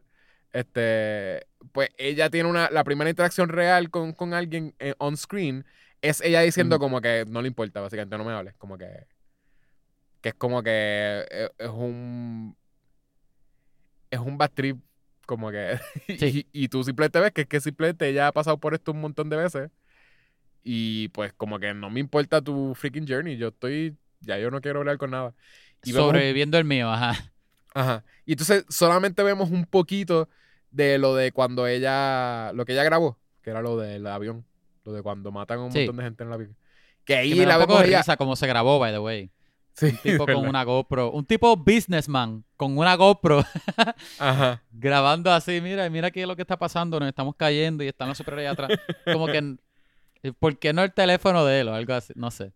Speaker 2: este, pues ella tiene una, la primera interacción real con, con alguien eh, on screen es ella diciendo
Speaker 1: Ujú.
Speaker 2: como que no le importa, básicamente, no me hables, como que, que es como que eh, es un, es un bad trip, como que,
Speaker 1: Sí.
Speaker 2: y, y tú simplemente ves que es que simplemente ella ha pasado por esto un montón de veces y pues como que no me importa tu freaking journey, yo estoy, ya yo no quiero hablar con nada. Y vemos
Speaker 1: Sobreviviendo el mío, ajá.
Speaker 2: Ajá. Y entonces solamente vemos un poquito de lo de cuando ella, lo que ella grabó, que era lo del avión, lo de cuando matan a un
Speaker 1: Sí.
Speaker 2: montón de gente en el avión. Que ahí
Speaker 1: Que me
Speaker 2: la vemos ella.
Speaker 1: risa cómo se grabó, by the way.
Speaker 2: Sí,
Speaker 1: Un tipo con una GoPro. Un tipo businessman con una GoPro
Speaker 2: Ajá.
Speaker 1: grabando así. Mira, mira qué es lo que está pasando. Nos estamos cayendo y están los superhéroes atrás. Como que, ¿por qué no el teléfono de él o algo así? No sé.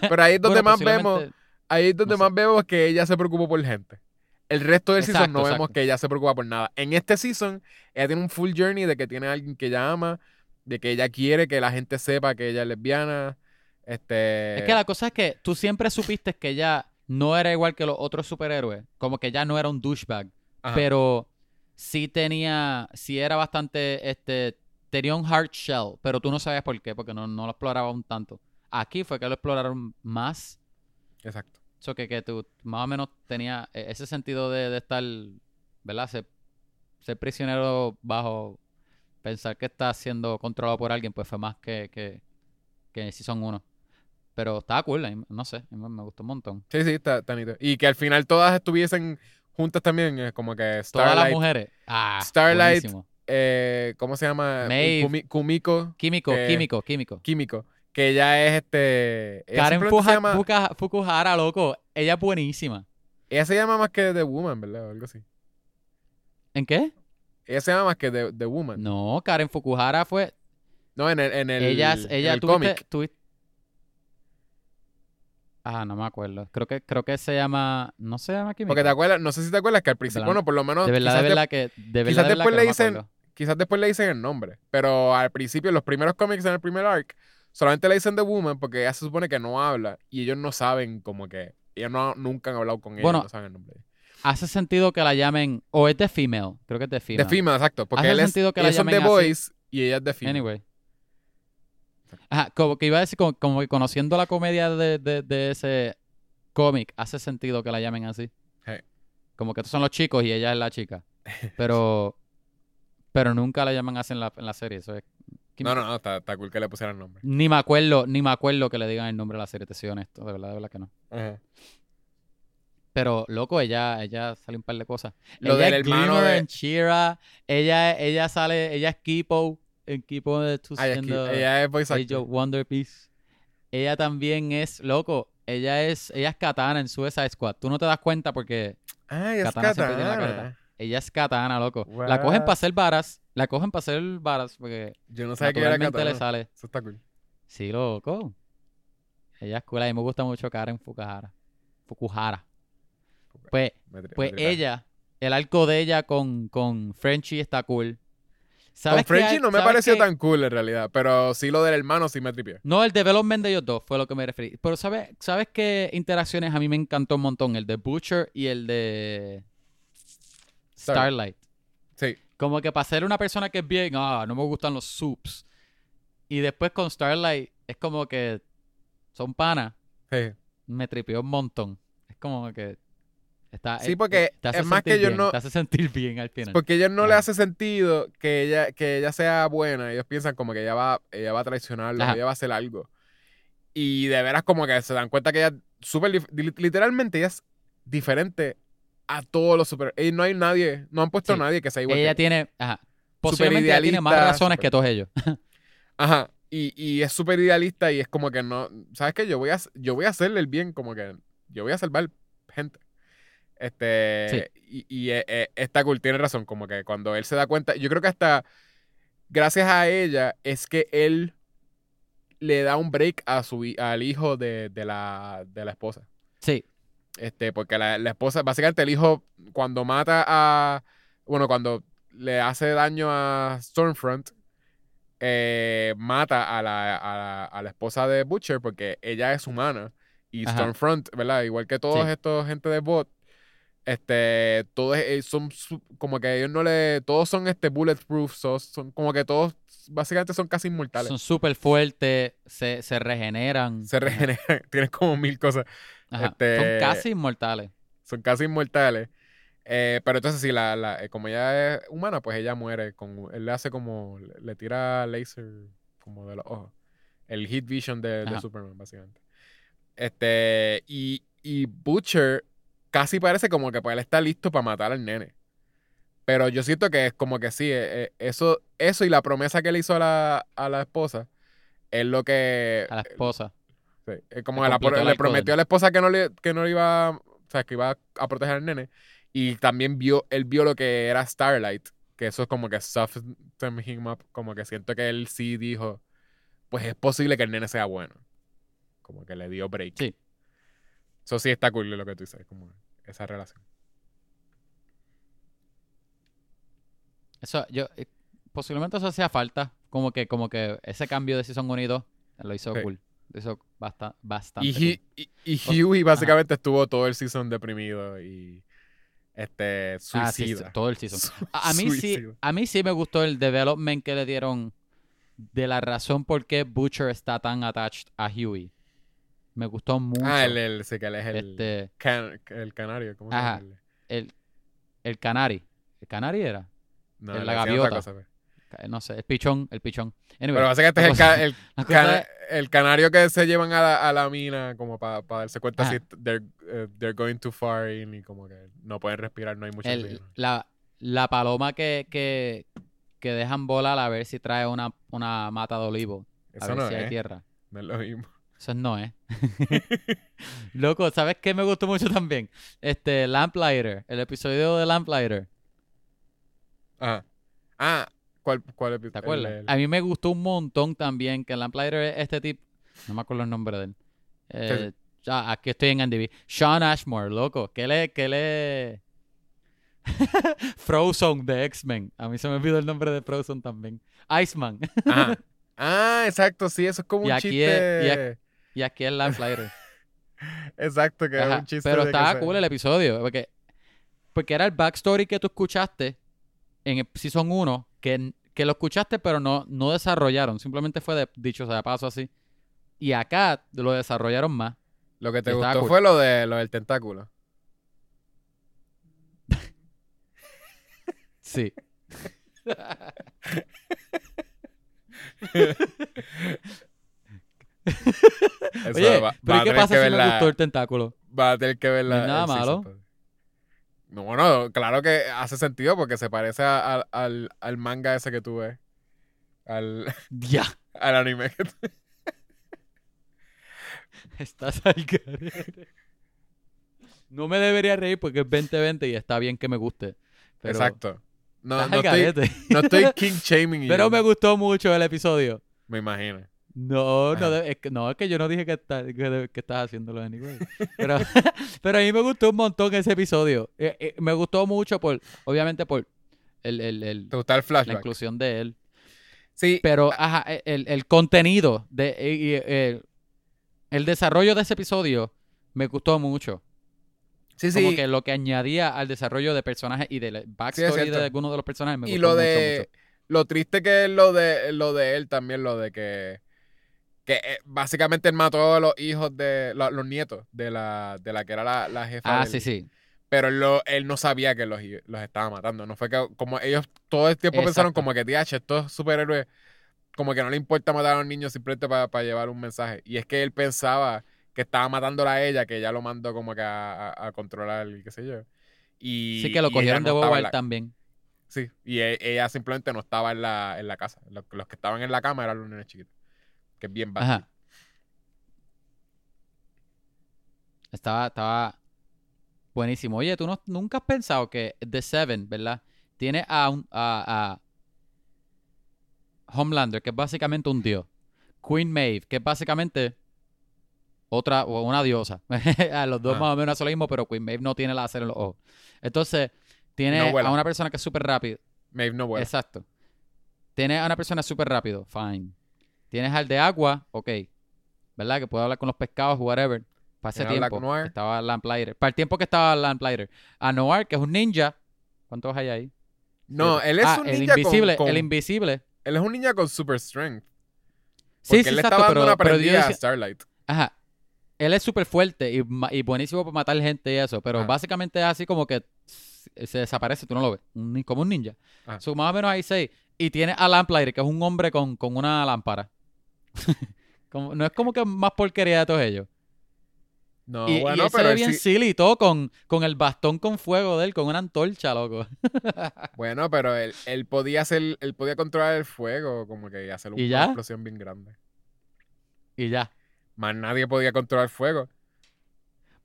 Speaker 2: Pero ahí es donde
Speaker 1: Bueno,
Speaker 2: más vemos, ahí es donde
Speaker 1: no sé.
Speaker 2: más vemos que ella se preocupó por gente. El resto del season
Speaker 1: Exacto,
Speaker 2: no vemos que ella se preocupa por nada. En este season, ella tiene un full journey de que tiene a alguien que ella ama, de que ella quiere que la gente sepa que ella es lesbiana. Este.
Speaker 1: Es que la cosa es que tú siempre supiste que ella no era igual que los otros superhéroes. Como que ella no era un douchebag.
Speaker 2: Ajá.
Speaker 1: Pero sí tenía, sí era bastante, este, tenía un hard shell, pero tú no sabías por qué, porque no, no lo exploraba un tanto. Aquí fue que lo exploraron más,
Speaker 2: Exacto.
Speaker 1: Eso que, que tú más o menos tenía e- ese sentido de, de estar, ¿verdad? Ser, ser prisionero bajo pensar que está siendo controlado por alguien, pues fue más que, que, que Season 1. Pero estaba cool, no sé, me, gustó un montón.
Speaker 2: Sí, sí, está, está nítido. Y que al final todas estuviesen juntas también, eh, como que
Speaker 1: Todas las
Speaker 2: Starlight,
Speaker 1: mujeres. Ah,
Speaker 2: Starlight, eh, ¿cómo se llama?
Speaker 1: Maeve.
Speaker 2: Kumiko,
Speaker 1: Químico,
Speaker 2: eh,
Speaker 1: químico, químico.
Speaker 2: Químico, que ella es este... Ella
Speaker 1: Karen Fuja-
Speaker 2: llama,
Speaker 1: Fuka- Fukuhara, loco. Ella es buenísima.
Speaker 2: ella se llama más que The Woman, ¿verdad? O algo así.
Speaker 1: ¿En qué?
Speaker 2: Ella se llama más que The, The Woman.
Speaker 1: No, Karen Fukuhara fue.
Speaker 2: No, en el, en el,
Speaker 1: ella,
Speaker 2: en
Speaker 1: ella
Speaker 2: el cómic.
Speaker 1: Ah, no me acuerdo. Creo que, creo que se llama. No se llama Químico.
Speaker 2: Porque te acuerdas, no sé si te acuerdas que al principio, bueno, por lo menos
Speaker 1: de verdad, de
Speaker 2: de-
Speaker 1: verdad que. De verdad,
Speaker 2: quizás
Speaker 1: de verdad
Speaker 2: después
Speaker 1: que
Speaker 2: le
Speaker 1: no
Speaker 2: dicen- quizás después le dicen el nombre, pero al principio, los primeros cómics en el primer arc, solamente le dicen The Woman porque ella se supone que no habla y ellos no saben como que, ellos no, nunca han hablado con ella,
Speaker 1: Bueno,
Speaker 2: no saben el nombre.
Speaker 1: Hace sentido que la llamen. O es de female. Creo que es de female.
Speaker 2: The Female, exacto, porque
Speaker 1: Hace
Speaker 2: él es,
Speaker 1: sentido que la
Speaker 2: ellos son The
Speaker 1: llamen.
Speaker 2: Boys y ella es The Female.
Speaker 1: Anyway. Ajá, como que iba a decir, como, como que conociendo la comedia de, de, de ese cómic, hace sentido que la llamen así.
Speaker 2: Sí.
Speaker 1: Como que estos son los chicos y ella es la chica. Pero pero nunca la llaman así en la, en la serie. Eso es
Speaker 2: No, no, no, está, está cool que le pusieran el nombre.
Speaker 1: Ni me acuerdo, ni me acuerdo que le digan el nombre de la serie, te soy honesto, de verdad, de verdad que no.
Speaker 2: Ajá.
Speaker 1: Pero, loco, ella, ella sale un par de cosas.
Speaker 2: Lo
Speaker 1: ella
Speaker 2: del
Speaker 1: es
Speaker 2: hermano
Speaker 1: Glimmer
Speaker 2: de-
Speaker 1: en ella, ella sale, ella es Kipo, en Kipo de Two
Speaker 2: Ah, es
Speaker 1: the
Speaker 2: ella es voice
Speaker 1: Age
Speaker 2: actor.
Speaker 1: of Wonder. Ella también es, loco, ella es, ella es Katana en Suicide Squad. Tú no te das cuenta porque
Speaker 2: Ah, ella es
Speaker 1: Katana siempre tiene la
Speaker 2: Katana.
Speaker 1: careta. Ella es Katana, loco. La cogen para hacer varas, la cogen para hacer varas porque
Speaker 2: Yo no sabía que era
Speaker 1: le
Speaker 2: Katana.
Speaker 1: sale.
Speaker 2: Eso está cool.
Speaker 1: Sí, loco. Ella es cool. A mí me gusta mucho Karen Fukuhara. Fukuhara. Pues, pues ella, el arco de ella con, con Frenchie está cool.
Speaker 2: Con
Speaker 1: ¿Sabes qué
Speaker 2: Frenchie no me pareció tan cool en realidad, pero sí lo del hermano sí me tripió.
Speaker 1: No, el development de ellos dos fue lo que me referí. Pero ¿sabes, ¿sabes qué interacciones a mí me encantó un montón? El de Butcher y el de Starlight.
Speaker 2: Sí,
Speaker 1: Como que para ser una persona que es bien, ah, no me gustan los soups. Y después con Starlight es como que son panas.
Speaker 2: sí.
Speaker 1: Me tripió un montón. Es como que está
Speaker 2: Sí,
Speaker 1: eh,
Speaker 2: porque
Speaker 1: eh, te hace
Speaker 2: es más que
Speaker 1: bien,
Speaker 2: no-
Speaker 1: te hace sentir bien al final.
Speaker 2: Porque a ellos no le hace sentido que ella, que ella sea buena. Ellos piensan como que ella va, ella va a traicionarlo,
Speaker 1: Ajá.
Speaker 2: ella va a hacer algo. Y de veras como que se dan cuenta que ella li- literalmente ella es diferente a todos los super. Y no hay nadie, no han puesto
Speaker 1: Sí.
Speaker 2: a nadie que sea igual
Speaker 1: ella
Speaker 2: que
Speaker 1: tiene, ajá, posiblemente ella tiene más razones que todos ellos.
Speaker 2: Ajá. Y, y es súper idealista y es como que no. ¿Sabes qué? Yo voy a, yo voy a hacerle el bien, como que. Yo voy a salvar gente. Este. Y, y eh, eh, está cool, tiene razón. Como que cuando él se da cuenta. Yo creo que hasta. Gracias a ella es que él le da un break a su al hijo de, de la, de la esposa.
Speaker 1: Sí,
Speaker 2: Este, porque la, la esposa, básicamente el hijo, cuando mata a. Bueno, cuando le hace daño a Stormfront, eh, mata a la, a, la, a la esposa de Butcher porque ella es humana. Y
Speaker 1: Ajá.
Speaker 2: Stormfront, ¿verdad? Igual que todos
Speaker 1: Sí.
Speaker 2: estos gente de bot, este, todos eh, son como que ellos no le. Todos son este bulletproof, son, son como que todos, básicamente son casi inmortales.
Speaker 1: son súper fuertes, se, se regeneran.
Speaker 2: Se regeneran, tienen como mil cosas.
Speaker 1: Ajá,
Speaker 2: este-
Speaker 1: Son casi inmortales.
Speaker 2: son casi inmortales. Eh, pero entonces, sí, la, la- eh, como ella es humana, pues ella muere. Con, él le hace como. Le, tira laser como de los ojos. El hit vision de, de. Superman, básicamente. Este. Y, y Butcher casi parece como que pues, él está listo para matar al nene. Pero yo siento que es como que sí, eh, eso, eso y la promesa que le hizo a la, a la esposa es lo que.
Speaker 1: A la esposa.
Speaker 2: Sí, como que la- le prometió a la esposa que no le, que no iba, o sea, que iba a proteger al nene. Y también vio, él vio lo que era Starlight, que eso es como que softened him up, como que siento que él sí dijo, pues es posible que el nene sea bueno. Como que le dio break.
Speaker 1: Sí.
Speaker 2: Eso sí está cool lo que tú dices, como esa relación.
Speaker 1: Eso, yo, eh, posiblemente eso hacía falta. Como que, como que ese cambio de Season 1 y 2 lo hizo
Speaker 2: Sí.
Speaker 1: cool. Hizo basta- bastante.
Speaker 2: Y. He- y, y Huey básicamente estuvo todo el season deprimido y este
Speaker 1: Ah, sí,
Speaker 2: suicida.
Speaker 1: todo el season.
Speaker 2: Su-
Speaker 1: A, a mí sí,
Speaker 2: suicida.
Speaker 1: a mí sí me gustó el development que le dieron de la razón por qué Butcher está tan attached a Huey. Me gustó mucho.
Speaker 2: Ah, el, el, sí, que él es el,
Speaker 1: este,
Speaker 2: can- el canario. ¿Cómo se
Speaker 1: Ajá.
Speaker 2: llama?
Speaker 1: el, el canari. ¿El canari era?
Speaker 2: No,
Speaker 1: la gaviota.
Speaker 2: cosa, pues.
Speaker 1: No sé, el pichón, el pichón. Anyway,
Speaker 2: Pero básicamente
Speaker 1: la
Speaker 2: es el, ca- el, cana- canario que se llevan a la, a la mina como para darse cuenta
Speaker 1: Ajá.
Speaker 2: si they're, eh, they're going too far in y como que no pueden respirar, no hay mucho
Speaker 1: la, la paloma que, que, que dejan volar a ver si trae una, una mata de olivo. A
Speaker 2: Eso
Speaker 1: ver
Speaker 2: no
Speaker 1: si hay tierra.
Speaker 2: no es lo mismo.
Speaker 1: Eso no es. Loco, ¿sabes qué me gustó mucho también? Este, Lamplighter, el episodio de Lamplighter.
Speaker 2: Ajá. Ah, ¿cuál, cuál epi-
Speaker 1: ¿Te
Speaker 2: el-
Speaker 1: acuerdas?
Speaker 2: el-
Speaker 1: A mí me gustó un montón también que Lamplighter es este tipo. No me acuerdo el nombre de él. Eh, aquí estoy en NDB. Sean Ashmore, loco. Que le. Frozen de X-Men. A mí se me olvidó el nombre de Frozen también. Iceman.
Speaker 2: Ah, exacto, sí, eso es como
Speaker 1: Y
Speaker 2: un
Speaker 1: aquí
Speaker 2: chiste.
Speaker 1: es- y aquí es Lamplighter.
Speaker 2: Exacto, que
Speaker 1: Ajá,
Speaker 2: es un chiste.
Speaker 1: Pero estaba cool el episodio. Porque, porque era el backstory que tú escuchaste en el Season 1. Que, que lo escuchaste, pero no, no desarrollaron. Simplemente fue de, dicho sea de paso así. Y acá lo desarrollaron más.
Speaker 2: Lo que te gustó
Speaker 1: cool.
Speaker 2: fue lo, de, lo del tentáculo.
Speaker 1: Sí.
Speaker 2: Eso
Speaker 1: Oye,
Speaker 2: va-
Speaker 1: pero
Speaker 2: va a
Speaker 1: ¿y qué pasa si
Speaker 2: la-
Speaker 1: gustó el tentáculo?
Speaker 2: Va a tener que ver
Speaker 1: No es nada malo.
Speaker 2: No, bueno, claro que hace sentido porque se parece a- a- al, al manga ese que tú ves. Al,
Speaker 1: Ya.
Speaker 2: al anime que tú
Speaker 1: Estás al. No me debería reír porque es 2020 y está bien que me guste. Pero
Speaker 2: Exacto. No, no estoy, no estoy king shaming.
Speaker 1: Pero me gustó mucho el episodio.
Speaker 2: Me imagino.
Speaker 1: No, no, es que, no, es que yo no dije que, está- que, que estás haciéndolo anyway. Pero, pero a mí me gustó un montón ese episodio. Eh, eh, me gustó mucho por, obviamente por el, el- el-
Speaker 2: ¿Te gusta el
Speaker 1: la
Speaker 2: flashback?
Speaker 1: inclusión de él.
Speaker 2: Sí,
Speaker 1: Pero, ajá, e, el, el contenido, de, y, eh, el desarrollo de ese episodio me gustó mucho.
Speaker 2: sí,
Speaker 1: Como
Speaker 2: sí.
Speaker 1: que lo que añadía al desarrollo de personajes y del backstory de algunos de los personajes me
Speaker 2: y
Speaker 1: gustó
Speaker 2: lo
Speaker 1: mucho,
Speaker 2: de
Speaker 1: mucho.
Speaker 2: lo triste que es lo de lo de él también lo de que que eh, básicamente él mató a los hijos de lo- los nietos de la de la que era la, la jefa
Speaker 1: Ah,
Speaker 2: del-
Speaker 1: sí, sí.
Speaker 2: pero él, lo- él no sabía que los, los estaba matando no fue que como ellos todo el tiempo pensaron como que tía estos superhéroes como que no le importa matar a los niños simplemente para llevar un mensaje y es que él pensaba que estaba matándola a ella que ella lo mandó como que a, a- a controlar y qué sé yo y
Speaker 1: Sí que lo cogieron
Speaker 2: no
Speaker 1: de bobo
Speaker 2: estaba
Speaker 1: a
Speaker 2: en
Speaker 1: él
Speaker 2: la-
Speaker 1: también.
Speaker 2: Sí, y e- ella simplemente no estaba en la, en la casa. Los, los que estaban en la cama eran los nenes chiquitos. Que es bien básico.
Speaker 1: Ajá. Estaba, estaba buenísimo. Oye, tú no, nunca has pensado que The Seven, ¿verdad? Tiene a, un, a, a Homelander, que es básicamente un dios. Queen Maeve, que es básicamente otra, o una diosa. a los dos
Speaker 2: Ah.
Speaker 1: más o menos lo mismo, pero Queen Maeve no tiene láser en los ojos. Entonces, tiene
Speaker 2: No
Speaker 1: a una persona que es súper rápida.
Speaker 2: Maeve no vuela.
Speaker 1: Exacto. Tienes a una persona súper rápido, fine. Tienes al de agua, ok. ¿Verdad? Que puede hablar con los pescados, whatever. Para ese tiempo. Que Estaba Lamplighter. Para el tiempo que estaba Lamplighter. A Noir, que es un ninja. ¿Cuántos hay ahí?
Speaker 2: No, él es
Speaker 1: Ah,
Speaker 2: un
Speaker 1: el
Speaker 2: ninja con-
Speaker 1: invisible,
Speaker 2: con,
Speaker 1: El invisible.
Speaker 2: Él es un ninja con super strength.
Speaker 1: Sí,
Speaker 2: Porque
Speaker 1: sí,
Speaker 2: él le
Speaker 1: exacto.
Speaker 2: estaba dando
Speaker 1: Pero,
Speaker 2: una
Speaker 1: pero
Speaker 2: prendida a
Speaker 1: decía-
Speaker 2: Starlight.
Speaker 1: Ajá. Él es súper fuerte y, y buenísimo para matar gente y eso. Pero básicamente es así como que se desaparece, tú no lo ves. Como un ninja.
Speaker 2: Ajá.
Speaker 1: So, más o menos hay seis. Y tiene a Lamplighter, que es un hombre con, con una lámpara. Como- no es como que más porquería de todos ellos.
Speaker 2: No,
Speaker 1: y, y
Speaker 2: bueno, pero él
Speaker 1: bien
Speaker 2: sí-
Speaker 1: silly y todo con, con el bastón con fuego de él, con una antorcha, loco.
Speaker 2: Bueno, pero él, él podía hacer, él podía controlar el fuego, como que y hacer
Speaker 1: ¿Y
Speaker 2: una
Speaker 1: ya?
Speaker 2: explosión bien grande.
Speaker 1: y ya.
Speaker 2: Más nadie podía controlar el fuego.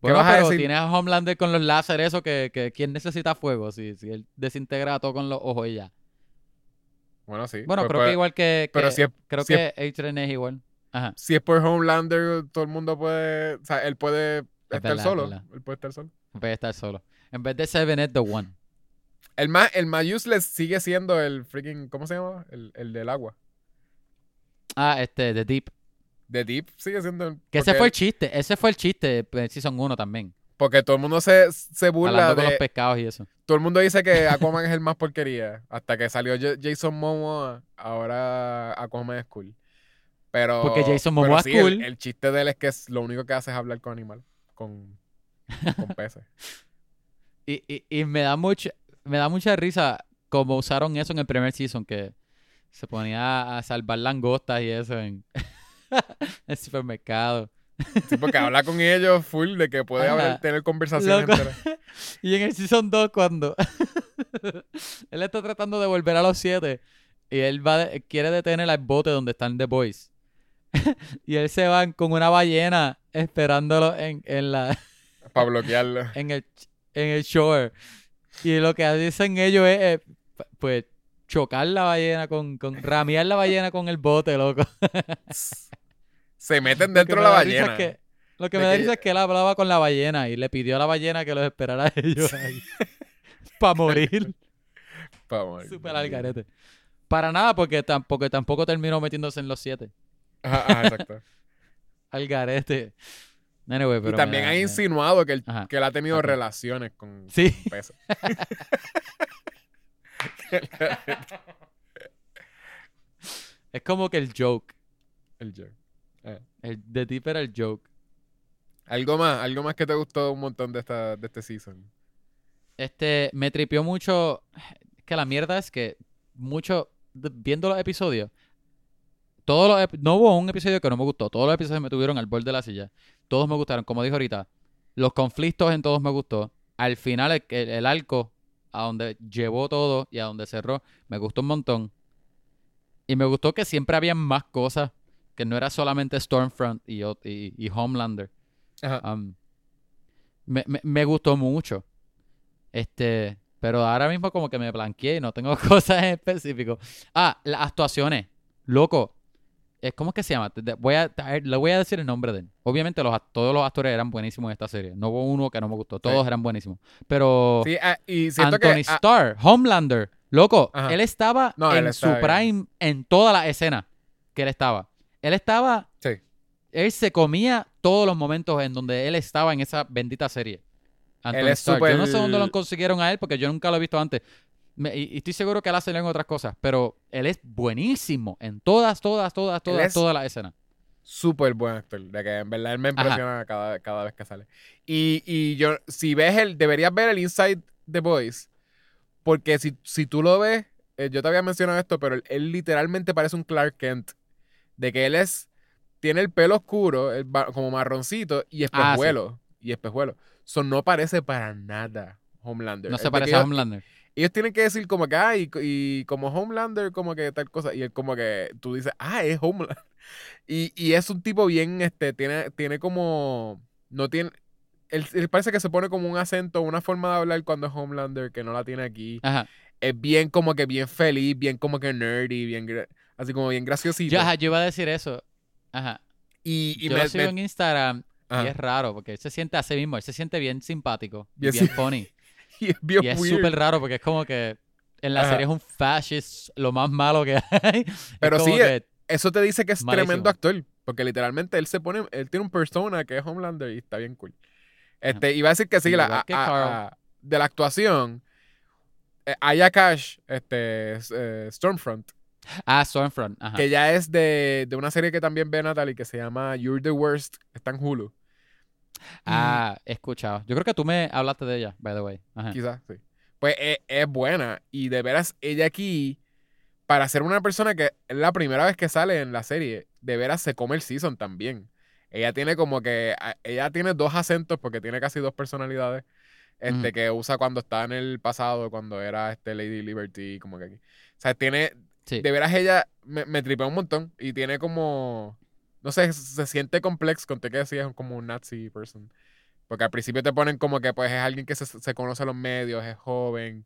Speaker 1: Bueno,
Speaker 2: vas a
Speaker 1: pero
Speaker 2: decir?
Speaker 1: tienes a Homelander con los láseres, eso que, que ¿quién necesita fuego? Si, si él desintegra todo con los ojos y ya.
Speaker 2: Bueno, sí.
Speaker 1: Bueno,
Speaker 2: Pues-
Speaker 1: creo
Speaker 2: pues-
Speaker 1: que igual que,
Speaker 2: pero
Speaker 1: que-
Speaker 2: si es-
Speaker 1: creo
Speaker 2: si
Speaker 1: que H-Tren es igual. Ajá.
Speaker 2: si es por Homelander, todo el mundo puede. O sea, él puede estar
Speaker 1: verdad,
Speaker 2: solo.
Speaker 1: verdad.
Speaker 2: Él puede estar solo.
Speaker 1: En vez de estar solo. En vez de Seven es The One.
Speaker 2: El más, el más useless sigue siendo el freaking. ¿Cómo se llama? El, el del agua.
Speaker 1: Ah, este, The Deep.
Speaker 2: The Deep sigue siendo. el-
Speaker 1: Que ese fue el chiste. Ese fue el chiste en Season 1 también.
Speaker 2: Porque todo el mundo se, se burla
Speaker 1: Hablando con
Speaker 2: de.
Speaker 1: los pescados y eso.
Speaker 2: Todo el mundo dice que Aquaman es el más porquería. Hasta que salió Ja- Jason Momoa. Ahora Aquaman es cool. Pero.
Speaker 1: Porque Jason Momoa es
Speaker 2: sí,
Speaker 1: cool.
Speaker 2: El, chiste de él es que es, lo único que hace es hablar con animales. Con, con peces.
Speaker 1: Y, y, y me da mucha, me da mucha risa como usaron eso en el primer season, que se ponía a salvar langostas y eso en el supermercado.
Speaker 2: Sí, porque habla con ellos full de que puede haber, tener conversaciones.
Speaker 1: Y en el season 2, cuando él está tratando de volver a los siete y él va de- quiere detener al bote donde están The Boys. y él se va con una ballena esperándolo en, en la
Speaker 2: Para bloquearlo.
Speaker 1: en el, en el shore. Y lo que dicen ellos es, eh, pues, chocar la ballena con, con, ramear la ballena con el bote, loco.
Speaker 2: Se meten dentro de la ballena.
Speaker 1: que- lo que
Speaker 2: De
Speaker 1: me da
Speaker 2: que-
Speaker 1: es que él hablaba con la ballena y le pidió a la ballena que los esperara a ellos ahí. Para morir.
Speaker 2: Vamos,
Speaker 1: Súper al garete. Para nada, porque tampoco, tampoco terminó metiéndose en los siete.
Speaker 2: Ajá, ajá, exacto.
Speaker 1: Al garete. Anyway, pero
Speaker 2: y también ha insinuado que él, que él ha tenido relaciones con
Speaker 1: Sí. Es como que el joke.
Speaker 2: El Joe.
Speaker 1: El de era el joke.
Speaker 2: Algo más, algo más que te gustó un montón de esta, de este season.
Speaker 1: Este, me tripió mucho. Es que la mierda es que mucho. Viendo los episodios. Todos los ep- no hubo un episodio que no me gustó. Todos los episodios me tuvieron al borde de la silla. Todos me gustaron. Como dije ahorita. Los conflictos en todos me gustó. Al final, el, el- el arco a donde llevó todo y a donde cerró, me gustó un montón. Y me gustó que siempre había más cosas. Que no era solamente Stormfront y, ot- y, y Homelander.
Speaker 2: Ajá.
Speaker 1: Um, me, me, me gustó mucho. Este, pero ahora mismo como que me blanqueé y no tengo cosas en específico. Ah, las actuaciones. Loco. ¿Cómo es que se llama? Voy a, le voy a decir el nombre de él. Obviamente los, todos los actores eran buenísimos en esta serie. No hubo uno que no me gustó. Todos eran buenísimos. Pero
Speaker 2: Sí, ah, y
Speaker 1: Anthony
Speaker 2: que. ah,
Speaker 1: Starr, Homelander, loco,
Speaker 2: Ajá.
Speaker 1: él estaba
Speaker 2: No,
Speaker 1: en
Speaker 2: él
Speaker 1: su
Speaker 2: bien.
Speaker 1: prime en toda la escena que él estaba. Él estaba,
Speaker 2: sí.
Speaker 1: él se comía todos los momentos en donde él estaba en esa bendita serie. Anthony
Speaker 2: Él es
Speaker 1: Starr. Yo no sé dónde lo consiguieron a él porque yo nunca lo he visto antes. Me- y, y estoy seguro que él hace en otras cosas, pero él es buenísimo en todas, todas, todas, todas,
Speaker 2: es-
Speaker 1: todas las escenas.
Speaker 2: súper buen actor. De que en verdad él me impresiona cada, cada vez que sale. Y, y yo, si ves el, deberías ver el Inside The Boys. Porque si, si tú lo ves, eh, yo te había mencionado esto, pero él, él literalmente parece un Clark Kent. De que él es, tiene el pelo oscuro, el como marroncito, y
Speaker 1: Ah, sí.
Speaker 2: espejuelo. Y espejuelo. Eso no parece para nada Homelander.
Speaker 1: No se parece a Homelander.
Speaker 2: ellos tienen que decir como que, ah, y, y como Homelander, como que tal cosa. Y él como que tú dices, ah, es Homelander. Y, y es un tipo bien, este, tiene, tiene como, no tiene, él, él parece que se pone como un acento, una forma de hablar cuando es Homelander que no la tiene aquí.
Speaker 1: Ajá.
Speaker 2: Es bien como que bien feliz, bien como que nerdy, bien, así como bien graciosito.
Speaker 1: Yo, ajá, yo iba a decir eso. Ajá.
Speaker 2: y, y
Speaker 1: yo
Speaker 2: me-
Speaker 1: lo sigo
Speaker 2: me-
Speaker 1: en Instagram
Speaker 2: ajá.
Speaker 1: y es raro porque él se siente así mismo. Él se siente bien simpático. y
Speaker 2: Bien
Speaker 1: bien funny.
Speaker 2: y es bien
Speaker 1: Y es
Speaker 2: weird.
Speaker 1: súper raro porque es como que en la
Speaker 2: Ajá.
Speaker 1: serie es un fascist, lo más malo que hay.
Speaker 2: Pero sí,
Speaker 1: que-
Speaker 2: Eso te dice que es
Speaker 1: Malísimo.
Speaker 2: tremendo actor. Porque literalmente él se pone, él tiene un persona que es Homelander y está bien cool. Este, iba a decir que sí, la,
Speaker 1: Igual que
Speaker 2: a- a-
Speaker 1: Carl.
Speaker 2: a- de la actuación, eh, Aya Cash, este, eh, Stormfront,
Speaker 1: Ah, Stormfront. Ajá.
Speaker 2: que ya es de, de una serie que también ve Natalie que se llama You're the Worst, está en Hulu.
Speaker 1: Ah, he escuchado. Yo creo que tú me hablaste de ella, by the way. Ajá.
Speaker 2: Quizás, sí. Pues es, es buena. Y de veras, ella aquí, para ser una persona que es la primera vez que sale en la serie, de veras se come el season también. Ella tiene como que, ella tiene dos acentos porque tiene casi dos personalidades. Este, que usa cuando está en el pasado, cuando era este Lady Liberty, como que aquí. O sea, tiene,
Speaker 1: Sí.
Speaker 2: de veras ella me, me tripea un montón y tiene como, no sé, se siente complex, conté que decía es como un Nazi person. Porque al principio te ponen como que pues es alguien que se, se conoce a los medios, es joven,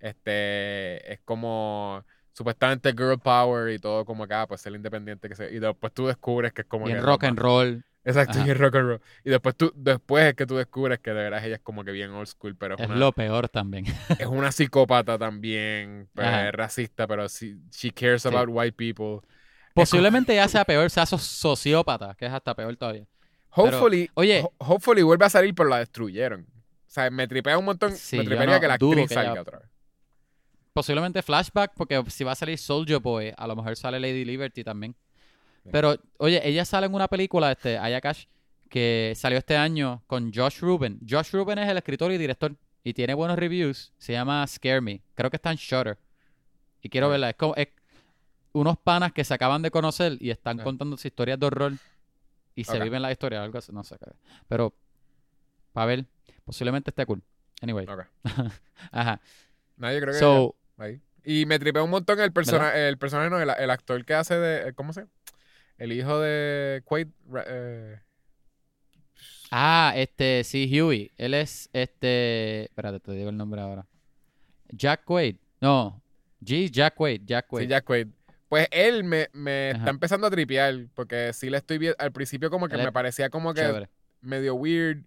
Speaker 2: este, es como supuestamente girl power y todo como acá, pues ser independiente que se, y después tú descubres que es como
Speaker 1: Y en rock and roll.
Speaker 2: Exacto,
Speaker 1: Ajá.
Speaker 2: y rock and roll. Y después tú, después es que tú descubres que de veras ella es como que bien old school, pero es,
Speaker 1: Es
Speaker 2: una,
Speaker 1: lo peor también.
Speaker 2: es una psicópata también, pues, es racista, pero sí, she cares
Speaker 1: Sí.
Speaker 2: about white people.
Speaker 1: Posiblemente ya sea peor, sea so- sociópata, que es hasta peor todavía. Pero,
Speaker 2: Hopefully,
Speaker 1: oye.
Speaker 2: ho- hopefully vuelve a salir, pero la destruyeron. O sea, me tripea un montón,
Speaker 1: Sí,
Speaker 2: me tripearía
Speaker 1: no
Speaker 2: que la actriz
Speaker 1: que
Speaker 2: salga
Speaker 1: ella-
Speaker 2: otra vez.
Speaker 1: Posiblemente flashback, porque si va a salir Soldier Boy, a lo mejor sale Lady Liberty también. Pero, oye, ella sale en una película, este, Aya Cash, que salió este año con Josh Rubin. Josh Rubin es el escritor y director y tiene buenos reviews. Se llama Scare Me. Creo que está en Shutter. Y quiero verla. Es como es unos panas que se acaban de conocer y están contando historias de horror y se viven la historia, algo así, no sé. qué. Pero, para ver, posiblemente esté cool. Anyway, ajá.
Speaker 2: No, yo creo que
Speaker 1: So,
Speaker 2: ahí. Y me tripea un montón el personaje, el personaje no, el, el actor que hace de, ¿cómo se llama? El hijo de Quaid, eh,
Speaker 1: Ah, este, sí, Huey. Él es, este, espérate, te digo el nombre ahora. Jack Quaid. No, G. Jack Quaid. Jack Quaid.
Speaker 2: sí, Jack Quaid. Pues él me, me está empezando a tripear, porque sí le estoy viendo, al principio como que
Speaker 1: Él
Speaker 2: me parecía como que
Speaker 1: Chévere.
Speaker 2: medio weird,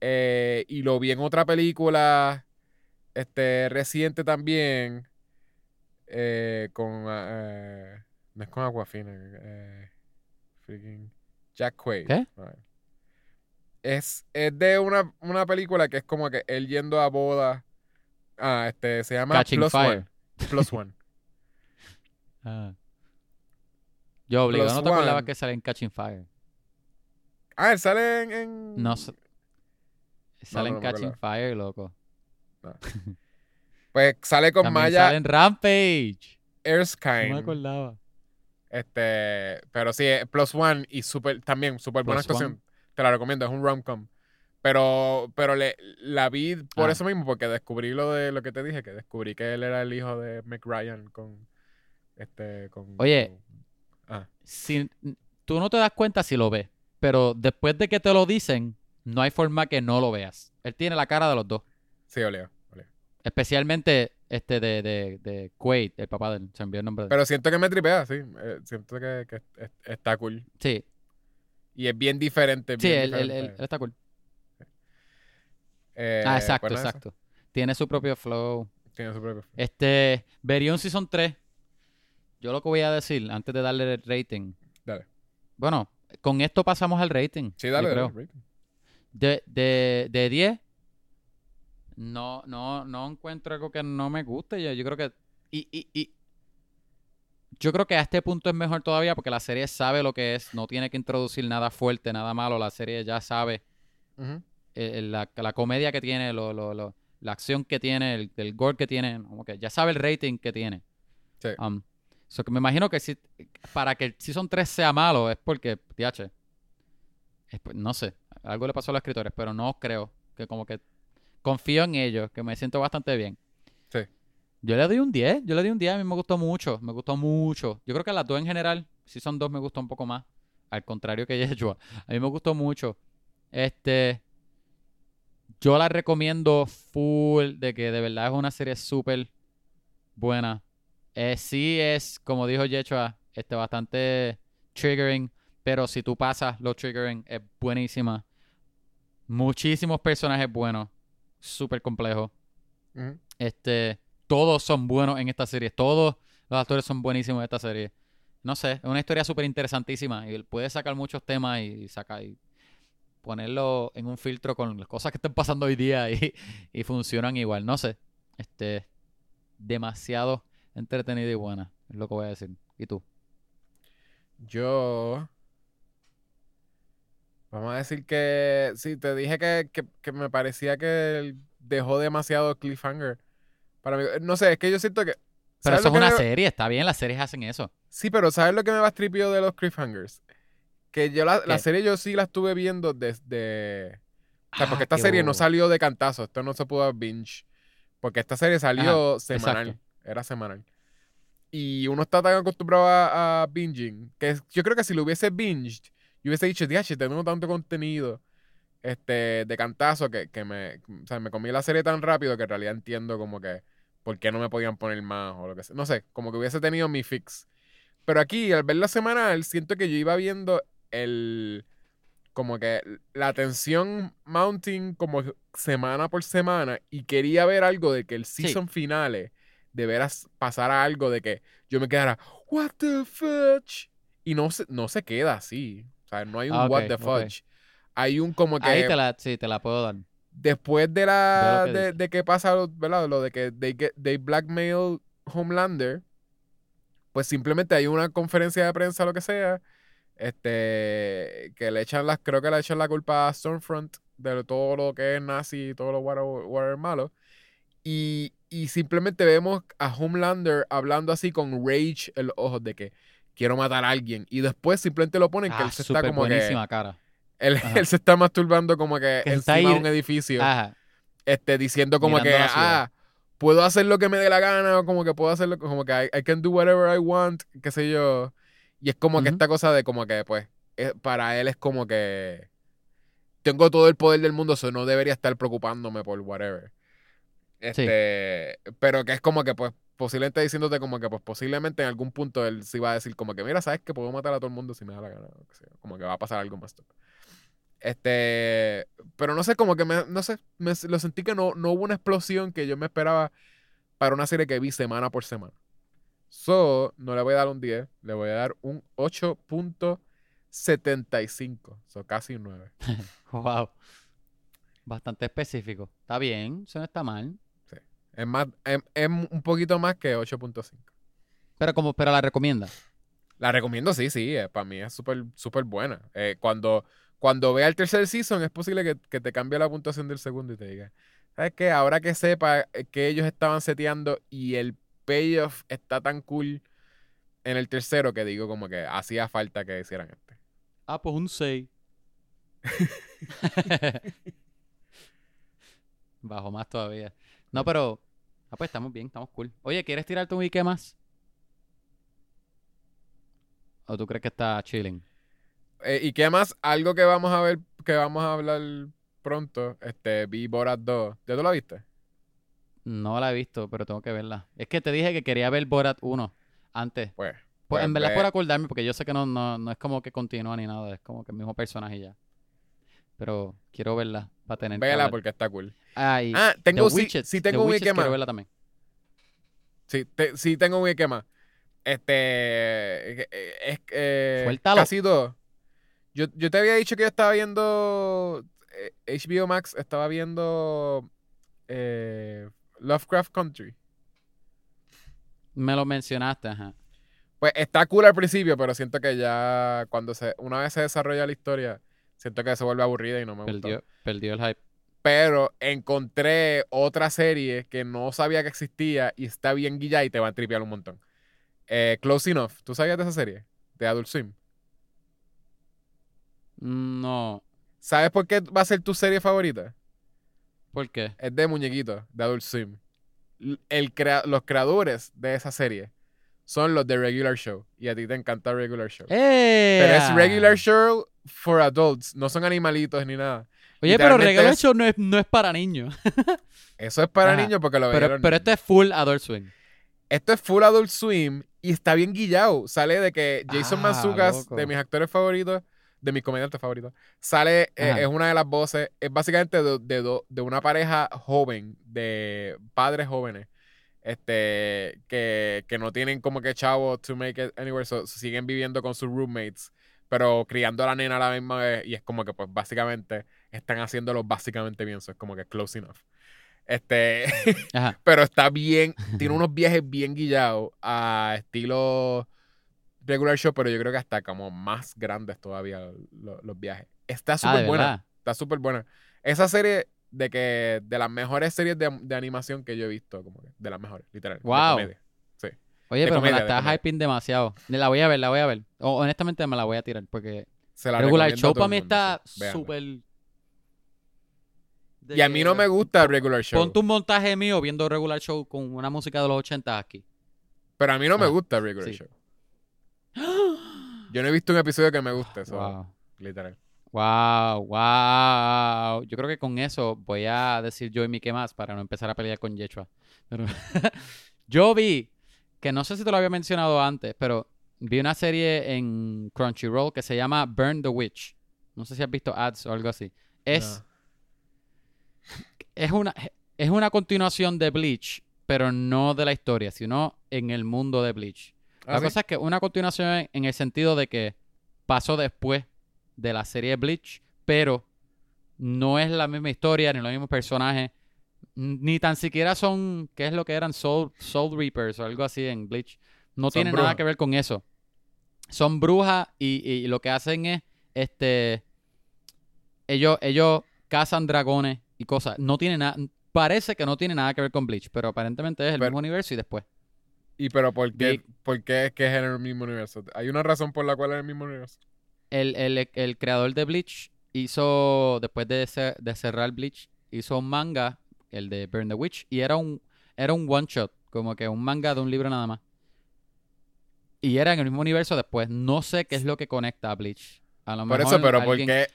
Speaker 2: eh, y lo vi en otra película, este, reciente también, eh, con, eh, no es con Aquafina, eh, freaking Jack Quaid.
Speaker 1: ¿Qué?
Speaker 2: Es, es de una, una película que es como que él yendo a boda. Ah, este, se llama
Speaker 1: Catching
Speaker 2: Plus
Speaker 1: Fire.
Speaker 2: One. Plus One.
Speaker 1: Ah. Yo obligado,
Speaker 2: Plus
Speaker 1: no te acordabas
Speaker 2: One.
Speaker 1: que sale en Catching Fire.
Speaker 2: Ah, él sale en. en-
Speaker 1: No sé. Sale
Speaker 2: no,
Speaker 1: en
Speaker 2: no
Speaker 1: Catching
Speaker 2: acordaba.
Speaker 1: Fire, loco.
Speaker 2: Pues sale con
Speaker 1: También
Speaker 2: Maya
Speaker 1: sale en Rampage. No
Speaker 2: Erskine.
Speaker 1: me acordaba.
Speaker 2: Este, pero sí, eh, Plus One y super, también súper buena actuación.
Speaker 1: One.
Speaker 2: Te la recomiendo, es un rom-com. Pero, pero le, la vi por
Speaker 1: Ah.
Speaker 2: eso mismo, porque descubrí lo de lo que te dije, que descubrí que él era el hijo de Meg Ryan con este con
Speaker 1: Oye.
Speaker 2: con- ah,
Speaker 1: Si, tú no te das cuenta si lo ves, pero después de que te lo dicen, no hay forma que no lo veas. Él tiene la cara de los dos.
Speaker 2: sí, oleo, oleo.
Speaker 1: Especialmente Este de, de, de Quaid, el papá del. Se envió el nombre de.
Speaker 2: Pero siento que me tripea, sí. eh, siento que, que es- está cool.
Speaker 1: sí,
Speaker 2: Y es bien diferente.
Speaker 1: sí,
Speaker 2: bien
Speaker 1: él, él- él-
Speaker 2: diferente.
Speaker 1: él está cool.
Speaker 2: Eh,
Speaker 1: ah, exacto,
Speaker 2: pues
Speaker 1: exacto. Tiene su propio flow.
Speaker 2: Tiene su propio.
Speaker 1: Este, vería un Season 3. Yo lo que voy a decir antes de darle el rating.
Speaker 2: Dale.
Speaker 1: Bueno, con esto pasamos al rating.
Speaker 2: Sí, dale, dale, rating.
Speaker 1: De, de, de 10, no, no, no encuentro algo que no me guste. Yo, yo creo que. Y, y, y. Yo creo que a este punto es mejor todavía porque la serie sabe lo que es. No tiene que introducir nada fuerte, nada malo. La serie ya sabe eh, la, la comedia que tiene, lo, lo, lo- la acción que tiene, el, el gore que tiene. Como que ya sabe el rating que tiene.
Speaker 2: Sí.
Speaker 1: Um, so que me imagino que si, para que el Season 3 sea malo es porque, TH, es por- no sé, algo le pasó a los escritores, pero no creo que como que confío en ellos, que me siento bastante bien.
Speaker 2: Sí.
Speaker 1: Yo le doy un 10, yo le doy un 10, a mí me gustó mucho, me gustó mucho. Yo creo que las dos en general, Season 2 me gustó un poco más, al contrario que Yeshua. A mí me gustó mucho. Este, yo la recomiendo full, de que de verdad es una serie súper buena. Eh, sí es, como dijo Yeshua, este, bastante triggering, pero si tú pasas lo triggering, es buenísima. Muchísimos personajes buenos, súper complejo. Este, todos son buenos en esta serie, todos los actores son buenísimos en esta serie. No sé, es una historia súper interesantísima y puede sacar muchos temas y sacar y ponerlo en un filtro con las cosas que están pasando hoy día y, y funcionan igual. No sé, este, demasiado entretenida y buena, es lo que voy a decir. ¿Y tú?
Speaker 2: Yo. Vamos a decir que. Sí, te dije que, que- que me parecía que dejó demasiado cliffhanger. Para mí. No sé, es que yo siento que.
Speaker 1: Pero
Speaker 2: ¿sabes
Speaker 1: eso es una
Speaker 2: me-
Speaker 1: serie, está bien, las series hacen eso.
Speaker 2: Sí, pero ¿sabes lo que me bastripió de los cliffhangers? Que yo la, la serie yo sí la estuve viendo desde. O sea, porque
Speaker 1: Ah,
Speaker 2: esta serie no salió de cantazo. Esto no se pudo binge. Porque esta serie salió
Speaker 1: Ajá,
Speaker 2: semanal.
Speaker 1: exacto.
Speaker 2: Era semanal. Y uno está tan acostumbrado a, a binging que yo creo que si lo hubiese binged, yo hubiese dicho, diache, tengo tanto contenido este, de cantazo que, que me, o sea, me comí la serie tan rápido que en realidad entiendo como que por qué no me podían poner más o lo que sea. No sé, como que hubiese tenido mi fix. Pero aquí, al ver la semanal, siento que yo iba viendo el. Como que la tensión mounting como semana por semana y quería ver algo de que el
Speaker 1: Sí.
Speaker 2: season finale de veras pasara algo de que yo me quedara, what the fudge? Y no se, no se queda así. O sea, no hay un
Speaker 1: Ah,
Speaker 2: what the fudge. Hay un como que
Speaker 1: Ahí te la, sí, te la puedo dar.
Speaker 2: después de la
Speaker 1: que
Speaker 2: de, de que pasa lo- ¿verdad? lo de que they, get- they blackmail Homelander pues simplemente hay una conferencia de prensa lo que sea este que le echan las creo que le echan la culpa a Stormfront de todo lo que es nazi y todo lo whatever malo y, y simplemente vemos a Homelander hablando así con rage en los ojos de que quiero matar a alguien y después simplemente lo ponen que
Speaker 1: Ah,
Speaker 2: él se está como que
Speaker 1: buenísima cara.
Speaker 2: él, se está masturbando como que,
Speaker 1: Que
Speaker 2: encima de un edificio
Speaker 1: Ajá.
Speaker 2: este, diciendo como
Speaker 1: Mirando
Speaker 2: que, ah, puedo hacer lo que me dé la gana, o como que puedo hacer lo como que I, I can do whatever I want, qué sé yo. Y es como que esta cosa de como que, pues, eh, para él es como que tengo todo el poder del mundo, eso no debería estar preocupándome por whatever. Este, pero que es como que, pues, posiblemente diciéndote como que, pues, posiblemente en algún punto él sí va a decir como que, mira, sabes que puedo matar a todo el mundo si me da la gana, como que va a pasar algo más. Este, pero no sé, como que me, no sé, me, lo sentí que no, no hubo una explosión que yo me esperaba para una serie que vi semana por semana. So, no le voy a dar un 10, le voy a dar un 8.75, so casi un 9.
Speaker 1: Wow. Bastante específico. Está bien, eso no está mal.
Speaker 2: Es más, es, es un poquito más que 8.5.
Speaker 1: Pero como, pero la recomienda.
Speaker 2: La recomiendo, sí, sí, eh, para mí es súper, súper buena. Eh, cuando, cuando vea el tercer season, es posible que, que te cambie la puntuación del segundo y te diga, ¿sabes qué? Ahora que sepa eh, que ellos estaban seteando y el payoff está tan cool en el tercero que digo como que hacía falta que hicieran este.
Speaker 1: Ah, pues un 6. Bajo más todavía. No, pero. Ah, pues estamos bien, estamos cool. Oye, ¿quieres tirarte un Ike más? ¿O tú crees que está chilling?
Speaker 2: Eh, ¿Y qué más? Algo que vamos a ver, que vamos a hablar pronto, este, vi Borat 2. ¿Ya tú la viste?
Speaker 1: No la he visto, pero tengo que verla. Es que te dije que quería ver Borat 1 antes.
Speaker 2: Pues,
Speaker 1: Pues
Speaker 2: pues
Speaker 1: en verdad
Speaker 2: ve-
Speaker 1: por acordarme, porque yo sé que no, no, no es como que continúa ni nada, es como que el mismo personaje y ya. Pero quiero verla para tener hablar.
Speaker 2: porque está cool.
Speaker 1: Ah, y
Speaker 2: Ah, tengo sí
Speaker 1: The
Speaker 2: tengo un
Speaker 1: Witches quiero verla también.
Speaker 2: Sí, te- sí tengo un esquema. Este eh, eh, es eh,
Speaker 1: Suéltalo.
Speaker 2: casi dos. Yo, yo te había dicho que yo estaba viendo eh, HBO Max, estaba viendo eh, Lovecraft Country.
Speaker 1: Me lo mencionaste, ajá.
Speaker 2: Pues está cool al principio, pero siento que ya cuando se una vez se desarrolla la historia, siento que se vuelve aburrida y no me gusta.
Speaker 1: Perdió, perdió el hype.
Speaker 2: Pero encontré otra serie que no sabía que existía y está bien guillada y te va a tripear un montón. Eh, Close Enough. ¿Tú sabías de esa serie? De Adult Swim.
Speaker 1: No.
Speaker 2: ¿Sabes por qué va a ser tu serie favorita?
Speaker 1: ¿Por qué?
Speaker 2: Es de muñequitos, de Adult Swim. El crea- los creadores de esa serie son los de Regular Show. Y a ti te encanta Regular Show.
Speaker 1: ¡Eh!
Speaker 2: Pero es Regular Show for adults. No son animalitos ni nada.
Speaker 1: Oye, pero Regular
Speaker 2: es-
Speaker 1: Show no es, no es para niños.
Speaker 2: Eso es para
Speaker 1: Ajá.
Speaker 2: niños porque lo
Speaker 1: Pero, pero este es full Adult Swing.
Speaker 2: Esto es full Adult Swim y está bien guillado. Sale de que Jason
Speaker 1: Ah,
Speaker 2: Mantzoukas,
Speaker 1: loco.
Speaker 2: de mis actores favoritos, de mis comediantes favoritos, sale, eh, es una de las voces, es básicamente de, de de una pareja joven, de padres jóvenes, este, que, que no tienen como que chavo to make it anywhere, so, siguen viviendo con sus roommates, pero criando a la nena a la misma vez, y es como que pues básicamente están haciéndolo básicamente bien, so es como que close enough. Este, pero está bien, tiene unos viajes bien guillados a estilo regular show, pero yo creo que hasta como más grandes todavía lo- los viajes. Está
Speaker 1: Ah,
Speaker 2: súper buena,
Speaker 1: verdad.
Speaker 2: está súper buena. Esa serie de que de las mejores series de, de animación que yo he visto, como que de las mejores, literal.
Speaker 1: Wow. Oye,
Speaker 2: de
Speaker 1: pero me la estás
Speaker 2: comedia.
Speaker 1: hyping demasiado. La voy a ver, la voy a ver. O, honestamente me la voy a tirar porque
Speaker 2: Se la
Speaker 1: Regular Show para mí está súper...
Speaker 2: Y a mí no me gusta Regular Show.
Speaker 1: Ponte un montaje mío viendo Regular Show con una música de los 80 aquí.
Speaker 2: Pero a mí no me
Speaker 1: Ah,
Speaker 2: gusta Regular
Speaker 1: sí.
Speaker 2: Show. Yo no he visto un episodio que me guste, eso,
Speaker 1: Wow.
Speaker 2: literal.
Speaker 1: Wow, wow. Yo creo que con eso voy a decir yo y mi qué más para no empezar a pelear con Yechua. Pero yo vi, que no sé si te lo había mencionado antes, pero vi una serie en Crunchyroll que se llama Burn the Witch. No sé si has visto ads o algo así. Es, es, una, es una continuación de Bleach, pero no de la historia, sino en el mundo de Bleach.
Speaker 2: Ah,
Speaker 1: La
Speaker 2: ¿sí?
Speaker 1: cosa es que una continuación en- el sentido de que pasó después de la serie Bleach, pero no es la misma historia, ni los mismos personajes, ni tan siquiera son, ¿qué es lo que eran? Soul, Soul Reapers o algo así en Bleach. No
Speaker 2: Son
Speaker 1: tiene nada que ver con eso. Son brujas y, y lo que hacen es, este, ellos, ellos cazan dragones y cosas. No tiene nada, parece que no tiene nada que ver con Bleach, pero aparentemente es el
Speaker 2: Pero-
Speaker 1: mismo universo y después.
Speaker 2: ¿Y pero por qué, por qué es que es en el mismo universo? ¿Hay una razón por la cual es el mismo universo?
Speaker 1: el, el- el creador de Bleach hizo, después de, cer- de cerrar Bleach, hizo un manga, el de Burn the Witch, y era un, era un one shot, como que un manga de un libro nada más. Y era en el mismo universo después. No sé qué es lo que conecta a Bleach. A lo
Speaker 2: Por
Speaker 1: mejor
Speaker 2: eso, pero ¿por
Speaker 1: alguien-
Speaker 2: qué,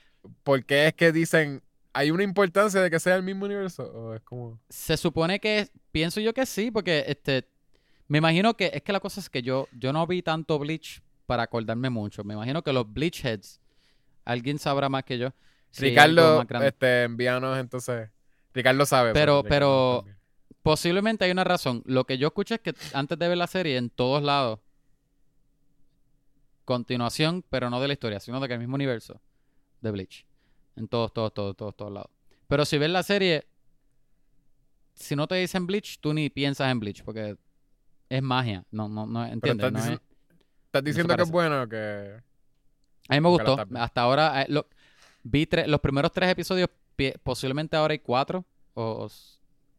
Speaker 2: por qué es que dicen, ¿hay una importancia de que sea el mismo universo? ¿O es como...
Speaker 1: Se supone que, pienso yo que sí, porque este, me imagino que, es que la cosa es que yo, yo no vi tanto Bleach para acordarme mucho. Me imagino que los Bleach Heads, alguien sabrá más que yo. si
Speaker 2: Ricardo, este, envíanos entonces... Ricardo sabe.
Speaker 1: Pero-
Speaker 2: Ricardo
Speaker 1: pero-
Speaker 2: también.
Speaker 1: Posiblemente hay una razón. Lo que yo escuché es que antes de ver la serie, en todos lados, continuación, pero no de la historia, sino de que el mismo universo de Bleach. En todos, todos, todos, todos, todos lados. Pero si ves la serie, si no te dicen Bleach, tú ni piensas en Bleach, porque es magia. No, no, no,
Speaker 2: Pero
Speaker 1: ¿entiendes?
Speaker 2: estás,
Speaker 1: No es-
Speaker 2: diciendo, estás diciendo que es bueno que...
Speaker 1: A mí me gustó. Hasta ahora, eh, lo- vi los primeros tres episodios, pi- posiblemente ahora hay cuatro, o,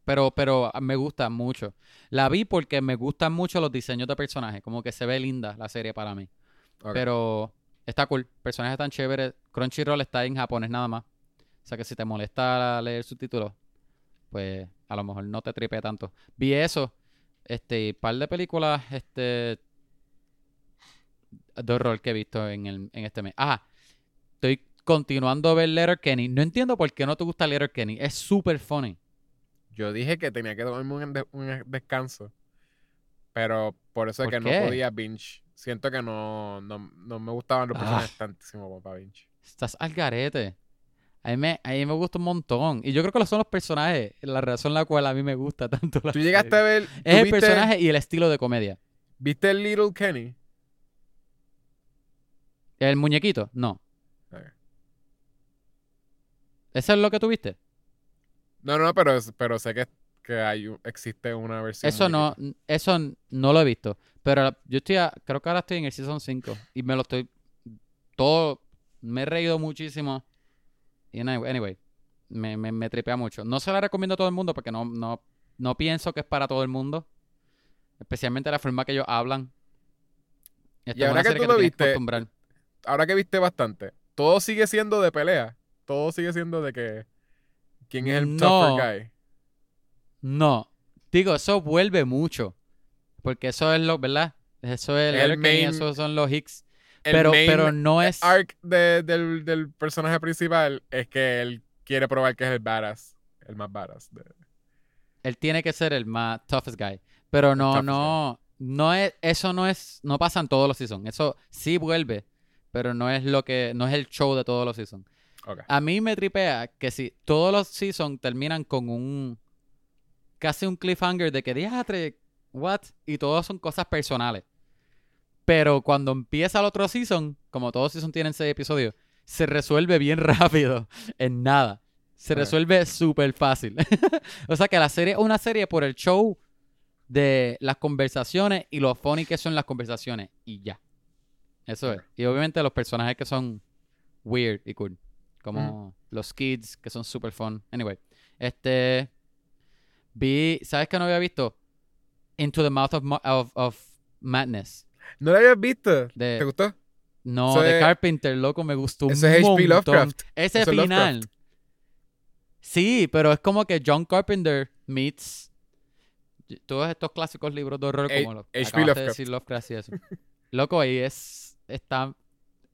Speaker 1: pero, pero ah, me gusta mucho. La vi porque me gustan mucho los diseños de personajes, como que se ve linda la serie para mí. Pero está cool, personajes tan chéveres. Crunchyroll está en japonés nada más. O sea que si te molesta leer subtítulos, pues a lo mejor no te tripe tanto. Vi eso, este, par de películas, este, de horror que he visto en, el, en este mes. Ajá, estoy continuando a ver Letterkenny. No entiendo por qué no te gusta Letterkenny. Es súper funny.
Speaker 2: Yo dije que tenía que tomarme un, de- un descanso. Pero por eso es
Speaker 1: ¿Por
Speaker 2: que
Speaker 1: qué?
Speaker 2: no podía binge. Siento que no, no, no me gustaban los
Speaker 1: Ah.
Speaker 2: personajes tantísimo para binge.
Speaker 1: Estás al garete. A mí, me, a mí me gusta un montón. Y yo creo que lo son los personajes. La razón la cual a mí me gusta tanto la
Speaker 2: ¿Tú llegaste a ver.
Speaker 1: Es el personaje y el estilo de comedia.
Speaker 2: ¿Viste el Little Kenny?
Speaker 1: ¿El muñequito? No. ¿Eso es lo que tuviste?
Speaker 2: No, no, pero, pero sé que, que hay, existe una versión.
Speaker 1: Eso no, eso no lo he visto. Pero yo estoy, a- creo que ahora estoy en el Season 5 y me lo estoy, todo, me he reído muchísimo. Y anyway, anyway, me, me, me tripea mucho. No se la recomiendo a todo el mundo porque no, no, no pienso que es para todo el mundo. Especialmente la forma que ellos hablan. Esta
Speaker 2: Y ahora que tú lo viste. Ahora que viste bastante, todo sigue siendo de pelea. Todo sigue siendo de que. ¿Quién es el
Speaker 1: No.
Speaker 2: tougher guy?
Speaker 1: No, digo, eso vuelve mucho. Porque eso es lo, ¿verdad? Eso es el,
Speaker 2: El main-
Speaker 1: esos son los Hicks.
Speaker 2: El
Speaker 1: Pero,
Speaker 2: main
Speaker 1: pero no es...
Speaker 2: arc de- del, del personaje principal es que él quiere probar que es el badass. El más badass. de-
Speaker 1: Él tiene que ser el más toughest guy. Pero no, no, no es, eso no es, no pasa en todos los seasons. Eso sí vuelve, pero no es lo que, no es el show de todos los seasons. A mí me tripea que si todos los seasons terminan con un, casi un cliffhanger de que diatre, what, y todos son cosas personales. Pero cuando empieza el otro season, como todos season tienen seis episodios, se resuelve bien rápido, en nada. Se resuelve súper fácil. o sea que la serie es una serie por el show de las conversaciones y lo funny que son las conversaciones. Y ya. Eso es. Y obviamente los personajes que son weird y cool. Como los kids, que son super fun. Anyway. Este. Vi. ¿Sabes qué no había visto? Into the Mouth of, of, of Madness.
Speaker 2: ¿No lo habías visto?
Speaker 1: De-
Speaker 2: ¿Te gustó?
Speaker 1: No, de Carpenter, loco, me gustó un
Speaker 2: Eso es H.P. Lovecraft.
Speaker 1: Ese
Speaker 2: Eso
Speaker 1: final.
Speaker 2: Lovecraft.
Speaker 1: Sí, pero es como que John Carpenter meets todos estos clásicos libros de horror como lo
Speaker 2: H.P.
Speaker 1: acabas de
Speaker 2: Lovecraft.
Speaker 1: decir Lovecraft y eso. Loco, y es está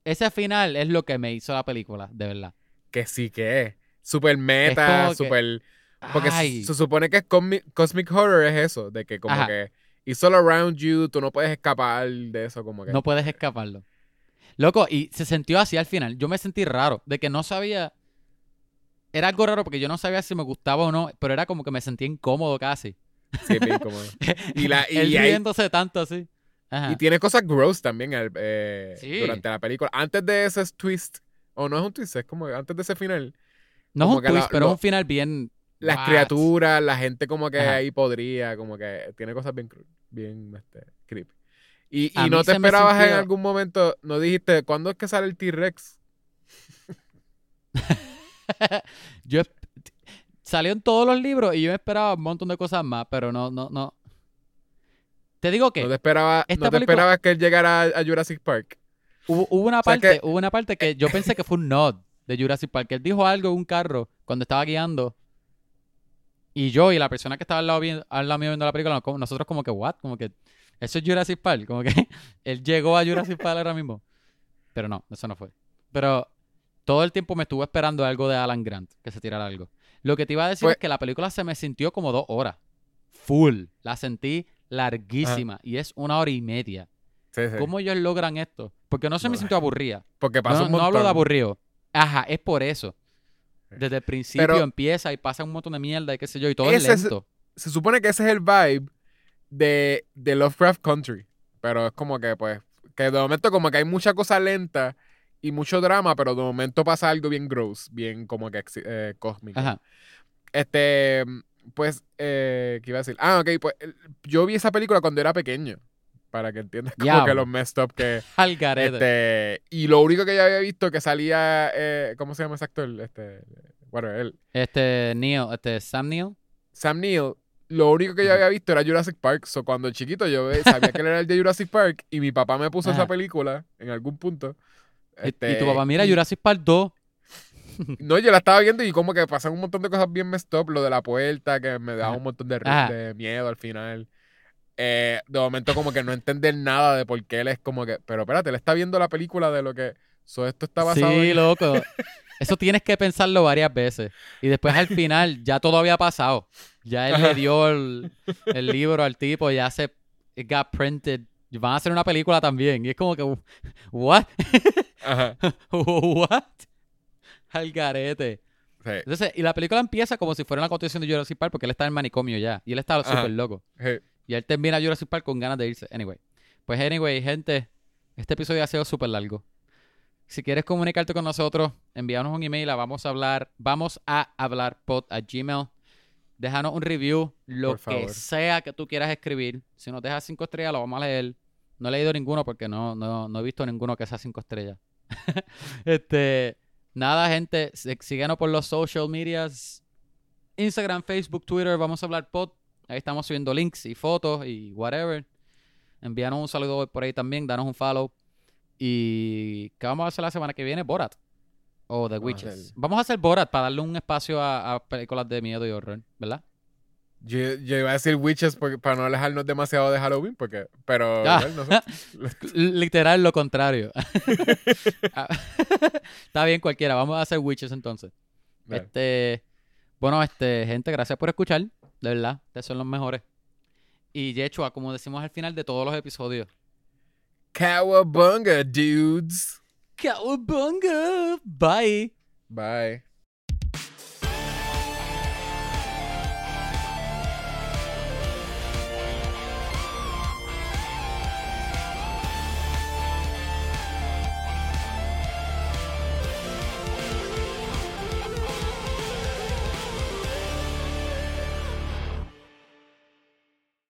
Speaker 1: ese final es lo que me hizo la película, de verdad.
Speaker 2: Que sí que es. Super meta, super... Porque se-
Speaker 1: Ay,
Speaker 2: se supone que cosmic, cosmic horror es eso, de que como
Speaker 1: Ajá.
Speaker 2: que it's all around you, tú no puedes escapar de eso, como que...
Speaker 1: no puedes escaparlo. Loco, y se sintió así al final. Yo me sentí raro, de que no sabía era algo raro porque yo no sabía si me gustaba o no, pero era como que me sentía incómodo casi.
Speaker 2: Sí, es bien cómodo. Y la- y
Speaker 1: Él
Speaker 2: hay-
Speaker 1: riéndose tanto así. Ajá.
Speaker 2: Y tiene cosas gross también el- eh,
Speaker 1: Sí.
Speaker 2: durante la película. Antes de ese twist, o no es un twist, es como antes de ese final,
Speaker 1: No es un twist,
Speaker 2: la-
Speaker 1: pero
Speaker 2: lo-
Speaker 1: es un final bien.
Speaker 2: las
Speaker 1: what?
Speaker 2: criaturas, la gente como que
Speaker 1: Ajá.
Speaker 2: ahí podría, como que tiene cosas bien, bien este, creepy. Y, y no te esperabas en algún momento, no dijiste, ¿cuándo es que sale el T-Rex?
Speaker 1: Yo salió en todos los libros y yo esperaba un montón de cosas más, pero no, no, no. Te digo que
Speaker 2: ¿No te, esperaba, no te
Speaker 1: película-
Speaker 2: esperabas que él llegara a, a Jurassic Park?
Speaker 1: Hubo, hubo una
Speaker 2: O sea
Speaker 1: parte,
Speaker 2: que-
Speaker 1: hubo una parte que yo pensé que fue un nod de Jurassic Park. Él dijo algo en un carro cuando estaba guiando. Y yo y la persona que estaba al lado, vi- al lado mío viendo la película, nosotros como que, what? Como que, eso es Jurassic Park. Como que él llegó a Jurassic Park ahora mismo. Pero no, eso no fue. Pero todo el tiempo me estuvo esperando algo de Alan Grant, que se tirara algo. Lo que te iba a decir
Speaker 2: Pues-
Speaker 1: es que la película se me sintió como dos horas. Full. La sentí larguísima. Y es una hora y media.
Speaker 2: Sí, sí.
Speaker 1: ¿Cómo ellos logran esto? Porque no se me sintió aburrida.
Speaker 2: Porque
Speaker 1: No,
Speaker 2: pasa
Speaker 1: no,
Speaker 2: un
Speaker 1: no hablo de aburrido. Ajá, es por eso. Desde el principio
Speaker 2: Pero-
Speaker 1: empieza y pasa un montón de mierda y qué sé yo, y todo es lento.
Speaker 2: Se supone que ese es el vibe de, de Lovecraft Country. Pero es como que, pues, que de momento como que hay mucha cosa lenta y mucho drama, pero de momento pasa algo bien gross, bien como que eh, cósmico.
Speaker 1: Ajá.
Speaker 2: Este, pues, eh, ¿qué iba a decir? Ah, ok, pues yo vi esa película cuando era pequeño. Para que entiendas como que los messed up que...
Speaker 1: Al.
Speaker 2: Este, y lo único que yo había visto que salía, eh, ¿cómo se llama ese actor? Este, bueno, él,
Speaker 1: Este, Neil, este, Sam Neill.
Speaker 2: Sam Neill, lo único que yo había visto era Jurassic Park. So, cuando chiquito yo sabía que él era el de Jurassic Park y mi papá me puso esa película en algún punto.
Speaker 1: Y-
Speaker 2: Este,
Speaker 1: y tu papá, mira,
Speaker 2: y-
Speaker 1: Jurassic Park 2.
Speaker 2: No, yo la estaba viendo y como que pasan un montón de cosas bien messed up. Lo de la puerta, que me daba un montón de, de miedo al final. Eh, de momento como que no entender nada de por qué él es como que... Pero espérate, él está viendo la película de lo que... So, esto está basado
Speaker 1: Sí,
Speaker 2: en...
Speaker 1: loco. Eso tienes que pensarlo varias veces. Y después al final ya todo había pasado. Ya él le dio el, el libro al tipo, ya se it got printed. Van a hacer una película también. Y es como que, ¿what?
Speaker 2: Ajá.
Speaker 1: ¿what? Al garete.
Speaker 2: Sí,
Speaker 1: Entonces, y la película empieza como si fuera una continuación de Jurassic Park porque él está en el manicomio ya. Y él está súper loco.
Speaker 2: sí.
Speaker 1: Y él termina Jurassic Park con ganas de irse. Anyway. Pues anyway, gente, este episodio ha sido súper largo. Si quieres comunicarte con nosotros, envíanos un email a vamos a hablar, vamos a hablar pod a Gmail. Déjanos un review, lo que sea que tú quieras escribir. Si nos dejas cinco estrellas, lo vamos a leer. No he leído ninguno porque no, no, no he visto ninguno que sea cinco estrellas. este, nada, gente, sí- síguenos por los social medias. Instagram, Facebook, Twitter, vamos a hablar pod. Ahí estamos subiendo links y fotos y whatever. Envíanos un saludo por ahí también, danos un follow. ¿Y qué vamos a hacer la semana que viene? Borat. O The
Speaker 2: Vamos a
Speaker 1: Witches.
Speaker 2: hacer-
Speaker 1: Vamos a hacer Borat para darle un espacio a, a películas de miedo y horror, ¿verdad?
Speaker 2: Yo, yo iba a decir witches porque, para no alejarnos demasiado de Halloween, porque, pero
Speaker 1: Ah.
Speaker 2: no sé.
Speaker 1: Literal lo contrario. Ah, Está bien cualquiera, vamos a hacer Witches entonces. Este, bueno, este, gente, gracias por escuchar. De verdad, ustedes son los mejores. Y Yechua, como decimos al final de todos los episodios.
Speaker 2: Cowabunga, dudes.
Speaker 1: ¡Cowabunga! Bye.
Speaker 2: Bye.